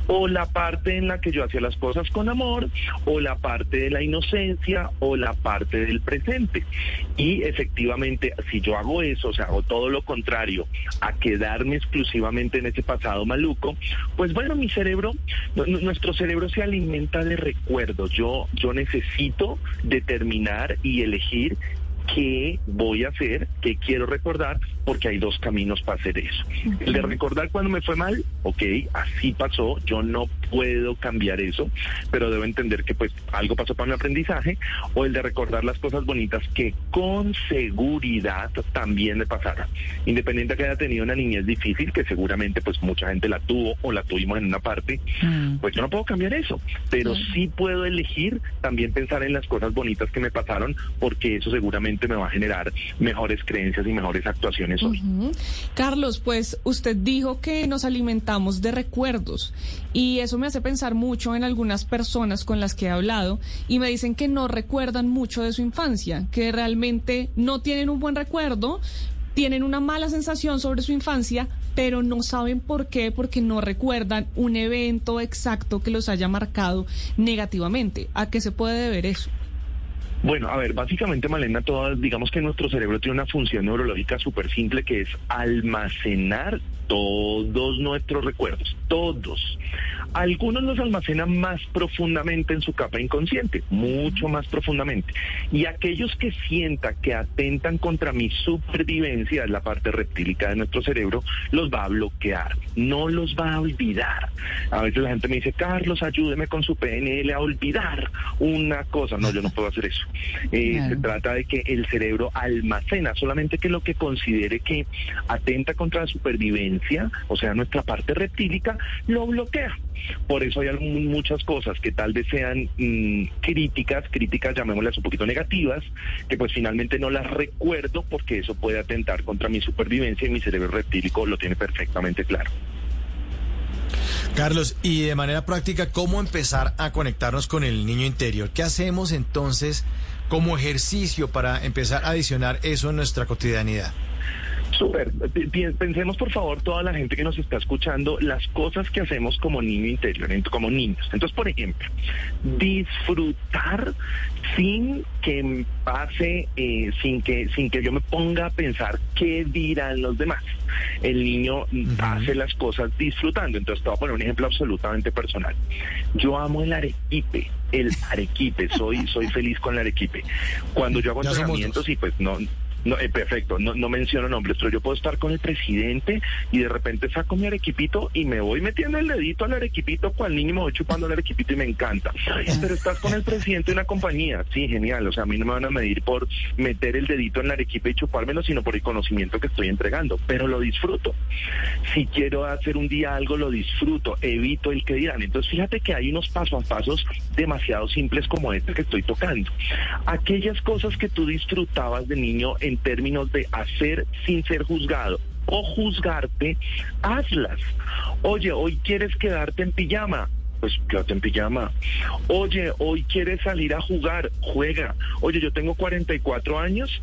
o la parte en la que yo hacía las cosas con amor, o la parte de la inocencia, o la parte del presente. Y efectivamente, si yo hago eso, o sea, hago todo lo contrario a quedarme exclusivamente en ese pasado maluco, pues bueno, mi cerebro, nu- nu- nuestro cerebro se alimenta de recuerdos. Yo, yo necesito determinar y elegir qué voy a hacer, qué quiero recordar, porque hay dos caminos para hacer eso. El de recordar cuando me fue mal, ok, así pasó, yo no puedo cambiar eso, pero debo entender que pues algo pasó para mi aprendizaje, o el de recordar las cosas bonitas que con seguridad también me pasaron. Independiente de que haya tenido una niñez difícil, que seguramente pues mucha gente la tuvo o la tuvimos en una parte, pues yo no puedo cambiar eso, pero sí puedo elegir también pensar en las cosas bonitas que me pasaron, porque eso seguramente me va a generar mejores creencias y mejores actuaciones hoy. Carlos, pues usted dijo que nos alimentamos de recuerdos y eso me hace pensar mucho en algunas personas con las que he hablado y me dicen que no recuerdan mucho de su infancia, que realmente no tienen un buen recuerdo, tienen una mala sensación sobre su infancia, pero no saben por qué, porque no recuerdan un evento exacto que los haya marcado negativamente. ¿A qué se puede deber eso? Bueno, a ver, básicamente, Malena, todas, digamos que nuestro cerebro tiene una función neurológica súper simple que es almacenar todos nuestros recuerdos, todos. Algunos los almacenan más profundamente en su capa inconsciente, mucho más profundamente. Y aquellos que sienta que atentan contra mi supervivencia, es la parte reptílica de nuestro cerebro, los va a bloquear, no los va a olvidar. A veces la gente me dice, Carlos, ayúdeme con su PNL a olvidar una cosa. No, yo no puedo hacer eso. Eh, Claro. Se trata de que el cerebro almacena solamente que lo que considere que atenta contra la supervivencia, o sea, nuestra parte reptílica, lo bloquea. Por eso hay muchas cosas que tal vez sean mm, críticas, críticas llamémoslas un poquito negativas, que pues finalmente no las recuerdo porque eso puede atentar contra mi supervivencia y mi cerebro reptílico lo tiene perfectamente claro. Carlos, y de manera práctica, ¿cómo empezar a conectarnos con el niño interior? ¿Qué hacemos entonces como ejercicio para empezar a adicionar eso en nuestra cotidianidad? Súper. Pensemos, por favor, toda la gente que nos está escuchando, las cosas que hacemos como niño interior, como niños. Entonces, por ejemplo, disfrutar sin que pase, eh, sin que sin que yo me ponga a pensar qué dirán los demás. El niño hace las cosas disfrutando. Entonces, te voy a poner un ejemplo absolutamente personal. Yo amo el arequipe, el arequipe. Soy soy feliz con el arequipe. Cuando yo hago entrenamientos y pues no no, eh, perfecto, no, no menciono nombres, pero yo puedo estar con el presidente y de repente saco mi arequipito y me voy metiendo el dedito al arequipito, cual niño me voy chupando el arequipito y me encanta. Pero estás con el presidente de una compañía, sí, genial, o sea, a mí no me van a medir por meter el dedito en la arequipa y chupármelo, sino por el conocimiento que estoy entregando, pero lo disfruto. Si quiero hacer un día algo, lo disfruto, evito el que dirán. Entonces, fíjate que hay unos pasos a pasos demasiado simples como este que estoy tocando. Aquellas cosas que tú disfrutabas de niño términos de hacer sin ser juzgado o juzgarte, hazlas. Oye, hoy quieres quedarte en pijama. Pues quédate en pijama. Oye, hoy quieres salir a jugar, juega. Oye, yo tengo 44 años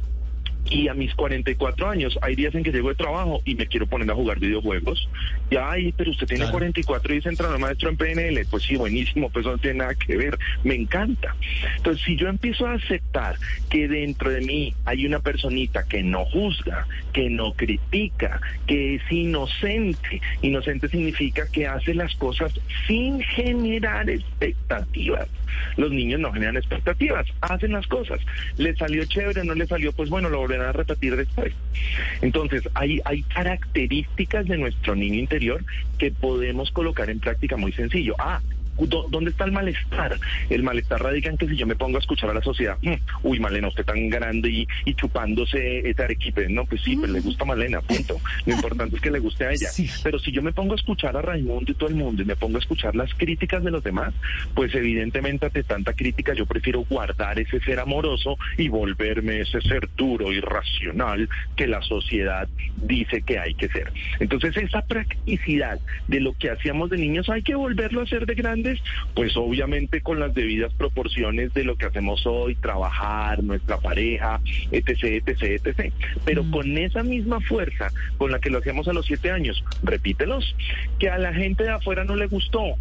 y a mis 44 años hay días en que llego de trabajo y me quiero poner a jugar videojuegos. Y ay, pero usted tiene 44 y es entrenador maestro en PNL. Pues sí, buenísimo, pues eso no tiene nada que ver. Me encanta. Entonces, si yo empiezo a aceptar que dentro de mí hay una personita que no juzga, que no critica, que es inocente, inocente significa que hace las cosas sin generar expectativas. Los niños no generan expectativas, hacen las cosas. Le salió chévere, no le salió, pues bueno, lo a repetir después. Entonces, hay, hay características de nuestro niño interior que podemos colocar en práctica muy sencillo. Ah, ¿dó- ¿Dónde está el malestar? El malestar radica en que si yo me pongo a escuchar a la sociedad, "Mm, uy, Malena, usted tan grande y, y chupándose ese arequipe. No, pues sí, pues le gusta a Malena, punto. Lo importante es que le guste a ella. Pero si yo me pongo a escuchar a Raimundo y todo el mundo y me pongo a escuchar las críticas de los demás, pues evidentemente ante tanta crítica yo prefiero guardar ese ser amoroso y volverme ese ser duro y racional que la sociedad dice que hay que ser. Entonces esa practicidad de lo que hacíamos de niños hay que volverlo a hacer de grandes, pues obviamente con las debidas proporciones de lo que hacemos hoy, trabajar, nuestra pareja, etc., etc., etc. Pero con esa misma fuerza con la que lo hacíamos a los siete años, repítelos, que a la gente de afuera no le gustó,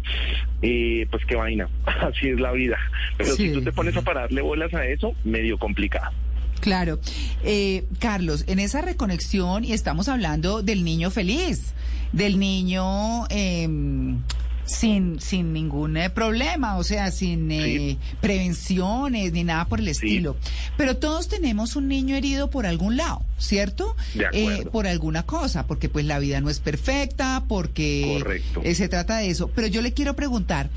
eh, pues qué vaina, así es la vida. Pero si tú te pones a pararle bolas a eso, medio complicado. Claro. Eh, Carlos, en esa reconexión, y estamos hablando del niño feliz, del niño em, sin, sin ningún eh, problema, o sea, sin eh, prevenciones ni nada por el estilo. Pero todos tenemos un niño herido por algún lado, ¿cierto? De. Eh, por alguna cosa, porque pues la vida no es perfecta, porque Correcto. eh, se trata de eso. Pero yo le quiero preguntar,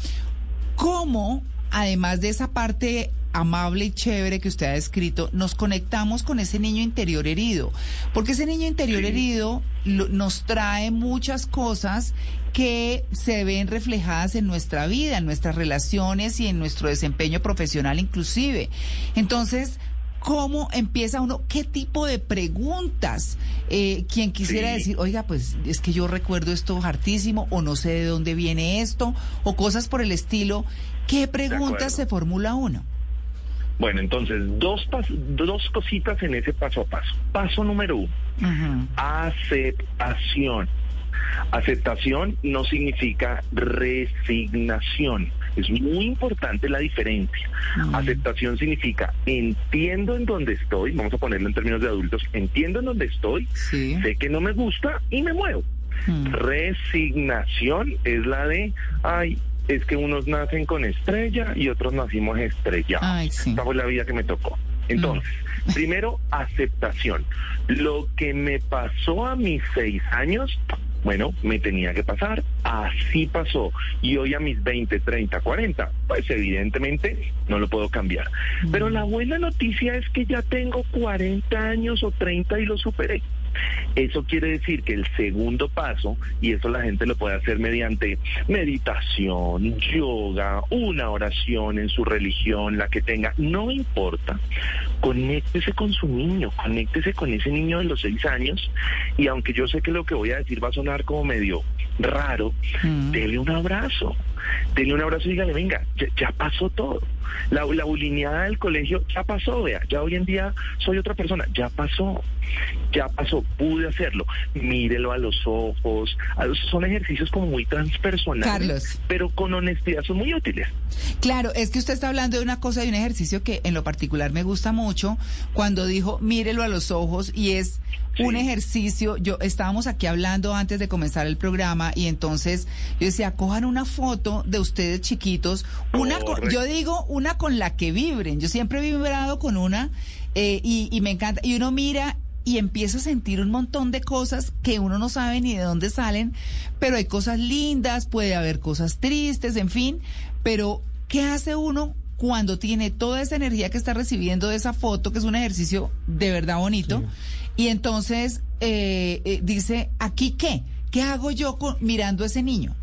¿cómo, además de esa parte amable y chévere que usted ha descrito, nos conectamos con ese niño interior herido? Porque ese niño interior herido lo- nos trae muchas cosas que se ven reflejadas en nuestra vida, en nuestras relaciones y en nuestro desempeño profesional inclusive. Entonces, ¿Cómo empieza uno? ¿Qué tipo de preguntas? Eh, quien quisiera Sí. decir, oiga, pues es que yo recuerdo esto hartísimo, o no sé de dónde viene esto, o cosas por el estilo. ¿Qué preguntas se formula uno? Bueno, entonces, dos, pas- dos cositas en ese paso a paso. Paso número uno, aceptación. Aceptación no significa resignación. Es muy importante la diferencia. Aceptación significa entiendo en dónde estoy, vamos a ponerlo en términos de adultos, entiendo en dónde estoy, sé que no me gusta y me muevo. Resignación es la de, ay, es que unos nacen con estrella y otros nacimos estrellados. Esta fue la vida que me tocó. Entonces, primero, aceptación. Lo que me pasó a mis seis años, bueno, me tenía que pasar, así pasó. Y hoy a mis 20, 30, 40, pues evidentemente no lo puedo cambiar. Pero la buena noticia es que ya tengo 40 años o 30 y lo superé. Eso quiere decir que el segundo paso, y eso la gente lo puede hacer mediante meditación, yoga, una oración en su religión, la que tenga, no importa, conéctese con su niño, conéctese con ese niño de los seis años, y aunque yo sé que lo que voy a decir va a sonar como medio raro, dele un abrazo. Dele un abrazo y dígale, venga, ya, ya pasó todo. La, la bulineada del colegio ya pasó, vea, ya hoy en día soy otra persona, ya pasó, ya pasó, pude hacerlo. Mírelo a los ojos, a- son ejercicios como muy transpersonales, Carlos. pero con honestidad son muy útiles. Claro, es que usted está hablando de una cosa, de un ejercicio que en lo particular me gusta mucho, cuando dijo mírelo a los ojos y es un ejercicio, yo estábamos aquí hablando antes de comenzar el programa y entonces yo decía, cojan una foto de ustedes chiquitos, una yo digo una con la que vibren, yo siempre he vibrado con una eh, y, y me encanta, y uno mira y empieza a sentir un montón de cosas que uno no sabe ni de dónde salen, pero hay cosas lindas, puede haber cosas tristes, en fin, pero ¿qué hace uno cuando tiene toda esa energía que está recibiendo de esa foto, que es un ejercicio de verdad bonito? Y entonces eh, eh, dice, ¿aquí qué? ¿Qué hago yo con, mirando a ese niño?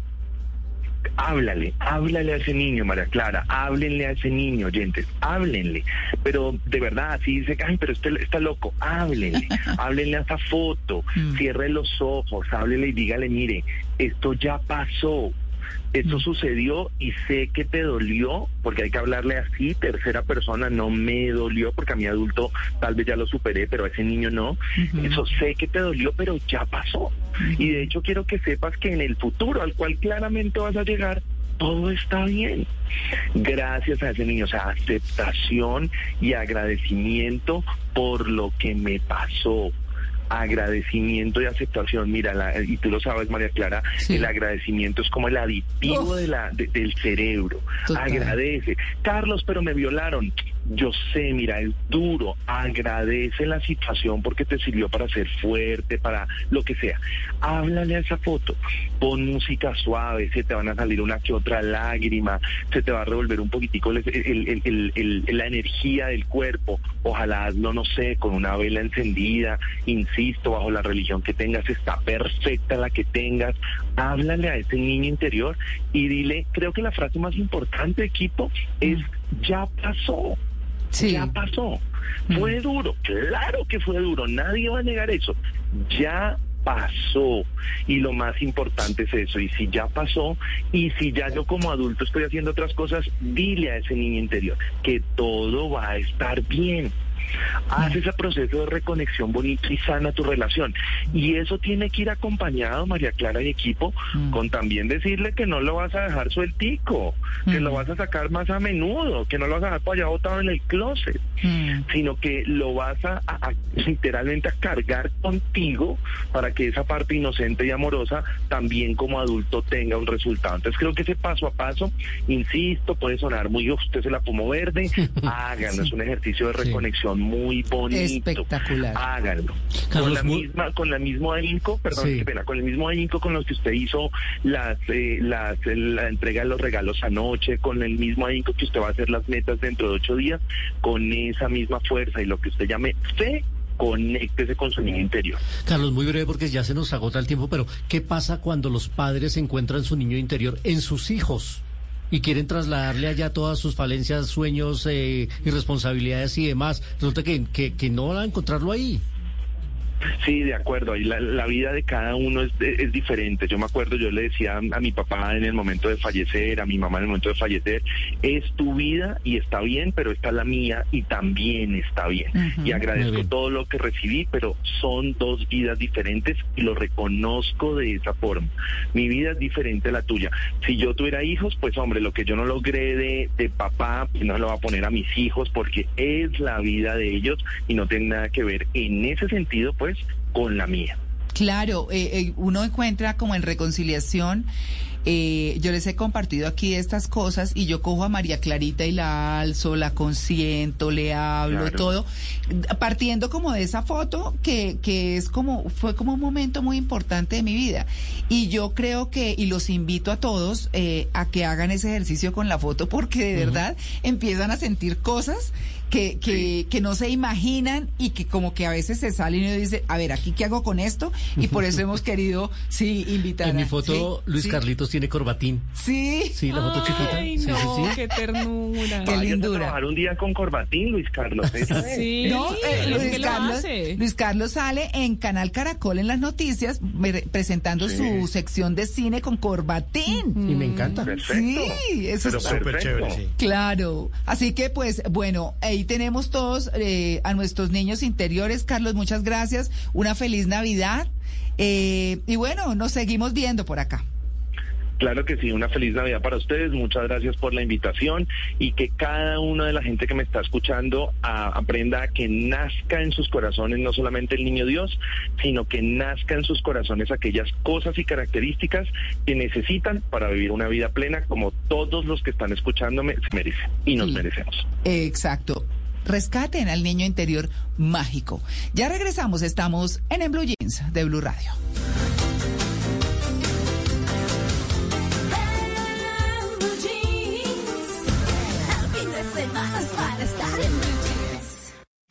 Háblale, háblale a ese niño, María Clara, háblenle a ese niño, oyentes, háblenle. Pero de verdad, si dice, ay, pero este está loco, háblenle, háblenle a esa foto, cierre los ojos, háblele y dígale, mire, esto ya pasó. Esto sucedió y sé que te dolió, porque hay que hablarle así, tercera persona, no me dolió, porque a mi adulto tal vez ya lo superé, pero a ese niño no. Eso sé que te dolió, pero ya pasó. Y de hecho quiero que sepas que en el futuro al cual claramente vas a llegar, todo está bien. Gracias a ese niño, o sea, aceptación y agradecimiento por lo que me pasó. Agradecimiento y aceptación. Mira, la- y tú lo sabes, María Clara, el agradecimiento es como el aditivo de la, de- del cerebro. Total. Agradece. Carlos, pero me violaron. Yo sé, mira, es duro. Agradece la situación porque te sirvió para ser fuerte, para lo que sea. Háblale a esa foto. Pon música suave, se te van a salir una que otra lágrima, se te va a revolver un poquitico el- el- el- el- el- la energía del cuerpo. Ojalá hazlo, no sé, con una vela encendida. Insisto, bajo la religión que tengas, está perfecta la que tengas. Háblale a ese niño interior y dile, creo que la frase más importante, equipo, es ya pasó. Ya pasó. Fue duro, claro que fue duro, nadie va a negar eso. Ya pasó. Y lo más importante es eso. Y si ya pasó, y si ya yo como adulto estoy haciendo otras cosas, dile a ese niño interior que todo va a estar bien. Haz ese proceso de reconexión bonito y sana tu relación. Y eso tiene que ir acompañado, María Clara y equipo, con también decirle que no lo vas a dejar sueltico, que lo vas a sacar más a menudo, que no lo vas a dejar para allá botado en el closet, sino que lo vas a, literalmente a cargar contigo para que esa parte inocente y amorosa también como adulto tenga un resultado. Entonces creo que ese paso a paso, insisto, puede sonar muy, "Uf, usted se la pomo verde, háganlo, es un ejercicio de reconexión muy bonito. Espectacular. Háganlo. Carlos, con la muy- misma, con la mismo ahínco, perdón, Sí. qué pena, con el mismo ahínco con los que usted hizo las, eh, las, la entrega de los regalos anoche, con el mismo ahínco que usted va a hacer las metas dentro de ocho días, con esa misma fuerza y lo que usted llame fe, conéctese con su niño interior. Carlos, muy breve porque ya se nos agota el tiempo, pero ¿qué pasa cuando los padres encuentran su niño interior en sus hijos? Y quieren trasladarle allá todas sus falencias, sueños, eh, irresponsabilidades y demás. Resulta que, que, que no van a encontrarlo ahí. Sí, de acuerdo. Y la, la vida de cada uno es, es diferente. Yo me acuerdo, yo le decía a mi papá en el momento de fallecer, a mi mamá en el momento de fallecer, es tu vida y está bien, pero está la mía y también está bien. Y agradezco bien. todo lo que recibí, pero son dos vidas diferentes y lo reconozco de esa forma. Mi vida es diferente a la tuya. Si yo tuviera hijos, pues hombre, lo que yo no logré de, de papá, pues no lo voy a poner a mis hijos porque es la vida de ellos y no tiene nada que ver en ese sentido, pues, con la mía. Claro, eh, eh, uno encuentra como en reconciliación. eh, yo les he compartido aquí estas cosas y yo cojo a María Clarita y la alzo, la consiento, le hablo, Claro. todo, partiendo como de esa foto que, que es como, fue como un momento muy importante de mi vida. Y yo creo que, y los invito a todos eh, a que hagan ese ejercicio con la foto porque de verdad empiezan a sentir cosas que, que, que no se imaginan y que como que a veces se salen y uno dice, a ver, aquí qué hago con esto, y por eso hemos querido, sí, invitar En mi foto, sí, Luis sí. Carlitos tiene corbatín. Sí. Sí, la foto chiquita. Ay, Sí, no, sí, sí. qué ternura. Qué lindura. trabajar un día con corbatín, Luis Carlos. es. Sí, No, eh, es Luis, Carlos, hace. Luis Carlos sale en Canal Caracol en las noticias me- presentando Sí. su sección de cine con corbatín. Y me encanta. Perfecto. Sí, eso Pero está Súper chévere, sí. Claro, así que pues bueno, ahí tenemos todos eh, a nuestros niños interiores. Carlos, muchas gracias, una feliz Navidad eh, y bueno, nos seguimos viendo por acá. Claro que sí, una feliz Navidad para ustedes. Muchas gracias por la invitación y que cada una de la gente que me está escuchando a- aprenda a que nazca en sus corazones no solamente el niño Dios, sino que nazca en sus corazones aquellas cosas y características que necesitan para vivir una vida plena como todos los que están escuchándome se merecen y nos Sí. merecemos. Exacto. Rescaten al niño interior mágico. Ya regresamos, estamos en En Blue Jeans de Blue Radio.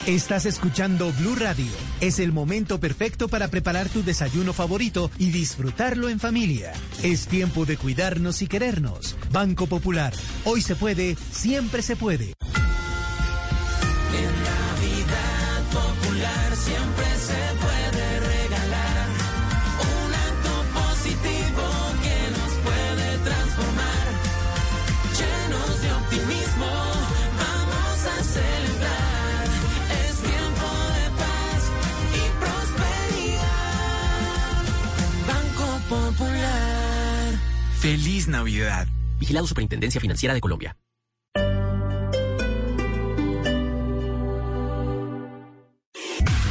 Estás escuchando Blue Radio. Es el momento perfecto para preparar tu desayuno favorito y disfrutarlo en familia. Es tiempo de cuidarnos y querernos. Banco Popular. Hoy se puede, siempre se puede. Feliz Navidad. Vigilado Superintendencia Financiera de Colombia.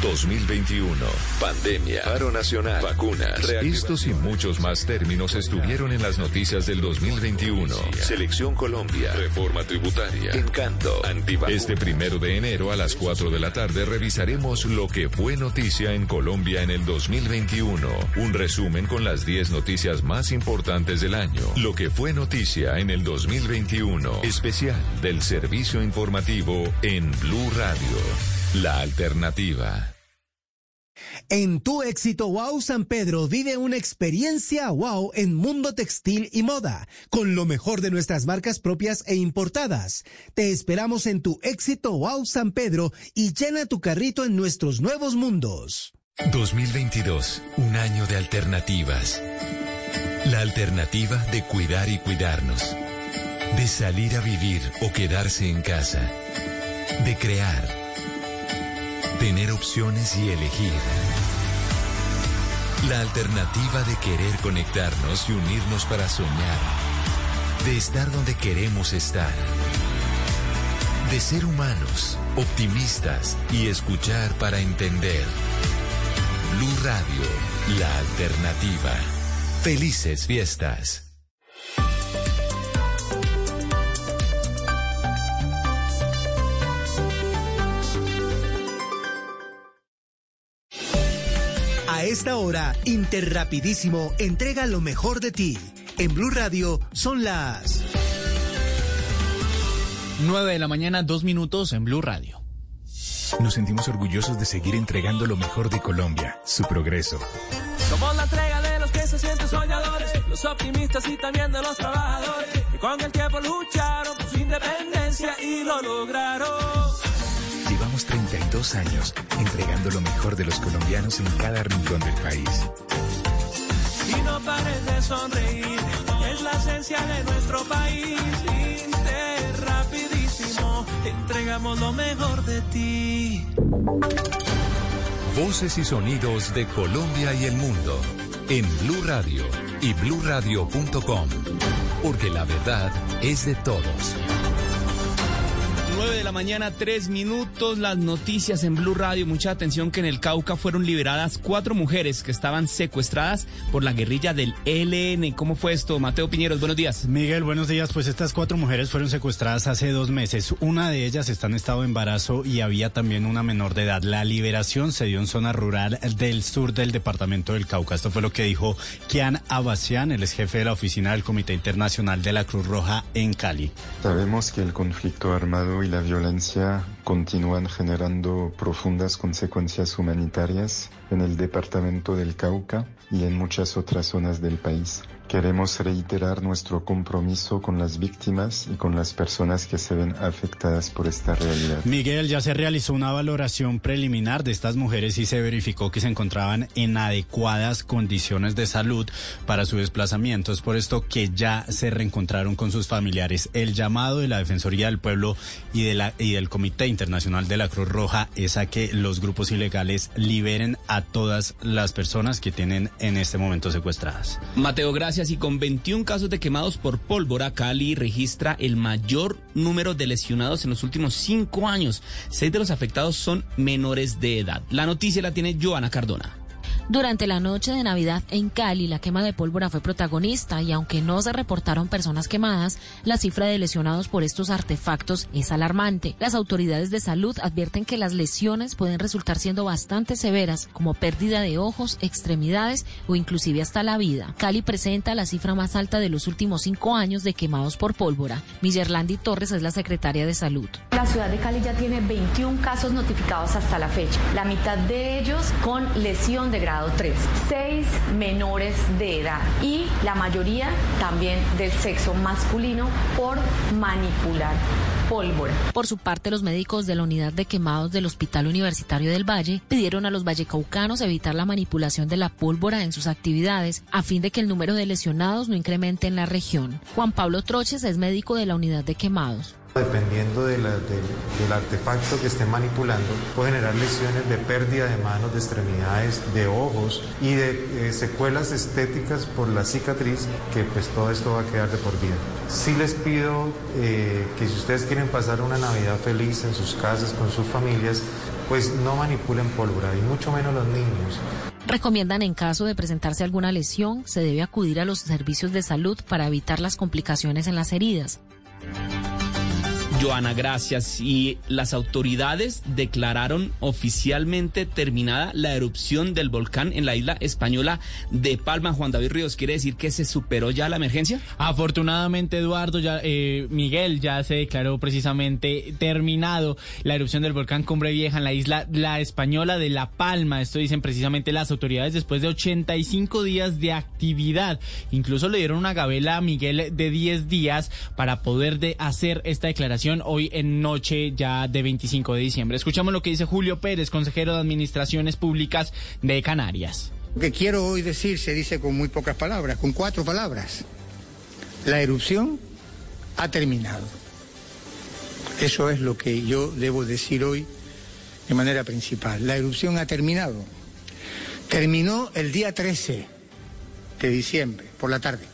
...2021... Pandemia, paro nacional, vacunas... Estos y muchos más términos estuvieron en las noticias del 2021. Selección Colombia, reforma tributaria, encanto, antivacunas. Este primero de enero a las 4 de la tarde revisaremos lo que fue noticia en Colombia en el 2021. Un resumen con las 10 noticias más importantes del año. Lo que fue noticia en el 2021. Especial del servicio informativo en Blue Radio. La alternativa. En tu éxito Wow San Pedro vive una experiencia wow en mundo textil y moda, con lo mejor de nuestras marcas propias e importadas. Te esperamos en tu éxito Wow San Pedro y llena tu carrito en nuestros nuevos mundos. 2022, un año de alternativas. La alternativa de cuidar y cuidarnos. De salir a vivir o quedarse en casa. De crear. Tener opciones y elegir. La alternativa de querer conectarnos y unirnos para soñar. De estar donde queremos estar. De ser humanos, optimistas y escuchar para entender. Blue Radio, la alternativa. Felices fiestas. A esta hora, Interrapidísimo entrega lo mejor de ti. En Blue Radio son las 9 de la mañana, dos minutos en Blue Radio. Nos sentimos orgullosos de seguir entregando lo mejor de Colombia, su progreso. Somos la entrega de los que se sienten soñadores, los optimistas y también de los trabajadores, que con el tiempo lucharon por su independencia y lo lograron. Llevamos 32 años entregando lo mejor de los colombianos en cada rincón del país. Y no pares de sonreír, es la esencia de nuestro país. Inter, rapidísimo, entregamos lo mejor de ti. Voces y sonidos de Colombia y el mundo en Blue Radio y bluradio.com, porque la verdad es de todos. 9 de la mañana, tres minutos, las noticias en Blue Radio. Mucha atención que en el Cauca fueron liberadas cuatro mujeres que estaban secuestradas por la guerrilla del ELN. ¿Cómo fue esto? Mateo Piñeros, buenos días. Miguel, buenos días. Pues estas cuatro mujeres fueron secuestradas hace dos meses. Una de ellas está en estado de embarazo y había también una menor de edad. La liberación se dio en zona rural del sur del departamento del Cauca. Esto fue lo que dijo Kian Abasian, el ex jefe de la oficina del Comité Internacional de la Cruz Roja en Cali. Sabemos que el conflicto armado y la violencia continúan generando profundas consecuencias humanitarias en el departamento del Cauca y en muchas otras zonas del país. Queremos reiterar nuestro compromiso con las víctimas y con las personas que se ven afectadas por esta realidad. Miguel, ya se realizó una valoración preliminar de estas mujeres y se verificó que se encontraban en adecuadas condiciones de salud para su desplazamiento. Es por esto que ya se reencontraron con sus familiares. El llamado de la Defensoría del Pueblo y, de la, y del Comité Internacional de la Cruz Roja es a que los grupos ilegales liberen a todas las personas que tienen en este momento secuestradas. Mateo, gracias. Y con 21 casos de quemados por pólvora, Cali registra el mayor número de lesionados en los últimos cinco años. Seis de los afectados son menores de edad. La noticia la tiene Joana Cardona. Durante la noche de Navidad en Cali, la quema de pólvora fue protagonista y aunque no se reportaron personas quemadas, la cifra de lesionados por estos artefactos es alarmante. Las autoridades de salud advierten que las lesiones pueden resultar siendo bastante severas, como pérdida de ojos, extremidades o inclusive hasta la vida. Cali presenta la cifra más alta de los últimos cinco años de quemados por pólvora. Millerlandi Torres es la secretaria de salud. La ciudad de Cali ya tiene 21 casos notificados hasta la fecha, la mitad de ellos con lesión de grado 3, 6 menores de edad y la mayoría también del sexo masculino por manipular pólvora. Por su parte, los médicos de la unidad de quemados del Hospital Universitario del Valle pidieron a los vallecaucanos evitar la manipulación de la pólvora en sus actividades a fin de que el número de lesionados no incremente en la región. Juan Pablo Troches es médico de la unidad de quemados. Dependiendo de del artefacto que esté manipulando, puede generar lesiones de pérdida de manos, de extremidades, de ojos y de eh, secuelas estéticas por la cicatriz, que pues todo esto va a quedar de por vida. Sí les pido eh, que si ustedes quieren pasar una Navidad feliz en sus casas, con sus familias, pues no manipulen pólvora y mucho menos los niños. Recomiendan en caso de presentarse alguna lesión, se debe acudir a los servicios de salud para evitar las complicaciones en las heridas. Joana, gracias. Y las autoridades declararon oficialmente terminada la erupción del volcán en la isla española de Palma. Juan David Ríos, ¿quiere decir que se superó ya la emergencia? Afortunadamente, Eduardo, ya, eh, Miguel ya se declaró precisamente terminado la erupción del volcán Cumbre Vieja en la isla La Española de La Palma. Esto dicen precisamente las autoridades después de 85 días de actividad. Incluso le dieron una gabela a Miguel de 10 días para poder de hacer esta declaración hoy en noche ya de 25 de diciembre. Escuchamos lo que dice Julio Pérez, consejero de Administraciones Públicas de Canarias. Lo que quiero hoy decir se dice con muy pocas palabras, con cuatro palabras. La erupción ha terminado. Eso es lo que yo debo decir hoy de manera principal. La erupción ha terminado. Terminó el día 13 de diciembre, por la tarde.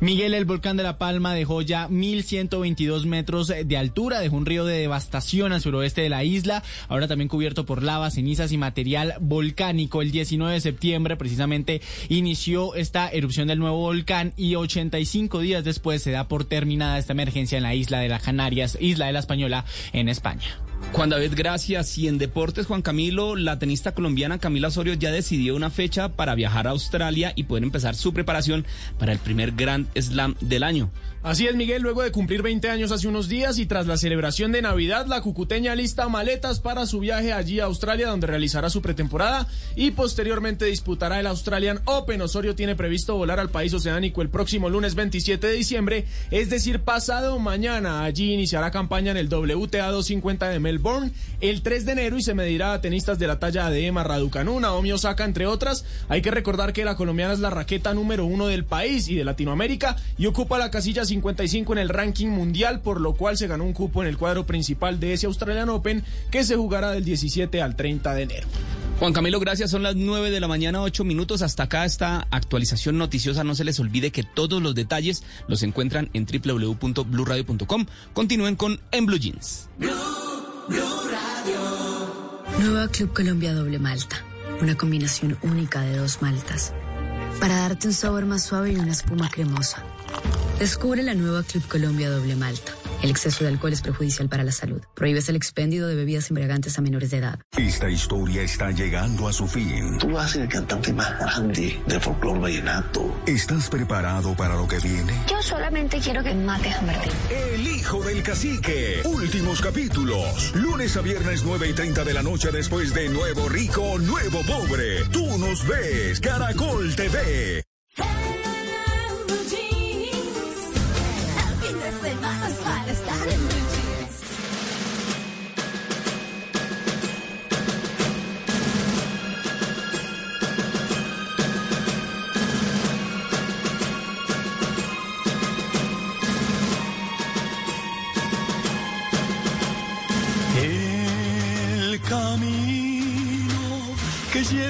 Miguel, el volcán de La Palma dejó ya 1.122 metros de altura, dejó un río de devastación al suroeste de la isla, ahora también cubierto por lava, cenizas y material volcánico. El 19 de septiembre precisamente inició esta erupción del nuevo volcán y 85 días después se da por terminada esta emergencia en la isla de las Canarias, isla de la Española, en España. Juan David, gracias. Y en deportes, Juan Camilo, la tenista colombiana Camila Osorio ya decidió una fecha para viajar a Australia y poder empezar su preparación para el primer Grand Slam del año. Así es, Miguel, luego de cumplir 20 años hace unos días y tras la celebración de Navidad, la cucuteña lista maletas para su viaje allí a Australia, donde realizará su pretemporada y posteriormente disputará el Australian Open. Osorio tiene previsto volar al país oceánico el próximo lunes 27 de diciembre, es decir, pasado mañana. Allí iniciará campaña en el WTA 250 de Melbourne el 3 de enero y se medirá a tenistas de la talla de Emma Raducanu, Naomi Osaka, entre otras. Hay que recordar que la colombiana es la raqueta número uno del país y de Latinoamérica y ocupa la casilla 55 en el ranking mundial, por lo cual se ganó un cupo en el cuadro principal de ese Australian Open que se jugará del 17 al 30 de enero. Juan Camilo, gracias. Son las 9 de la mañana, 8 minutos. Hasta acá esta actualización noticiosa. No se les olvide que todos los detalles los encuentran en www.bluradio.com. Continúen con En Blue Jeans. Nueva Club Colombia Doble Malta. Una combinación única de dos maltas. Para darte un sabor más suave y una espuma cremosa. Descubre la nueva Club Colombia Doble Malta. El exceso de alcohol es perjudicial para la salud. Prohíbes el expendio de bebidas embriagantes a menores de edad. Esta historia está llegando a su fin. Tú vas a ser el cantante más grande del folclore vallenato. ¿Estás preparado para lo que viene? Yo solamente quiero que mates a Martín. El hijo del cacique. Últimos capítulos. Lunes a viernes 9 y 30 de la noche después de Nuevo Rico, Nuevo Pobre. Tú nos ves. Caracol TV.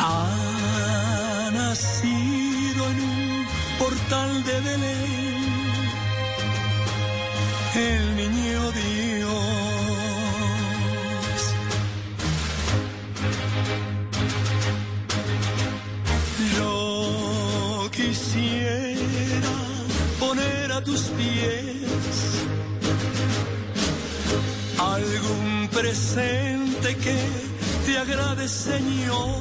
Ha nacido en un portal de Belén el niño Dios. Yo quisiera poner a tus pies algún presente que te agrade, Señor.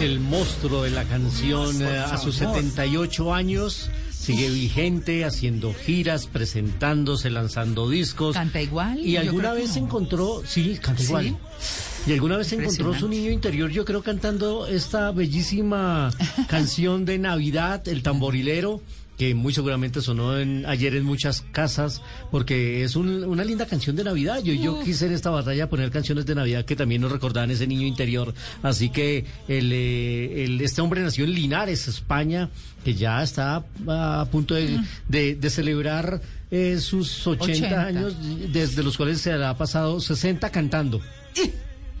El monstruo de la canción eh, a sus 78 años sigue vigente, haciendo giras, presentándose, lanzando discos. ¿Canta igual? Y alguna vez no. encontró, sí, canta igual. ¿Sí? Y alguna vez encontró su niño interior, yo creo, cantando esta bellísima canción de Navidad, El Tamborilero, que muy seguramente sonó en, ayer en muchas casas, porque es un- una linda canción de Navidad. Yo, yo quise en esta batalla poner canciones de Navidad que también nos recordaban ese niño interior. Así que el, eh, el- este hombre nació en Linares, España, que ya está a punto de, de- de celebrar eh, sus 80, 80. años, desde los cuales se le ha pasado 60 cantando.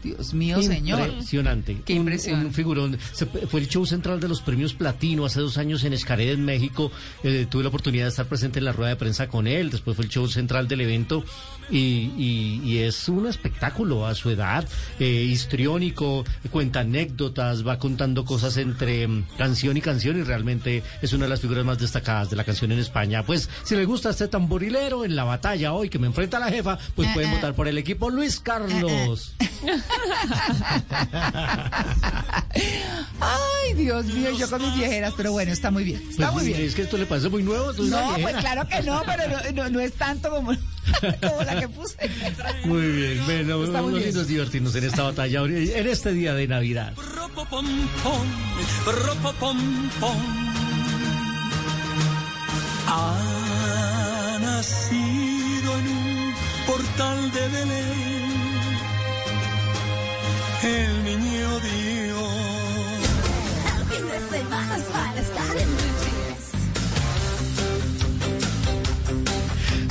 Dios mío, señor. Impresionante. Qué Un-. Un, figurón. Se- fue el show central de los premios Platino hace dos años en Escaret, en México. Eh, tuve la oportunidad de estar presente en la rueda de prensa con él. Después fue el show central del evento. Y, y- y es un espectáculo a su edad, eh, histriónico, cuenta anécdotas, va contando cosas entre mm, canción y canción y realmente es una de las figuras más destacadas de la canción en España. Pues si le gusta este tamborilero en la batalla hoy que me enfrenta la jefa, pues Eh, pueden eh. votar por el equipo Luis Carlos. Ay, Dios mío, yo con mis viejeras, pero bueno, está muy bien. Está Pues, muy bien. Es que esto le parece muy nuevo. No, pues claro que no, pero no, no- no es tanto como, como la que puse. Muy bien, bueno, Está muy vamos bien. a divertirnos en esta batalla, en este día de Navidad. Ha nacido en un portal de Belén el niño Dios. El fin de semana es para estar en blue jeans.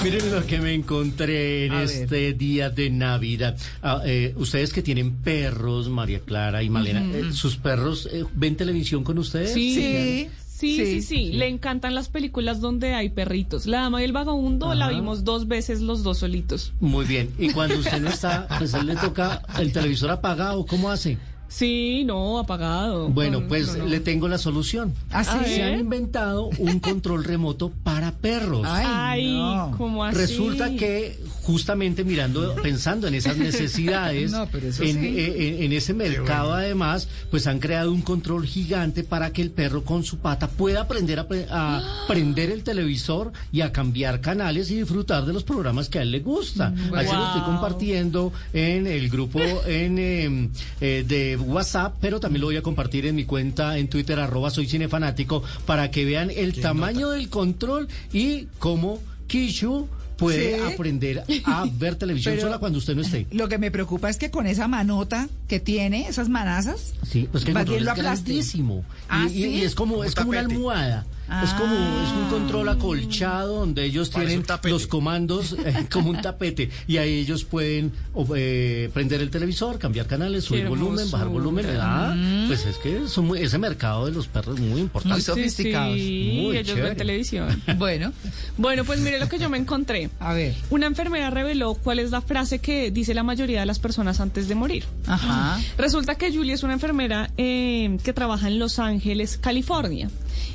Miren lo que me encontré en A ver. este día de Navidad. Ah, eh, ustedes que tienen perros, María Clara y Malena, eh, ¿sus perros eh, ven televisión con ustedes? Sí. Sí. Sí, sí, Sí. sí, Le encantan las películas donde hay perritos. La dama y el vagabundo la vimos dos veces los dos solitos. Muy bien. Y cuando usted no está, pues él le toca el televisor apagado, ¿cómo hace? Sí, no, apagado. Bueno, pues no, no. le tengo la solución. ¿Ah, sí? Se A ver. han inventado un control remoto para perros. Ay, ¿cómo así? Resulta que justamente mirando, pensando en esas necesidades, No, pero eso en, sí. eh, en- en ese mercado además, pues han creado un control gigante para que el perro con su pata pueda aprender a, pre- a prender el televisor y a cambiar canales y disfrutar de los programas que a él le gusta. Mm, Así lo estoy Wow. compartiendo en el grupo en, eh, eh, de WhatsApp, pero también lo voy a compartir en mi cuenta en Twitter, arroba soy cinefanático, para que vean el tamaño del control y cómo Kishu puede Sí. aprender a ver televisión Pero- sola cuando usted no esté. Lo que me preocupa es que con esa manota que tiene, esas manazas, Sí, pues que el control es grandísimo. Ah, y, ¿sí? y es como, es como una almohada. Es como es un control acolchado donde ellos tienen los comandos eh, como un tapete y ahí ellos pueden eh, prender el televisor, cambiar canales, subir volumen, bajar volumen. Ah, Mm. Pues es que son muy- ese mercado de los perros es muy importante. Muy sofisticados. Sí, Muy ellos chévere. ven televisión. Bueno. Bueno, pues mire lo que yo me encontré. A ver. Una enfermera reveló cuál es la frase que dice la mayoría de las personas antes de morir. Ajá. Resulta que Julie es una enfermera eh, que trabaja en Los Ángeles, California.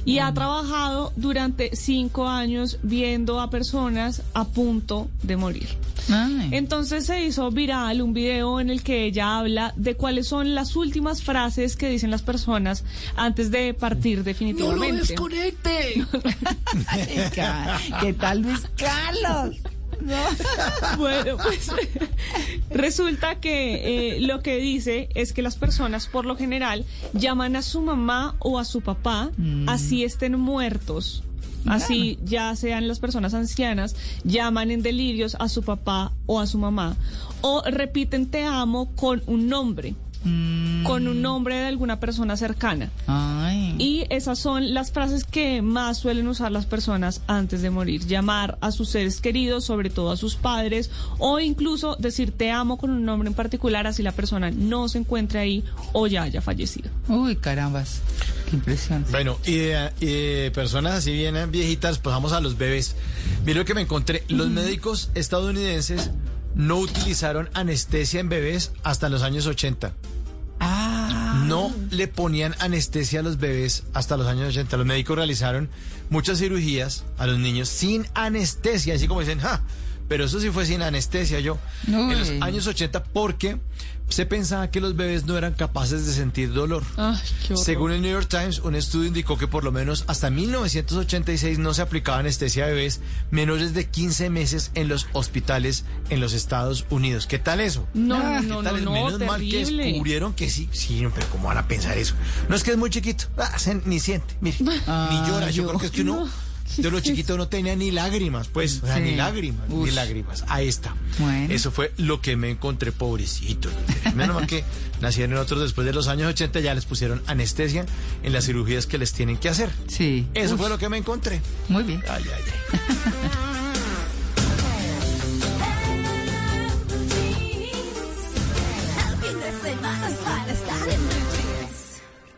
Y ha trabajado durante cinco años viendo a personas a punto de morir. Entonces se hizo viral un video en el que ella habla de cuáles son las últimas frases que dicen las personas antes de partir definitivamente. desconecte! ¿Qué tal Luis Carlos? Bueno, pues resulta que eh, lo que dice es que las personas por lo general llaman a su mamá o a su papá, así estén muertos. Así ya sean las personas ancianas, llaman en delirios a su papá o a su mamá. O repiten te amo con un nombre. Con un nombre de alguna persona cercana. Y esas son las frases que más suelen usar las personas antes de morir. Llamar a sus seres queridos, sobre todo a sus padres, o incluso decir te amo con un nombre en particular, así la persona no se encuentre ahí o ya haya fallecido. Uy, carambas. Qué impresión. Bueno, y de, y de personas así bien viejitas, pues vamos a los bebés. Mira lo que me encontré. Los médicos estadounidenses no utilizaron anestesia en bebés hasta los años 80. No le ponían anestesia a los bebés hasta los años 80. Los médicos realizaron muchas cirugías a los niños sin anestesia, así como dicen, ¡ja! Pero eso sí fue sin anestesia yo. En los Uy. años 80 porque se pensaba que los bebés no eran capaces de sentir dolor. Ay. Según el New York Times, un estudio indicó que por lo menos hasta 1986 no se aplicaba anestesia a bebés menores de 15 meses en los hospitales en los Estados Unidos. ¿Qué tal eso? No, Ah, no, ¿qué tal no, no, Menos mal que terrible. descubrieron que sí. Sí, pero ¿cómo van a pensar eso? No es que es muy chiquito. Ah, se- ni siente, mire, ni llora. Yo yo- creo que es que uno... De los chiquitos no tenía ni lágrimas, pues, o sea, Sí. ni lágrimas, ni lágrimas. Ahí está. Bueno. Eso fue lo que me encontré, pobrecito. Menos mal que nacieron en otros después de los años 80, ya les pusieron anestesia en las cirugías que les tienen que hacer. Sí. Eso fue lo que me encontré. Muy bien. Ay, ay, ay.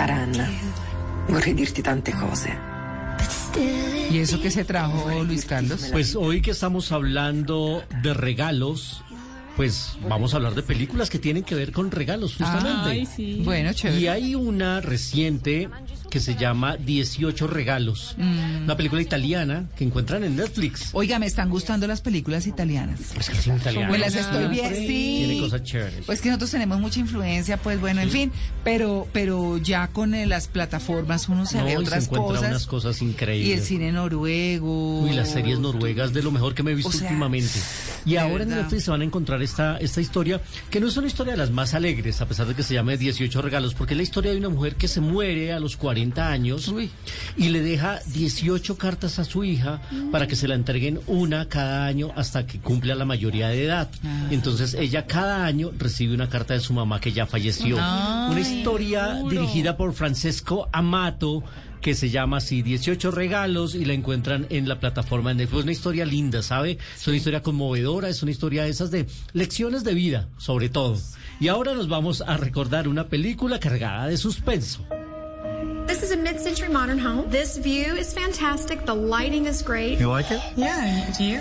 Cara Anna, vorrei dirti tante cose. ¿Y eso que se trajo Luis Carlos? Pues hoy que estamos hablando de regalos, pues vamos a hablar de películas que tienen que ver con regalos, justamente. Ay, sí. Bueno, chévere. Y hay una reciente que se llama 18 regalos, Mm. una película italiana que encuentran en Netflix. Oiga, me están gustando las películas italianas. Es que es italiano. Pues las estoy viendo, sí. Tiene cosas chéveres. Pues que nosotros tenemos mucha influencia, pues bueno, en fin, pero pero ya con eh, las plataformas uno se No, ve y se otras cosas. unas cosas Y el increíbles. cine noruego. Uy, las series noruegas de lo mejor que me he visto O sea, últimamente. Y ahora en. Netflix se van a encontrar esta, esta historia, que no es una historia de las más alegres, a pesar de que se llame 18 regalos, porque es la historia de una mujer que se muere a los 40 años y le deja 18 cartas a su hija para que se la entreguen una cada año hasta que cumpla la mayoría de edad. Ah. Entonces ella cada año recibe una carta de su mamá que ya falleció. Ay, una historia duro. dirigida por Francesco Amato que se llama así 18 regalos y la encuentran en la plataforma de Netflix. Es una historia linda, ¿sabe? Es una historia conmovedora, es una historia de esas de lecciones de vida, sobre todo. Y ahora nos vamos a recordar una película cargada de suspenso. This is a mid-century modern home. This view is fantastic. The lighting is great. You like it? Yeah. Do you?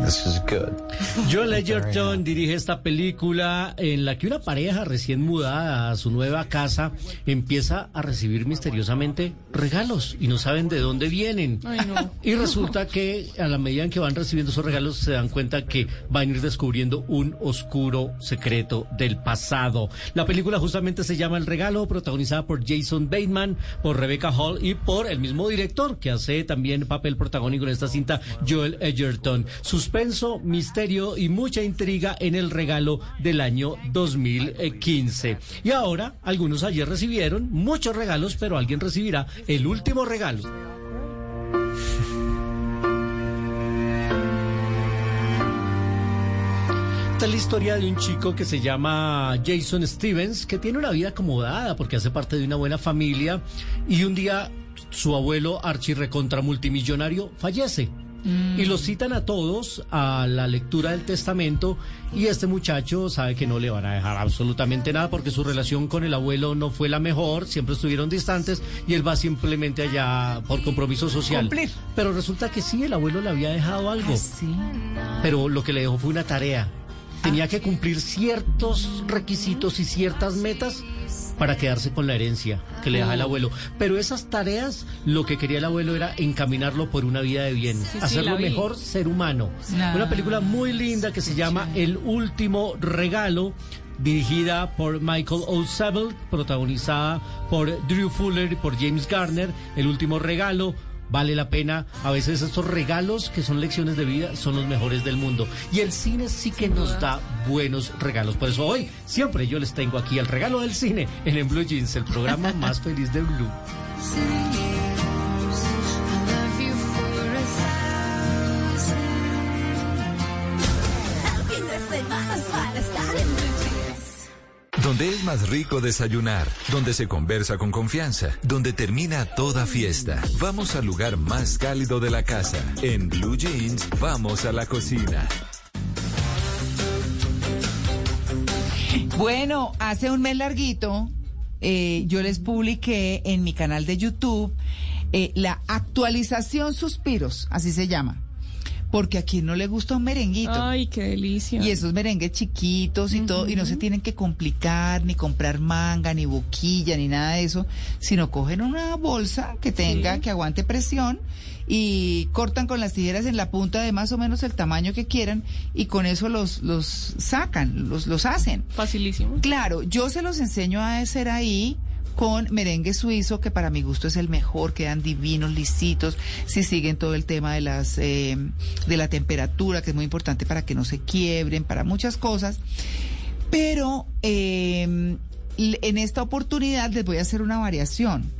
This is good. Joel Edgerton dirige esta película en la que una pareja recién mudada a su nueva casa empieza a recibir misteriosamente regalos y no saben de dónde vienen. Ay, no. Y resulta que a la medida en que van recibiendo esos regalos se dan cuenta que van a ir descubriendo un oscuro secreto del pasado. La película justamente se llama El Regalo, protagonizada por Jason Bateman, por Rebecca Hall y por el mismo director que hace también papel protagónico en esta cinta, Joel Edgerton. Suspenso, misterio y mucha intriga en el regalo del año 2015. Y ahora, algunos ayer recibieron muchos regalos, pero alguien recibirá el último regalo. Esta es la historia de un chico que se llama Jason Stevens, que tiene una vida acomodada porque hace parte de una buena familia y un día su abuelo Archie recontra multimillonario fallece. Y los citan a todos a la lectura del testamento y este muchacho sabe que no le van a dejar absolutamente nada porque su relación con el abuelo no fue la mejor, siempre estuvieron distantes y él va simplemente allá por compromiso social. Cumplir. Pero resulta que sí, el abuelo le había dejado algo. Ah, sí. Pero lo que le dejó fue una tarea. Tenía que cumplir ciertos requisitos y ciertas metas para quedarse con la herencia que le deja el abuelo. Pero esas tareas, lo que quería el abuelo era encaminarlo por una vida de bien, sí, hacerlo mejor ser humano. Ah, Una película muy linda que se llama El último regalo. Dirigida por Michael O'Sabel, protagonizada por Drew Fuller y por James Garner. El último regalo, vale la pena. A veces estos regalos que son lecciones de vida son los mejores del mundo. Y el cine sí que nos da buenos regalos. Por eso hoy siempre yo les tengo aquí el regalo del cine en Blue Jeans, el programa más feliz de Blue. Donde es más rico desayunar, donde se conversa con confianza, donde termina toda fiesta. Vamos al lugar más cálido de la casa. En Blue Jeans, vamos a la cocina. Bueno, hace un mes larguito eh, yo les publiqué en mi canal de YouTube eh, la actualización Suspiros, así se llama. Porque a quien no le gusta un merenguito. Ay, qué delicia. Y esos merengues chiquitos y todo, y no se tienen que complicar, ni comprar manga, ni boquilla, ni nada de eso, sino cogen una bolsa que tenga, Sí. que aguante presión, y cortan con las tijeras en la punta de más o menos el tamaño que quieran, y con eso los, los sacan, los, los hacen. Facilísimo. Claro, yo se los enseño a hacer ahí con merengue suizo, que para mi gusto es el mejor, quedan divinos, lisitos, si siguen todo el tema de las eh, de la temperatura, que es muy importante para que no se quiebren, para muchas cosas. Pero eh, en esta oportunidad les voy a hacer una variación.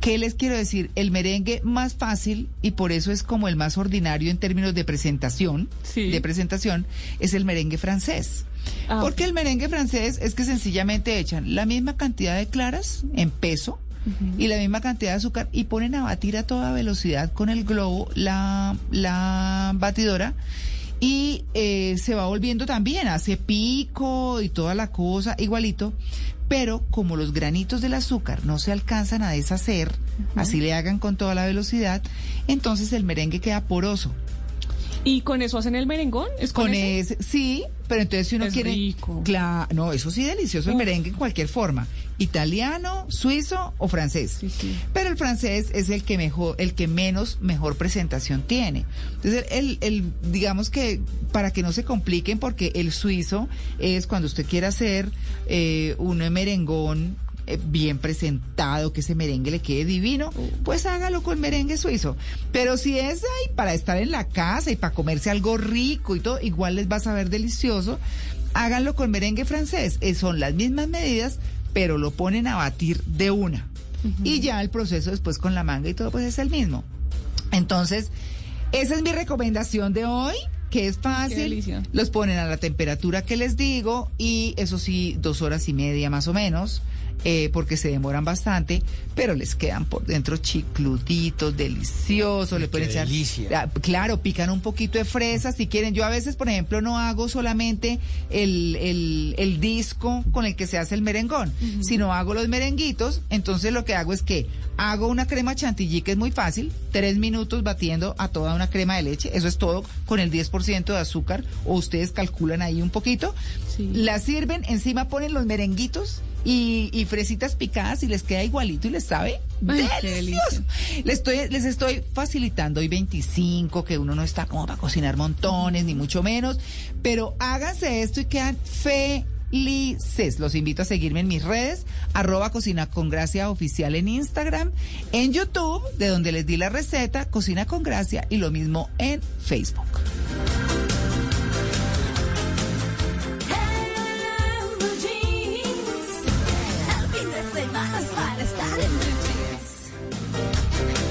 ¿Qué les quiero decir? El merengue más fácil, y por eso es como el más ordinario en términos de presentación, de presentación, es el merengue francés. Ah, Porque el merengue francés es que sencillamente echan la misma cantidad de claras en peso y la misma cantidad de azúcar y ponen a batir a toda velocidad con el globo la, la batidora y eh, se va volviendo también, hace pico y toda la cosa igualito, pero como los granitos del azúcar no se alcanzan a deshacer, así le hagan con toda la velocidad, entonces el merengue queda poroso. ¿Y con eso hacen el merengón? ¿Es con, Con ese? ese, sí, pero entonces si uno Es quiere, rico. Claro, no, eso sí delicioso el Uf. merengue en cualquier forma, italiano, suizo o francés. Pero el francés es el que mejor, el que menos mejor presentación tiene. Entonces el, el, digamos que para que no se compliquen, porque el suizo es cuando usted quiere hacer eh, un merengón bien presentado, que ese merengue le quede divino, pues hágalo con merengue suizo. Pero si es ay, para estar en la casa y para comerse algo rico y todo, igual les va a saber delicioso, háganlo con merengue francés. Eh, son las mismas medidas, pero lo ponen a batir de una. Y ya el proceso después con la manga y todo, pues es el mismo. Entonces, esa es mi recomendación de hoy, que es fácil. Los ponen a la temperatura que les digo y eso sí, dos horas y media más o menos. Eh, porque se demoran bastante, pero les quedan por dentro chicluditos, deliciosos, le pueden echar, delicia. Ah, claro, pican un poquito de fresa si quieren. Yo a veces, por ejemplo, no hago solamente el, el, el disco con el que se hace el merengón, sino hago los merenguitos. Entonces lo que hago es que hago una crema chantilly que es muy fácil, tres minutos batiendo a toda una crema de leche, eso es todo con el 10% de azúcar o ustedes calculan ahí un poquito. La sirven, encima ponen los merenguitos y, y fresitas picadas y les queda igualito y les sabe Ay, delicioso. Les estoy, les estoy facilitando hoy 25, que uno no está como para cocinar montones, ni mucho menos, pero háganse esto y quedan felices. Los invito a seguirme en mis redes, arroba cocina con gracia oficial en Instagram, en YouTube, de donde les di la receta, cocina con gracia, y lo mismo en Facebook.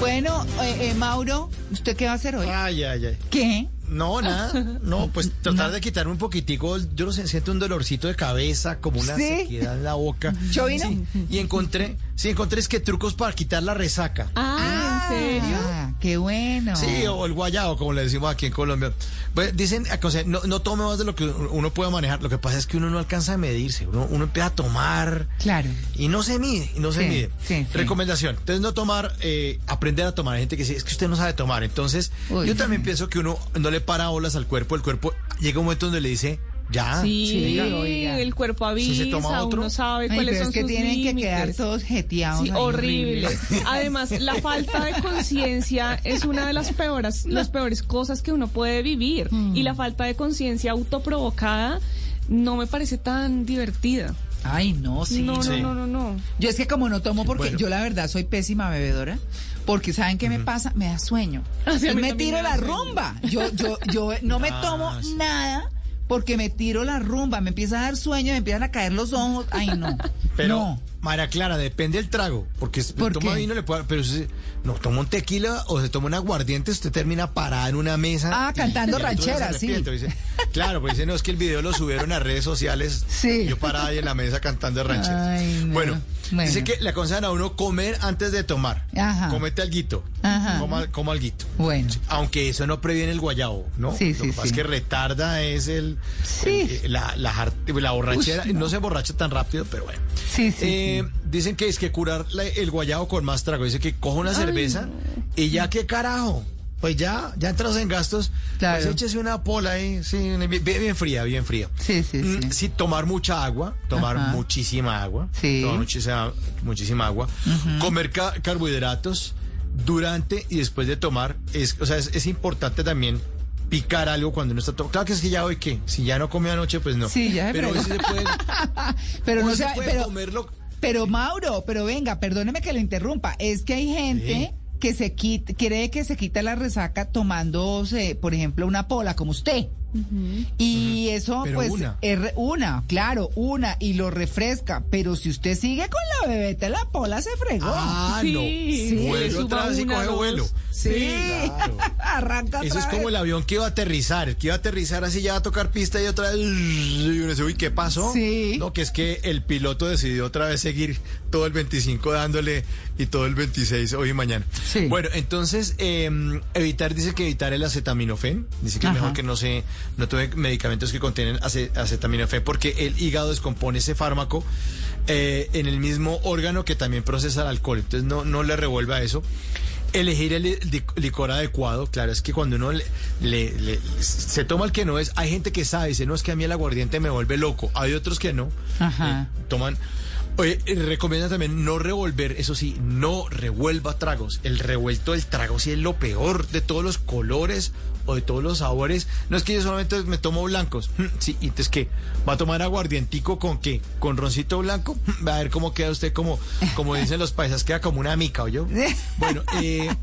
Bueno, eh, eh, Mauro, ¿usted qué va a hacer hoy? Ay, ay, ay. ¿Qué? No, nada. No, pues tratar de quitarme un poquitico. Yo no sé, siento un dolorcito de cabeza, como una ¿Sí? sequedad en la boca. ¿Chovino? Sí, y encontré, sí, encontré es que trucos para quitar la resaca. Ah, ¿en serio? Ah, qué bueno. Sí, o el guayabo, como le decimos aquí en Colombia. Pues, dicen, o sea, no, no tome más de lo que uno puede manejar. Lo que pasa es que uno no alcanza a medirse. Uno, uno empieza a tomar. Claro. Y no se mide, y no se Sí, mide. sí, sí. Recomendación. Entonces, no tomar, eh, aprender a tomar. Hay gente que dice, es que usted no sabe tomar. Entonces, Uy, yo sí. también pienso que uno no le para olas al cuerpo. El cuerpo llega un momento donde le dice, ya. Sí, oiga. el cuerpo Si avisa, se toma otro. uno sabe Ay, cuáles pero son es que sus tienen que quedar todos jeteados. Sí, ahí, horrible. horribles. Además, la falta de conciencia es una de las peores, las peores cosas que uno puede vivir. Mm. Y la falta de conciencia autoprovocada no me parece tan divertida. Ay, no, sí. no, no, Sí. no, no, no. Yo es que como no tomo porque Bueno. yo la verdad soy pésima bebedora, porque ¿saben qué me pasa? Me da sueño. Sí, mí me tiro me la sueño. rumba. Yo yo yo no me Ah, tomo sí. nada porque me tiro la rumba, me empieza a dar sueño, me empiezan a caer los ojos. Ay, no. Pero, no. María Clara, depende del trago. Porque si ¿Por toma qué? vino, le puede. Pero si no toma un tequila o se toma un aguardiente, usted termina parada en una mesa. Ah, cantando y rancheras, sí. Dice, claro, pues dice, no, es que el video lo subieron a redes sociales. Sí. Yo parada ahí en la mesa cantando rancheras. Ay, no. bueno, Bueno. dice que le aconsejan a uno comer antes de tomar. Ajá. Comete alguito. Ajá. Coma, coma alguito. Bueno. Aunque eso no previene el guayabo, ¿no? Sí, Lo sí, que pasa sí. es que retarda es el, Sí. el- la, la, borrachera. Uy, no. no. se borracha tan rápido, pero bueno. Sí, sí, Eh, Dicen que es que curar la- el guayabo con más trago. Dice que coja una cerveza y ya qué carajo. Pues ya, ya entras en gastos. Claro. Pues échese una pola ahí, sí, bien, bien fría, bien fría. Sí, sí, Mm, sí. sí, tomar mucha agua, tomar Ajá. muchísima agua. Sí. Tomar muchísima, muchísima agua. Comer ca- carbohidratos durante y después de tomar. Es, o sea, es, es importante también picar algo cuando uno está tomando. Claro que es que ya hoy que, si ya no comió anoche, pues no. Sí, ya Pero hoy sí se puede, Pero no se puede pero comerlo. Pero Mauro, pero venga, perdóneme que lo interrumpa. Es que hay gente que se quita, cree que se quita la resaca tomándose, por ejemplo, una pola, como usted. Y eso, Pero pues, una. es re- una, claro, una, y lo refresca. Pero si usted sigue con la bebeta, la pola se fregó. Ah, Sí, no. sí, Vuelve le otra suba vez y coge vuelo. Sí, Claro. arranca Eso es como el avión que iba a aterrizar, el que iba a aterrizar así ya va a tocar pista y otra vez y uno dice, uy, ¿qué pasó? Sí. No, que es que el piloto decidió otra vez seguir todo el 25 dándole y todo el 26 hoy y mañana. Sí. Bueno, entonces eh, evitar, dice que evitar el acetaminofén, dice que Ajá. es mejor que no se no tome medicamentos que contienen ace- acetaminofén porque el hígado descompone ese fármaco eh, en el mismo órgano que también procesa el alcohol, entonces no, no le revuelva eso. Elegir el li- li- licor adecuado, claro, es que cuando uno le, le- le- se toma el que no es, hay gente que sabe, dice, no, es que a mí el aguardiente me vuelve loco, hay otros que no, Ajá. eh, toman... Oye, recomienda también no revolver, eso sí, no revuelva tragos. El revuelto del trago sí es lo peor de todos los colores o de todos los sabores. No es que yo solamente me tomo blancos. Mm, Sí, y entonces qué, va a tomar aguardientico con qué, con roncito blanco. Mm, Va a ver cómo queda usted como, como dicen los paisas, queda como una mica, yo. Bueno, eh,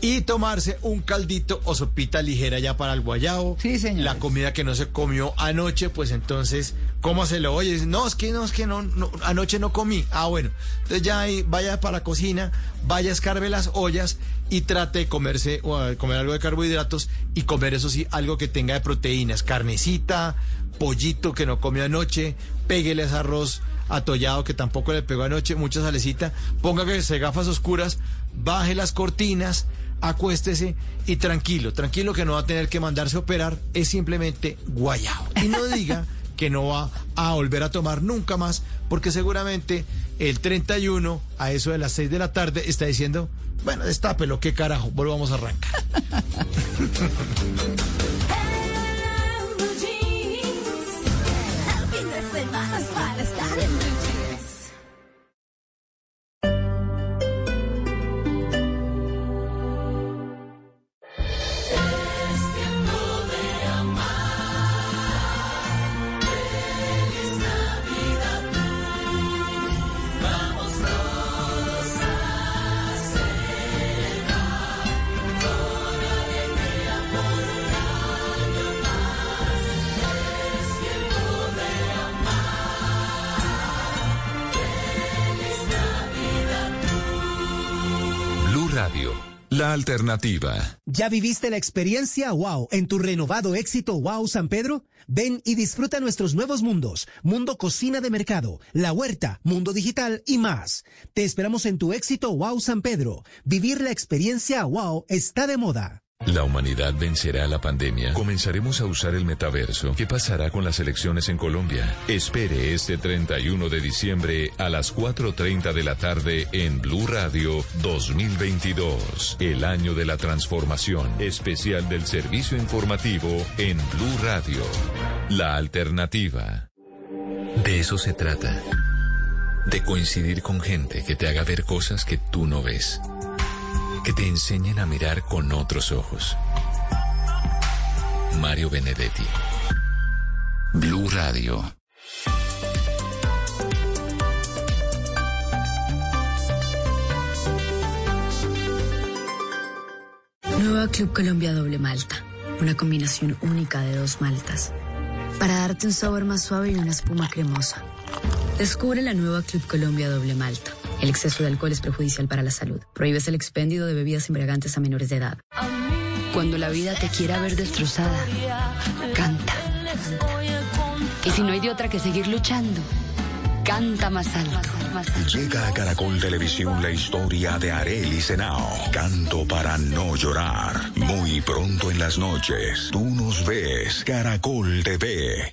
y tomarse un caldito o sopita ligera ya para el guayabo. Sí, señores. La comida que no se comió anoche, pues entonces, ¿cómo se lo oye? No, es que no, es que no, no, anoche no comí. Ah, bueno. Entonces ya ahí vaya para la cocina, vaya a escarbe las ollas y trate de comerse o a comer algo de carbohidratos y comer eso sí algo que tenga de proteínas, carnecita, pollito que no comió anoche, péguele ese arroz atollado que tampoco le pegó anoche, mucha salecita, ponga que se gafas oscuras, baje las cortinas, acuéstese y tranquilo, tranquilo que no va a tener que mandarse a operar, es simplemente guayao. Y no diga que no va a volver a tomar nunca más, porque seguramente el 31 a eso de las 6 de la tarde está diciendo, bueno, destápelo, qué carajo, volvamos a arrancar. Alternativa. ¿Ya viviste la experiencia wow en tu renovado éxito wow San Pedro? Ven y disfruta nuestros nuevos mundos, Mundo Cocina de Mercado, La Huerta, Mundo Digital y más. Te esperamos en tu éxito wow San Pedro. Vivir la experiencia wow está de moda. La humanidad vencerá la pandemia. Comenzaremos a usar el metaverso. ¿Qué pasará con las elecciones en Colombia? Espere este 31 de diciembre a las 4.30 de la tarde en Blue Radio 2022. El año de la transformación. Especial del servicio informativo en Blue Radio. La alternativa. De eso se trata. De coincidir con gente que te haga ver cosas que tú no ves que te enseñen a mirar con otros ojos. Mario Benedetti. Blue Radio. Nueva Club Colombia Doble Malta. Una combinación única de dos maltas. Para darte un sabor más suave y una espuma cremosa. Descubre la nueva Club Colombia Doble Malta. El exceso de alcohol es perjudicial para la salud. Prohíbes el expendio de bebidas embriagantes a menores de edad. Cuando la vida te quiera ver destrozada, canta. Y si no hay de otra que seguir luchando, canta más alto. Llega a Caracol Televisión la historia de Arely Senao. Canto para no llorar. Muy pronto en las noches. Tú nos ves. Caracol TV.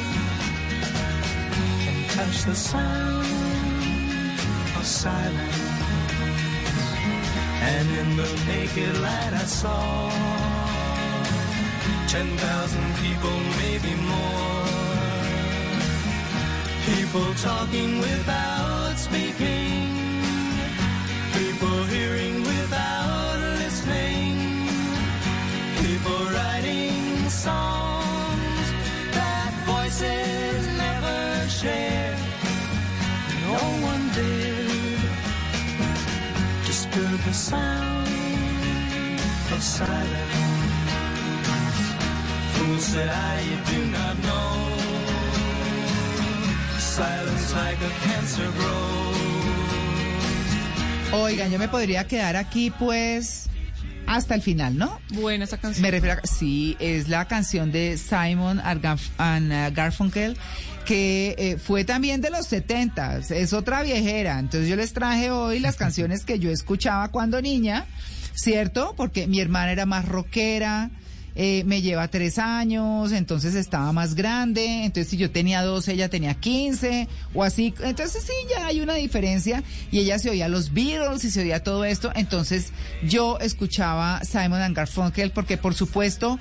and touched the sound of silence. And in the naked light I saw ten thousand people, maybe more. People talking without speaking. People hearing Dared disturb the sound of silence. Fool said I, you do not know. Silence like a cancer grows. Oigan, yo me podría quedar aquí pues hasta el final, ¿no? Buena esa canción. Me refiero a, sí, es la canción de Simon and, uh, Garfunkel que eh, fue también de los 70, es otra viejera. Entonces yo les traje hoy las canciones que yo escuchaba cuando niña, ¿cierto? Porque mi hermana era más rockera, eh, me lleva tres años, entonces estaba más grande, entonces si yo tenía 12, ella tenía 15 o así, entonces sí, ya hay una diferencia y ella se oía los Beatles y se oía todo esto, entonces yo escuchaba Simon and Garfunkel porque por supuesto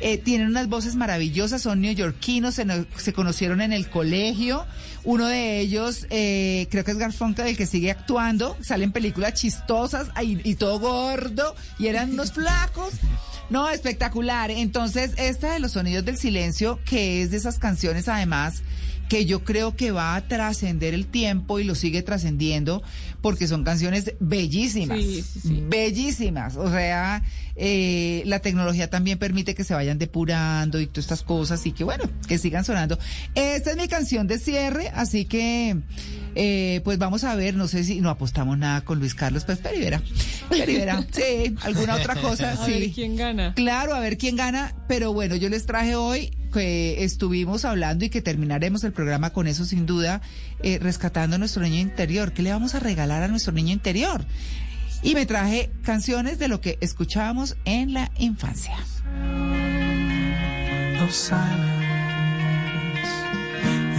eh, tienen unas voces maravillosas, son neoyorquinos, se, no- se conocieron en el colegio. Uno de ellos, eh, creo que es Garfunkel, el que sigue actuando, salen películas chistosas y todo gordo, y eran unos flacos. No, espectacular. Entonces, esta de los sonidos del silencio, que es de esas canciones además que yo creo que va a trascender el tiempo y lo sigue trascendiendo porque son canciones bellísimas, bellísimas. O sea, eh, la tecnología también permite que se vayan depurando y todas estas cosas y que bueno, que sigan sonando. Esta es mi canción de cierre, así que eh, pues vamos a ver, no sé si no apostamos nada con Luis Carlos, pues Perivera, Perivera, sí, alguna otra cosa, A sí. ver quién gana. Claro, a ver quién gana, pero bueno, yo les traje hoy que estuvimos hablando y que terminaremos el programa con eso sin duda, eh, rescatando a nuestro niño interior. ¿Qué le vamos a regalar a nuestro niño interior? Y me traje canciones de lo que escuchábamos en la infancia. of silence.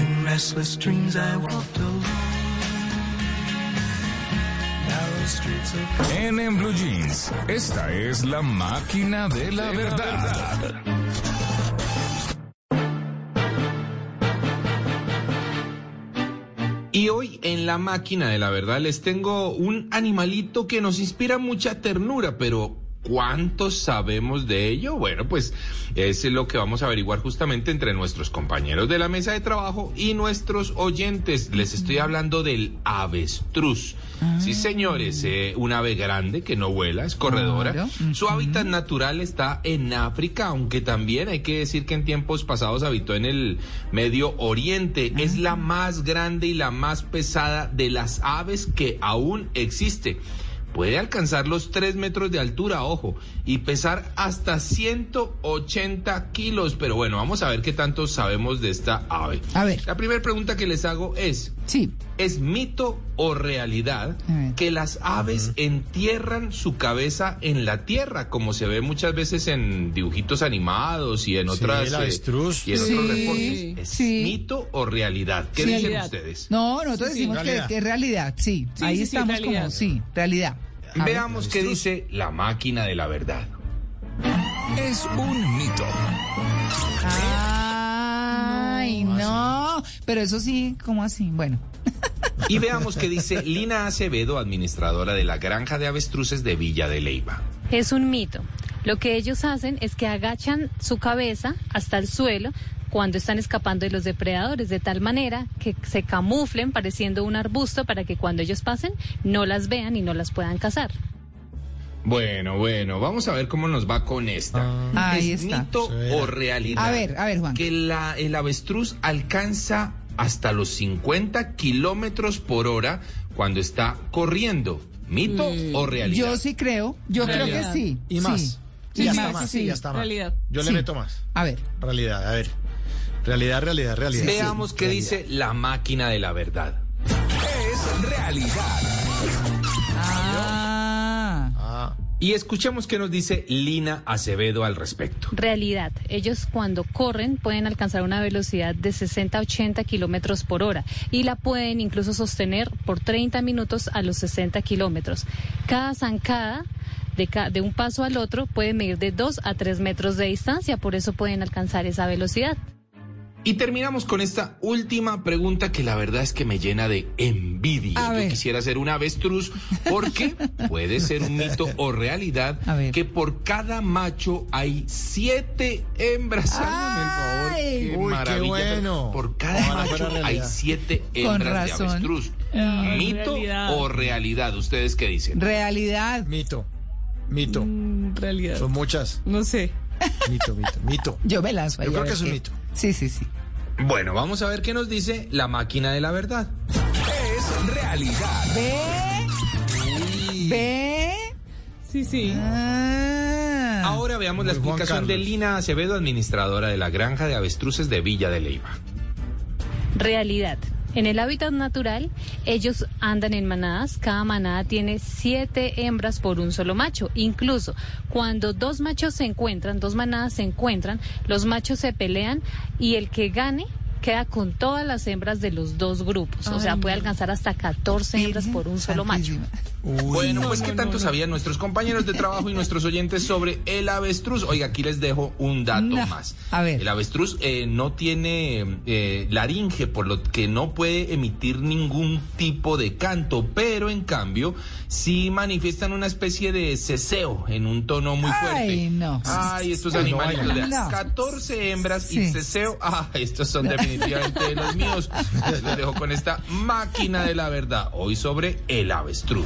In restless dreams I walked alone. Narrow streets of En, en Blue Jeans, esta es la máquina de la verdad. Y hoy en la máquina de la verdad les tengo un animalito que nos inspira mucha ternura, pero ¿cuántos sabemos de ello? Bueno, pues es lo que vamos a averiguar justamente entre nuestros compañeros de la mesa de trabajo y nuestros oyentes. Les estoy hablando del avestruz. Sí, señores, eh, un ave grande que no vuela, es corredora. Claro. Su hábitat natural está en África, aunque también hay que decir que en tiempos pasados habitó en el Medio Oriente. Es la más grande y la más pesada de las aves que aún existe. Puede alcanzar los 3 metros de altura, ojo, y pesar hasta 180 kilos. Pero bueno, vamos a ver qué tanto sabemos de esta ave. A ver. La primera pregunta que les hago es, Sí. ¿es mito o realidad que las aves entierran su cabeza en la tierra, como se ve muchas veces en dibujitos animados y en Sí, otras el eh, avestruz. y en Sí, otros reportes? ¿Es sí. mito o realidad? ¿Qué Sí. dicen Realidad. ustedes? No, nosotros Sí, sí, decimos que, es realidad, sí. Sí, Ahí estamos realidad. como, sí, realidad. A ver. Veamos qué dice la máquina de la verdad. Es un mito. Ay, no. Pero eso sí, ¿cómo así? Bueno. Y veamos qué dice Lina Acevedo, administradora de la granja de avestruces de Villa de Leyva. Es un mito. Lo que ellos hacen es que agachan su cabeza hasta el suelo cuando están escapando de los depredadores, de tal manera que se camuflen pareciendo un arbusto para que cuando ellos pasen no las vean y no las puedan cazar. Bueno, bueno, vamos a ver cómo nos va con esta. Ah, Ahí ¿Es está. mito o realidad? A ver, a ver, Juan. Que la, el avestruz alcanza hasta los 50 kilómetros por hora cuando está corriendo. ¿Mito o realidad? Yo sí creo, yo creo que sí. Y más. Sí. Y Y ya está más, más. sí. Ya está más. Realidad. Yo le Sí. meto más. A ver. Realidad, a ver. Realidad, realidad, realidad. Veamos qué dice la máquina de la verdad. Es realidad. Y escuchemos qué nos dice Lina Acevedo al respecto. Realidad. Ellos cuando corren pueden alcanzar una velocidad de 60 a 80 kilómetros por hora y la pueden incluso sostener por 30 minutos a los 60 kilómetros. Cada zancada de, un paso al otro puede medir de 2 a 3 metros de distancia, por eso pueden alcanzar esa velocidad. Y terminamos con esta última pregunta que la verdad es que me llena de envidia. A Yo ver. quisiera ser un avestruz porque puede ser un mito o realidad que por cada macho hay siete hembras. Hágame el favor, Ay. qué Uy, qué maravilla. bueno. Por cada macho hay siete hembras de razón. avestruz. Ah, ¿Mito realidad. o realidad? ¿Ustedes qué dicen? Realidad. mito. Mito. Mm, realidad. Son muchas. No sé. Mito, mito, mito. Yo me ahí Yo a creo que es un qué. mito. Sí, sí, sí. Bueno, vamos a ver qué nos dice la máquina de la verdad. Es realidad. ¿Ve? ¿Ve? Sí, sí. Ah. Ahora veamos la explicación de. Lina Acevedo, administradora de la granja de avestruces de Villa de Leyva. Realidad. En el hábitat natural, ellos andan en manadas. Cada manada tiene siete hembras por un solo macho. Incluso cuando dos machos se encuentran, dos manadas se encuentran, los machos se pelean y el que gane queda con todas las hembras de los dos grupos. o sea, puede alcanzar hasta 14 hembras por un solo macho. Bueno, pues no, qué no, tanto no. sabían nuestros compañeros de trabajo y nuestros oyentes sobre el avestruz. Oiga, aquí les dejo un dato No. más. A ver. El avestruz eh, no tiene eh, laringe, por lo que no puede emitir ningún tipo de canto, pero en cambio sí manifiestan una especie de ceseo en un tono muy fuerte. Ay, no. Ay, estos Ay, no, animalitos de no. 14 hembras y ceseo. Ah, estos son definitivamente de los míos. Les dejo con esta máquina de la verdad. Hoy sobre el avestruz.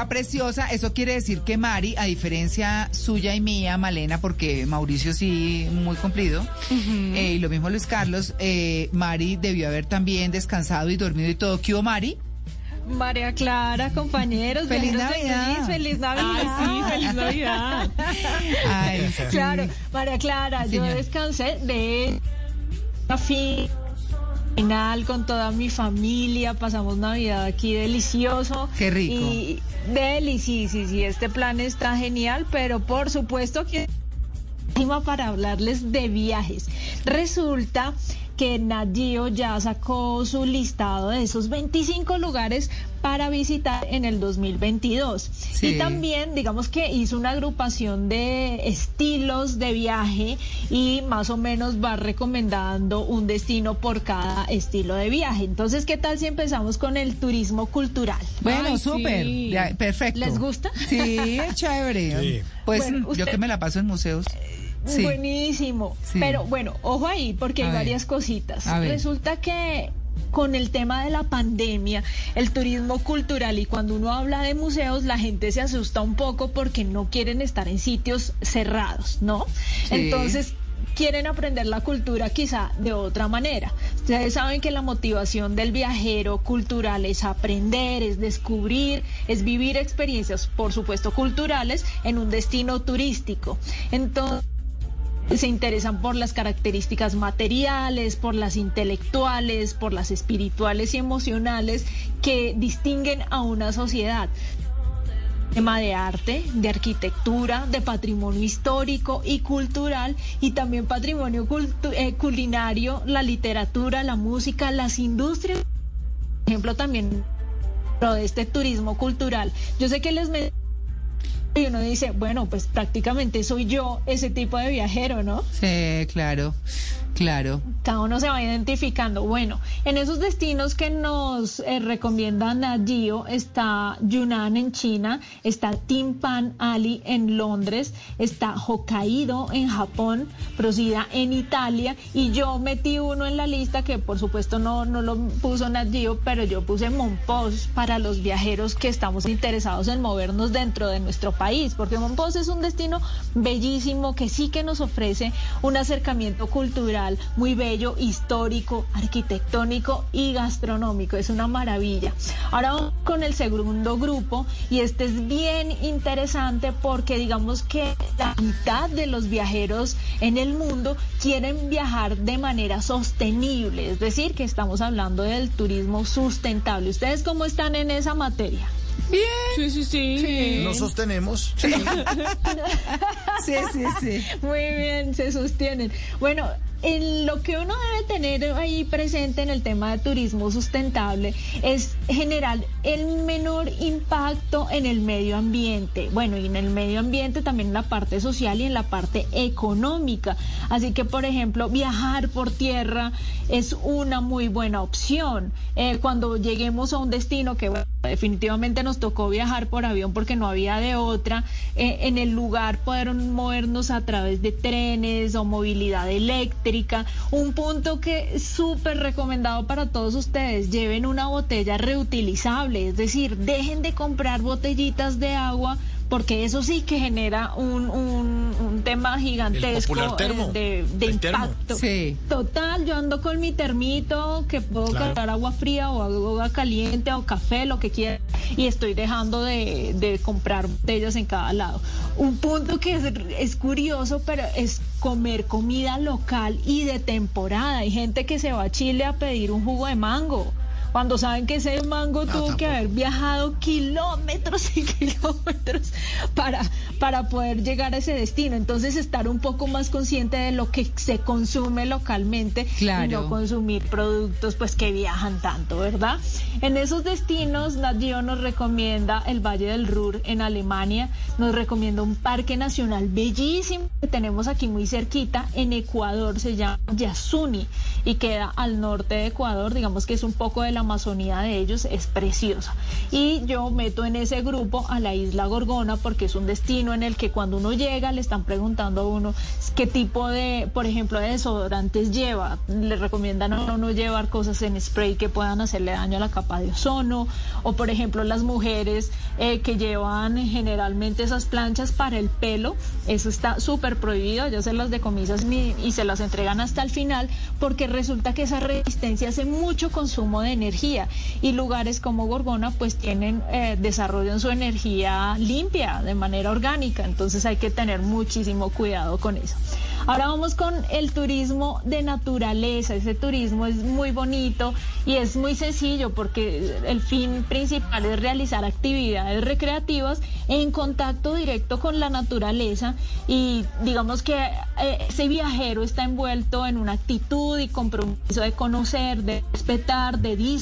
Está preciosa. Eso quiere decir que Mari, a diferencia suya y mía, Malena, porque Mauricio sí, muy cumplido, eh, y lo mismo Luis Carlos, eh, Mari debió haber también descansado y dormido y todo. ¿Qué hubo, Mari? María Clara, compañeros. Feliz Navidad. Feliz Navidad. Ay, sí, feliz Navidad. Ay, sí. Claro, María Clara, yo descansé de fin- final con toda mi familia, pasamos Navidad aquí delicioso. Qué rico. Y deli, sí, sí, sí, este plan está genial, pero por supuesto que para hablarles de viajes. Resulta que Nat Geo ya sacó su listado de esos 25 lugares para visitar en el 2022. Sí. Y también, digamos que hizo una agrupación de estilos de viaje y más o menos va recomendando un destino por cada estilo de viaje. Entonces, ¿qué tal si empezamos con el turismo cultural? Bueno, súper. sí. Perfecto. ¿Les gusta? Sí, chévere. Sí. Pues Bueno, yo que me la paso en museos. Sí. Buenísimo. Sí. Pero bueno, ojo ahí, porque A hay ver. varias cositas. A ver. Resulta que con el tema de la pandemia, el turismo cultural y cuando uno habla de museos, la gente se asusta un poco porque no quieren estar en sitios cerrados, ¿no? Sí. Entonces, quieren aprender la cultura quizá de otra manera. Ustedes saben que la motivación del viajero cultural es aprender, es descubrir, es vivir experiencias, por supuesto, culturales en un destino turístico. Entonces, se interesan por las características materiales, por las intelectuales, por las espirituales y emocionales que distinguen a una sociedad tema de arte, de arquitectura, de patrimonio histórico y cultural y también patrimonio eh, culinario, la literatura, la música, las industrias, por ejemplo también de este turismo cultural. Yo sé que les me y uno dice, bueno, pues prácticamente soy yo ese tipo de viajero, ¿no? Sí, claro, claro. Cada uno se va identificando. Bueno, en esos destinos que nos eh, recomiendan Gio está Yunnan en China, está Timpan Ali en Londres, está Hokkaido en Japón, Procida en Italia y yo metí uno en la lista que por supuesto no, no lo puso Nat Geo, pero yo puse Monpós para los viajeros que estamos interesados en movernos dentro de nuestro país, porque Monpós es un destino bellísimo que sí que nos ofrece un acercamiento cultural muy bello, histórico, arquitectónico y gastronómico. Es una maravilla. Ahora vamos con el segundo grupo y este es bien interesante porque digamos que la mitad de los viajeros en el mundo quieren viajar de manera sostenible, es decir, que estamos hablando del turismo sustentable. ¿Ustedes cómo están en esa materia? Bien. Sí, sí, sí. Nos sostenemos. Sí, sí, sí. sí. Muy bien, se sostienen. Bueno, lo que uno debe tener ahí presente en el tema de turismo sustentable es generar el menor impacto en el medio ambiente. Bueno, y en el medio ambiente también en la parte social y en la parte económica. Así que, por ejemplo, viajar por tierra es una muy buena opción. Eh, cuando lleguemos a un destino que definitivamente nos tocó viajar por avión porque no había de otra, eh, en el lugar poder movernos a través de trenes o movilidad eléctrica. Un punto que súper recomendado para todos ustedes, lleven una botella reutilizable, es decir, dejen de comprar botellitas de agua porque eso sí que genera un, un, un tema gigantesco termo. eh, de, de El termo. impacto. Sí. Total, yo ando con mi termito que puedo Claro. cargar agua fría o agua caliente o café, lo que quiera, y estoy dejando de, de comprar botellas en cada lado. Un punto que es, es curioso, pero es comer comida local y de temporada. Hay gente que se va a Chile a pedir un jugo de mango. Cuando saben que ese mango tuvo que haber viajado kilómetros y kilómetros para, para poder llegar a ese destino. Entonces estar un poco más consciente de lo que se consume localmente y no consumir productos pues que viajan tanto, ¿verdad? En esos destinos, Nat Geo nos recomienda el Valle del Ruhr en Alemania, nos recomienda un parque nacional bellísimo que tenemos aquí muy cerquita en Ecuador, se llama Yasuni y queda al norte de Ecuador, digamos que es un poco de la la Amazonía de ellos es preciosa. Y yo meto en ese grupo a la isla Gorgona porque es un destino en el que cuando uno llega le están preguntando a uno qué tipo de, por ejemplo, de desodorantes lleva. Le recomiendan a uno no llevar cosas en spray que puedan hacerle daño a la capa de ozono. O, por ejemplo, las mujeres eh, que llevan generalmente esas planchas para el pelo. Eso está súper prohibido. Ya se las decomisas mi- y se las entregan hasta el final porque resulta que esa resistencia hace mucho consumo de energía y lugares como Gorgona pues tienen eh, desarrollan su energía limpia de manera orgánica. Entonces hay que tener muchísimo cuidado con eso. Ahora vamos con el turismo de naturaleza. Ese turismo es muy bonito y es muy sencillo porque el fin principal es realizar actividades recreativas en contacto directo con la naturaleza. Y digamos que eh, ese viajero está envuelto en una actitud y compromiso de conocer, de respetar, de disfrutar,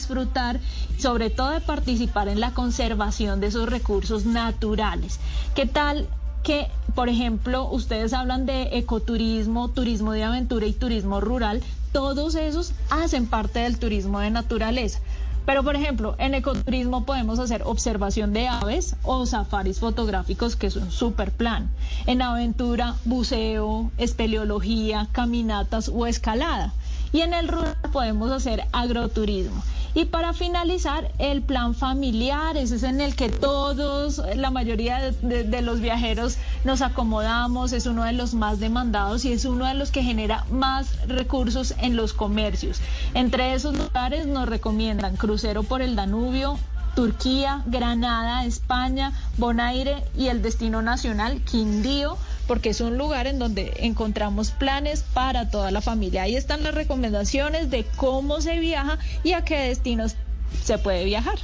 sobre todo de participar en la conservación de esos recursos naturales. ¿Qué tal que, por ejemplo, ustedes hablan de ecoturismo, turismo de aventura y turismo rural? Todos esos hacen parte del turismo de naturaleza. Pero, por ejemplo, en ecoturismo podemos hacer observación de aves o safaris fotográficos, que es un super plan. En aventura, buceo, espeleología, caminatas o escalada. Y en el rural podemos hacer agroturismo. Y para finalizar, el plan familiar, ese es en el que todos, la mayoría de, de- de los viajeros nos acomodamos, es uno de los más demandados y es uno de los que genera más recursos en los comercios. Entre esos lugares nos recomiendan crucero por el Danubio, Turquía, Granada, España, Bonaire y el destino nacional, Quindío, porque es un lugar en donde encontramos planes para toda la familia. Ahí están las recomendaciones de cómo se viaja y a qué destinos se puede viajar.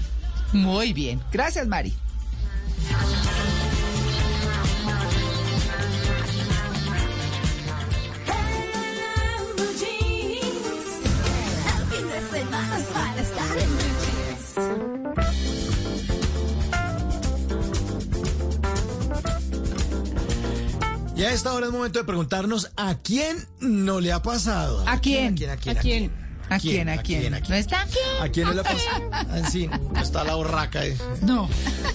Muy bien. Gracias, Mari. Y a esta hora es momento de preguntarnos a quién no le ha pasado. ¿A quién? ¿A quién? ¿A quién? ¿A quién? ¿A quién? ¿A quién? ¿No está? ¿A quién no le ha pasado? Ah, Sí, no está la borraca. eh. No.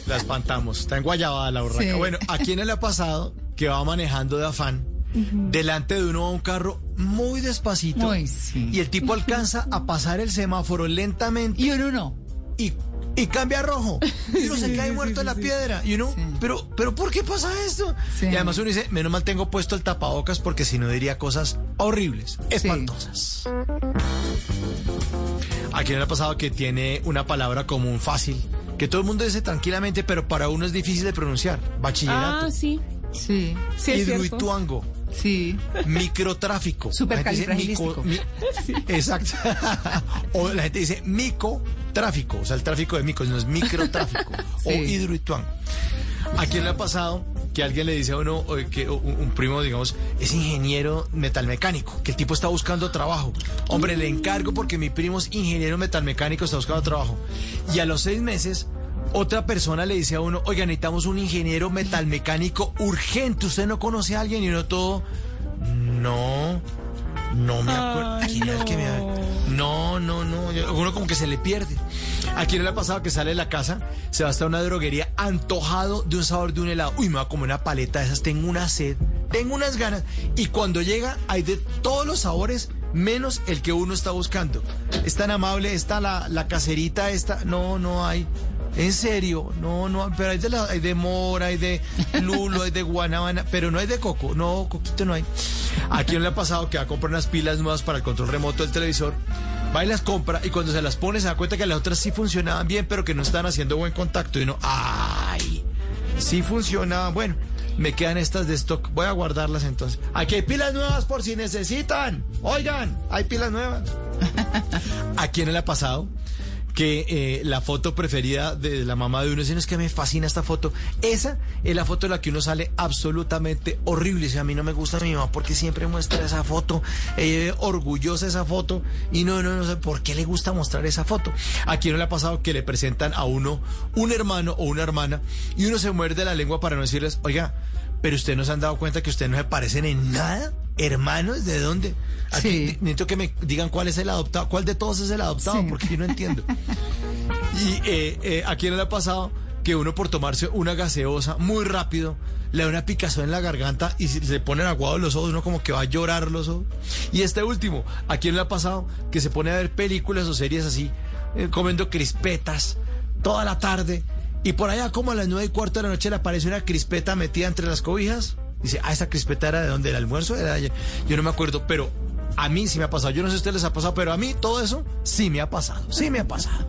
La espantamos. Está en Guayabada la borraca. Sí. Bueno, ¿a quién no le ha pasado que va manejando de afán? Delante de uno va un carro muy despacito. Uy, sí. Y el tipo alcanza a pasar el semáforo lentamente. Y uno no. Y, y cambia a rojo. Y uno se Sí, cae sí, muerto sí, en la sí. piedra. Y uno, pero, pero ¿por qué pasa esto? Sí. Y además uno dice, menos mal tengo puesto el tapabocas porque si no diría cosas horribles, espantosas. ¿A quién le ha pasado que tiene una palabra común fácil? Que todo el mundo dice tranquilamente, pero para uno es difícil de pronunciar. Bachillerato. Ah, sí. Sí. Sí. Hidroituango. Sí. Microtráfico. Supercalifragilístico. La gente dice mico- mi- Exacto. o la gente dice micotráfico, o sea, el tráfico de micos, no es microtráfico. O Sí. hidroituango. ¿A quién le ha pasado que alguien le dice a uno, o que un, primo, digamos, es ingeniero metalmecánico, que el tipo está buscando trabajo? Hombre, le encargo porque mi primo es ingeniero metalmecánico, está buscando trabajo. Y a los seis meses, otra persona le dice a uno, oiga, necesitamos un ingeniero metalmecánico urgente. ¿Usted no conoce a alguien? Y uno todo, no, no me acuerdo. ¿A quién era el que me No, no, no. Uno como que se le pierde. ¿A quién le ha pasado que sale de la casa, se va hasta una droguería antojado de un sabor de un helado? Uy, me va a comer una paleta de esas, tengo una sed, tengo unas ganas. Y cuando llega, hay de todos los sabores, menos el que uno está buscando. Es tan amable, está la, la caserita, esta. No, no hay. En serio, no, no, pero hay de, mora, hay de lulo, hay de guanabana, pero no hay de coco, no, coquito no hay. ¿A quién le ha pasado que va a comprar unas pilas nuevas para el control remoto del televisor? Va y las compra y cuando se las pone se da cuenta que las otras sí funcionaban bien, pero que no están haciendo buen contacto y uno, ¡ay! Sí funcionaban, bueno, me quedan estas de stock, voy a guardarlas entonces. Aquí hay pilas nuevas por si necesitan. Oigan, hay pilas nuevas. ¿A quién le ha pasado? Que eh, la foto preferida de la mamá de uno "No, es que me fascina esta foto. Esa es la foto en la que uno sale absolutamente horrible. Dice, a mí no me gusta mi mamá porque siempre muestra esa foto. Es orgullosa esa foto. Y no, no, no sé por qué le gusta mostrar esa foto. ¿A quién no le ha pasado que le presentan a uno un hermano o una hermana y uno se muerde la lengua para no decirles, oiga, pero ustedes no se han dado cuenta que ustedes no se parecen en nada? Hermanos, ¿de dónde? Aquí Sí. necesito que me digan cuál es el adoptado, cuál de todos es el adoptado, Sí. porque yo no entiendo. y eh, eh, a quién le ha pasado que uno por tomarse una gaseosa muy rápido le da una picazón en la garganta y se se ponen aguados los ojos, uno como que va a llorar los ojos. Y este último, ¿a quién le ha pasado que se pone a ver películas o series así, eh, comiendo crispetas toda la tarde y por allá como a las nueve y cuarto de la noche le aparece una crispeta metida entre las cobijas? Dice, ah, esa crispeta era de donde el almuerzo era de ayer. Yo no me acuerdo, pero a mí sí me ha pasado. Yo no sé si a ustedes les ha pasado, pero a mí todo eso sí me ha pasado. Sí me ha pasado.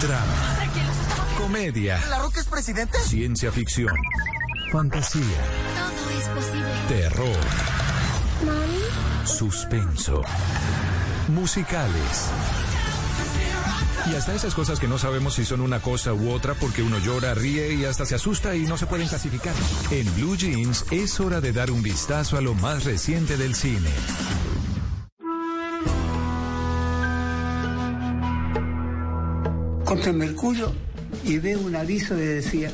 Drama, comedia, ¿La Roca es presidente? ciencia ficción, fantasía, Todo es posible. terror, suspenso, musicales. Y hasta esas cosas que no sabemos si son una cosa u otra porque uno llora, ríe y hasta se asusta y no se pueden clasificar. En Blue Jeans es hora de dar un vistazo a lo más reciente del cine. contra Mercurio y veo un aviso que decía,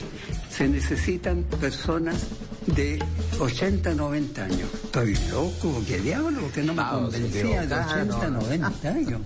se necesitan personas de 80, 90 años. Estoy loco, ¿qué diablo? Que no me convencía de 80, 90 años.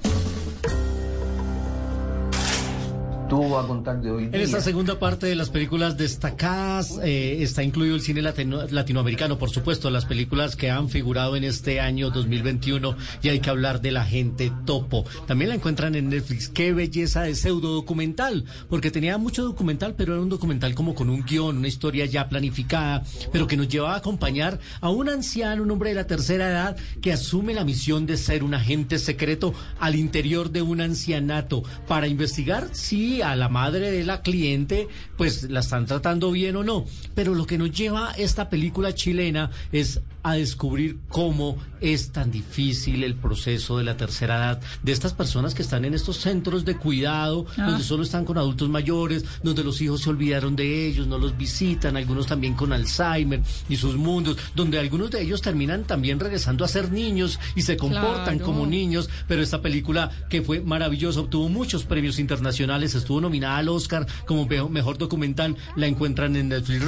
Vas a contar de hoy En esta segunda parte de las películas destacadas eh, está incluido el cine latino- latinoamericano, por supuesto, las películas que han figurado en este año 2021 y hay que hablar de la gente topo. También la encuentran en Netflix. Qué belleza de pseudo documental, porque tenía mucho documental, pero era un documental como con un guion, una historia ya planificada, pero que nos llevaba a acompañar a un anciano, un hombre de la tercera edad, que asume la misión de ser un agente secreto al interior de un ancianato para investigar si a la madre de la cliente pues la están tratando bien o no. Pero lo que nos lleva esta película chilena es a descubrir cómo es tan difícil el proceso de la tercera edad de estas personas que están en estos centros de cuidado, Ah. donde solo están con adultos mayores, donde los hijos se olvidaron de ellos, no los visitan, algunos también con Alzheimer y sus mundos, donde algunos de ellos terminan también regresando a ser niños y se comportan Claro. como niños, pero esta película que fue maravillosa, obtuvo muchos premios internacionales, estuvo nominada al Oscar como me- mejor documental, la encuentran en Netflix.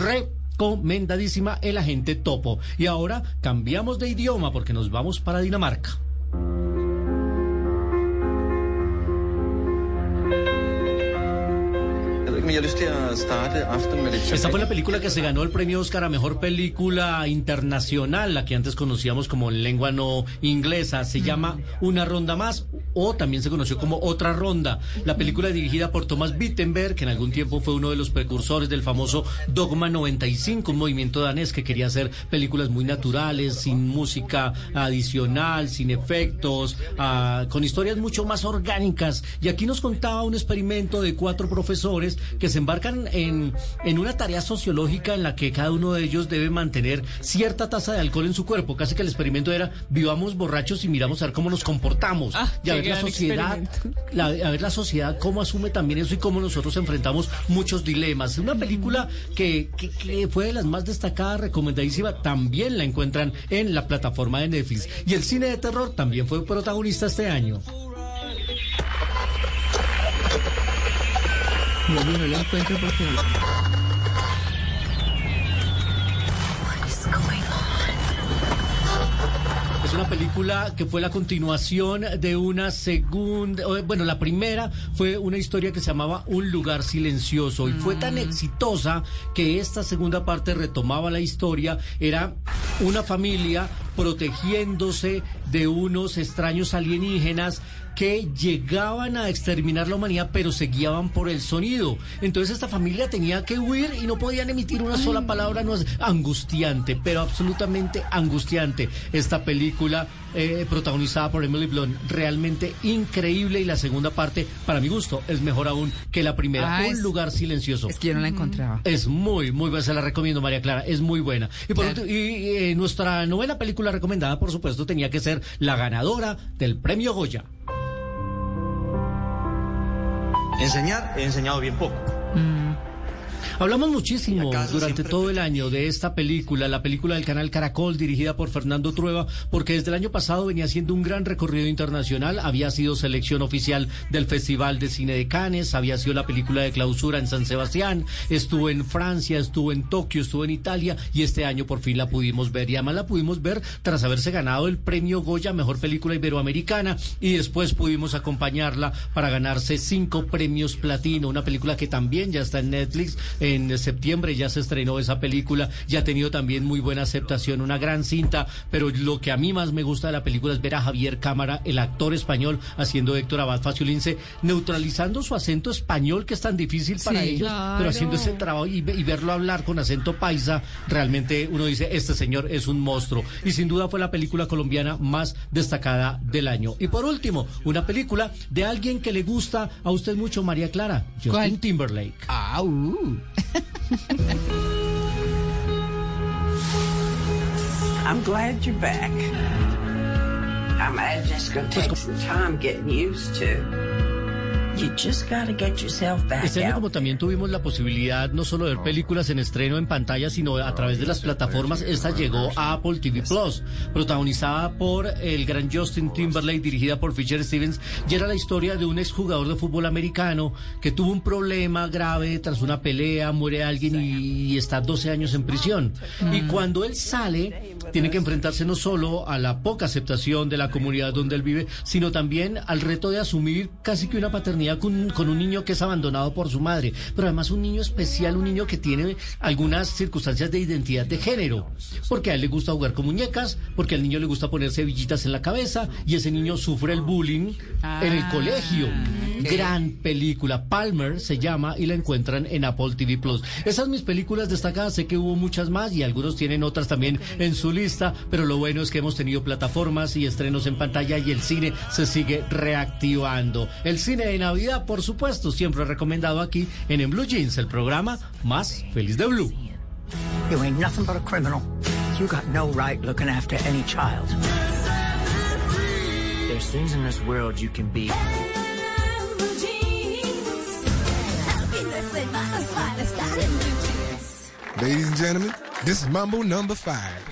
Recomendadísima El Agente Topo. Y ahora cambiamos de idioma porque nos vamos para Dinamarca. Esta fue la película que se ganó el premio Oscar a Mejor Película Internacional, la que antes conocíamos como en lengua no inglesa. Se llama Una Ronda Más o también se conoció como Otra Ronda. La película dirigida por Thomas Wittenberg, que en algún tiempo fue uno de los precursores del famoso Dogma 95, un movimiento danés que quería hacer películas muy naturales, sin música adicional, sin efectos, ah, con historias mucho más orgánicas. Y aquí nos contaba un experimento de cuatro profesores que se embarcan en, en una tarea sociológica en la que cada uno de ellos debe mantener cierta tasa de alcohol en su cuerpo. Casi que el experimento era vivamos borrachos y miramos a ver cómo nos comportamos. y a ver la sociedad, la- a ver la sociedad cómo asume también eso y cómo nosotros enfrentamos muchos dilemas. Una película que, que, que fue de las más destacadas, recomendadísima, también la encuentran en la plataforma de Netflix. Y el cine de terror también fue protagonista este año. Yo no la encuentro porque... Es una película que fue la continuación de una segunda, bueno, la primera fue una historia que se llamaba Un lugar silencioso y fue tan exitosa que esta segunda parte retomaba la historia, era una familia protegiéndose de unos extraños alienígenas que llegaban a exterminar la humanidad, pero se guiaban por el sonido. Entonces esta familia tenía que huir y no podían emitir una sola palabra. No es angustiante, pero absolutamente angustiante. Esta película eh, protagonizada por Emily Blunt, realmente increíble y la segunda parte, para mi gusto, es mejor aún que la primera. Ah, Un es- lugar silencioso. Es que yo no la encontraba. Es muy, muy buena, se la recomiendo, María Clara, es muy buena. Y, por Claro. y, eh, nuestra novena película recomendada, por supuesto, tenía que ser la ganadora del premio Goya. Enseñar, he enseñado bien poco. Hablamos muchísimo durante todo el año de esta película, la película del canal Caracol dirigida por Fernando Trueba, porque desde el año pasado venía haciendo un gran recorrido internacional, había sido selección oficial del Festival de Cine de Cannes, había sido la película de clausura en San Sebastián, estuvo en Francia, estuvo en Tokio, estuvo en Italia y este año por fin la pudimos ver. Y además la pudimos ver tras haberse ganado el premio Goya Mejor Película Iberoamericana y después pudimos acompañarla para ganarse cinco premios platino, una película que también ya está en Netflix, en septiembre ya se estrenó esa película, ya ha tenido también muy buena aceptación, una gran cinta, pero lo que a mí más me gusta de la película es ver a Javier Cámara, el actor español, haciendo Héctor Abad Faciolince, neutralizando su acento español que es tan difícil para Sí, ellos, claro. pero haciendo ese trabajo y, ve- y verlo hablar con acento paisa, realmente uno dice, este señor es un monstruo. Y sin duda fue la película colombiana más destacada del año. Y por último, una película de alguien que le gusta a usted mucho, María Clara, Justin ¿Cuál? Timberlake. Ah, uh. I'm glad you're back. I imagine just going to take some time getting used to. You just got to get yourself back Este año, como también tuvimos la posibilidad no solo de ver películas en estreno en pantalla, sino a través de las plataformas, esta llegó a Apple TV Plus, protagonizada por el gran Justin Timberlake, dirigida por Fisher Stevens, y era la historia de un exjugador de fútbol americano que tuvo un problema grave tras una pelea, muere alguien y, y está 12 años en prisión. Y cuando él sale, tiene que enfrentarse no solo a la poca aceptación de la comunidad donde él vive, sino también al reto de asumir casi que una paternidad con, con un niño que es abandonado por su madre, pero además un niño especial, un niño que tiene algunas circunstancias de identidad de género, porque a él le gusta jugar con muñecas, porque al niño le gusta ponerse villitas en la cabeza y ese niño sufre el bullying en el colegio. Gran película, Palmer se llama y la encuentran en Apple TV Plus. Esas mis películas destacadas, sé que hubo muchas más y algunos tienen otras también en su lista, pero lo bueno es que hemos tenido plataformas y estrenos en pantalla y el cine se sigue reactivando. El cine de Navidad, por supuesto, siempre recomendado aquí en En Blue Jeans, el programa más feliz de Blue. You ain't nothing but a criminal. You got no right looking after any child. There's things in this world you can be. Ladies and gentlemen, this is Mambo number five.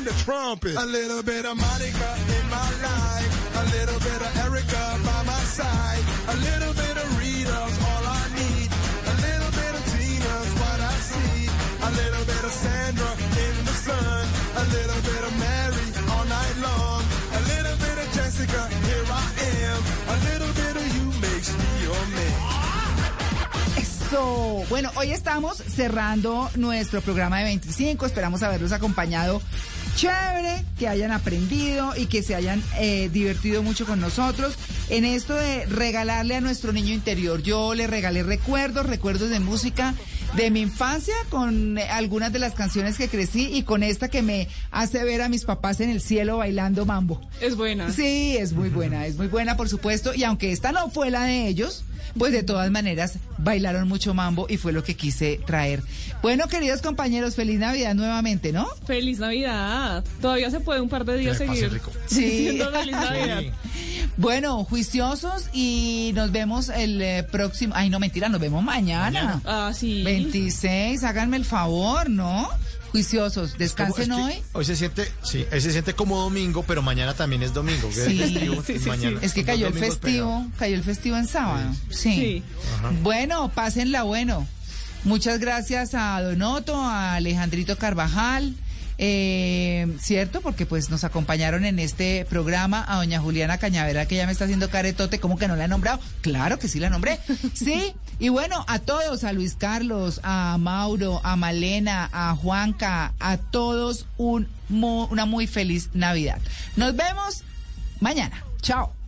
In the trumpet. A little bit of Monica in my life. A little bit of Erica by my side. A little bit of Rita's all I need. A little bit of Tina's what I see. A little bit of Sandra in the sun. A little bit of Mary all night long. A little bit of Jessica, here I am. A little bit of you makes me your man. Eso. Bueno, hoy estamos cerrando nuestro programa de 25. Esperamos haberlos acompañado. Chévere, que hayan aprendido y que se hayan eh, divertido mucho con nosotros en esto de regalarle a nuestro niño interior. Yo le regalé recuerdos, recuerdos de música de mi infancia con algunas de las canciones que crecí y con esta que me hace ver a mis papás en el cielo bailando mambo. Es buena. Sí, es muy buena, es muy buena, por supuesto. Y aunque esta no fue la de ellos, pues de todas maneras bailaron mucho mambo y fue lo que quise traer. Bueno, queridos compañeros, feliz Navidad nuevamente, ¿no? Feliz Navidad. Todavía se puede un par de días seguir rico. feliz Navidad. Bueno, juiciosos y nos vemos el eh, próximo. Ay, no, mentira, nos vemos mañana. Ah, sí. 26, háganme el favor, ¿no? Juiciosos, descansen Es que hoy. Hoy se siente, sí, hoy se siente como domingo, pero mañana también es domingo. que es Sí, festivo, sí, y sí, mañana. Es que cayó el festivo, cayó el festivo en sábado. Sí. Bueno, pásenla bueno. Muchas gracias a Donoto, a Alejandrito Carvajal, eh, ¿cierto? Porque pues nos acompañaron en este programa a doña Juliana Cañavera, que ya me está haciendo caretote, ¿cómo que no la he nombrado? Claro que sí la nombré. Sí, y bueno, a todos, a Luis Carlos, a Mauro, a Malena, a Juanca, a todos un, una muy feliz Navidad. Nos vemos mañana. Chao.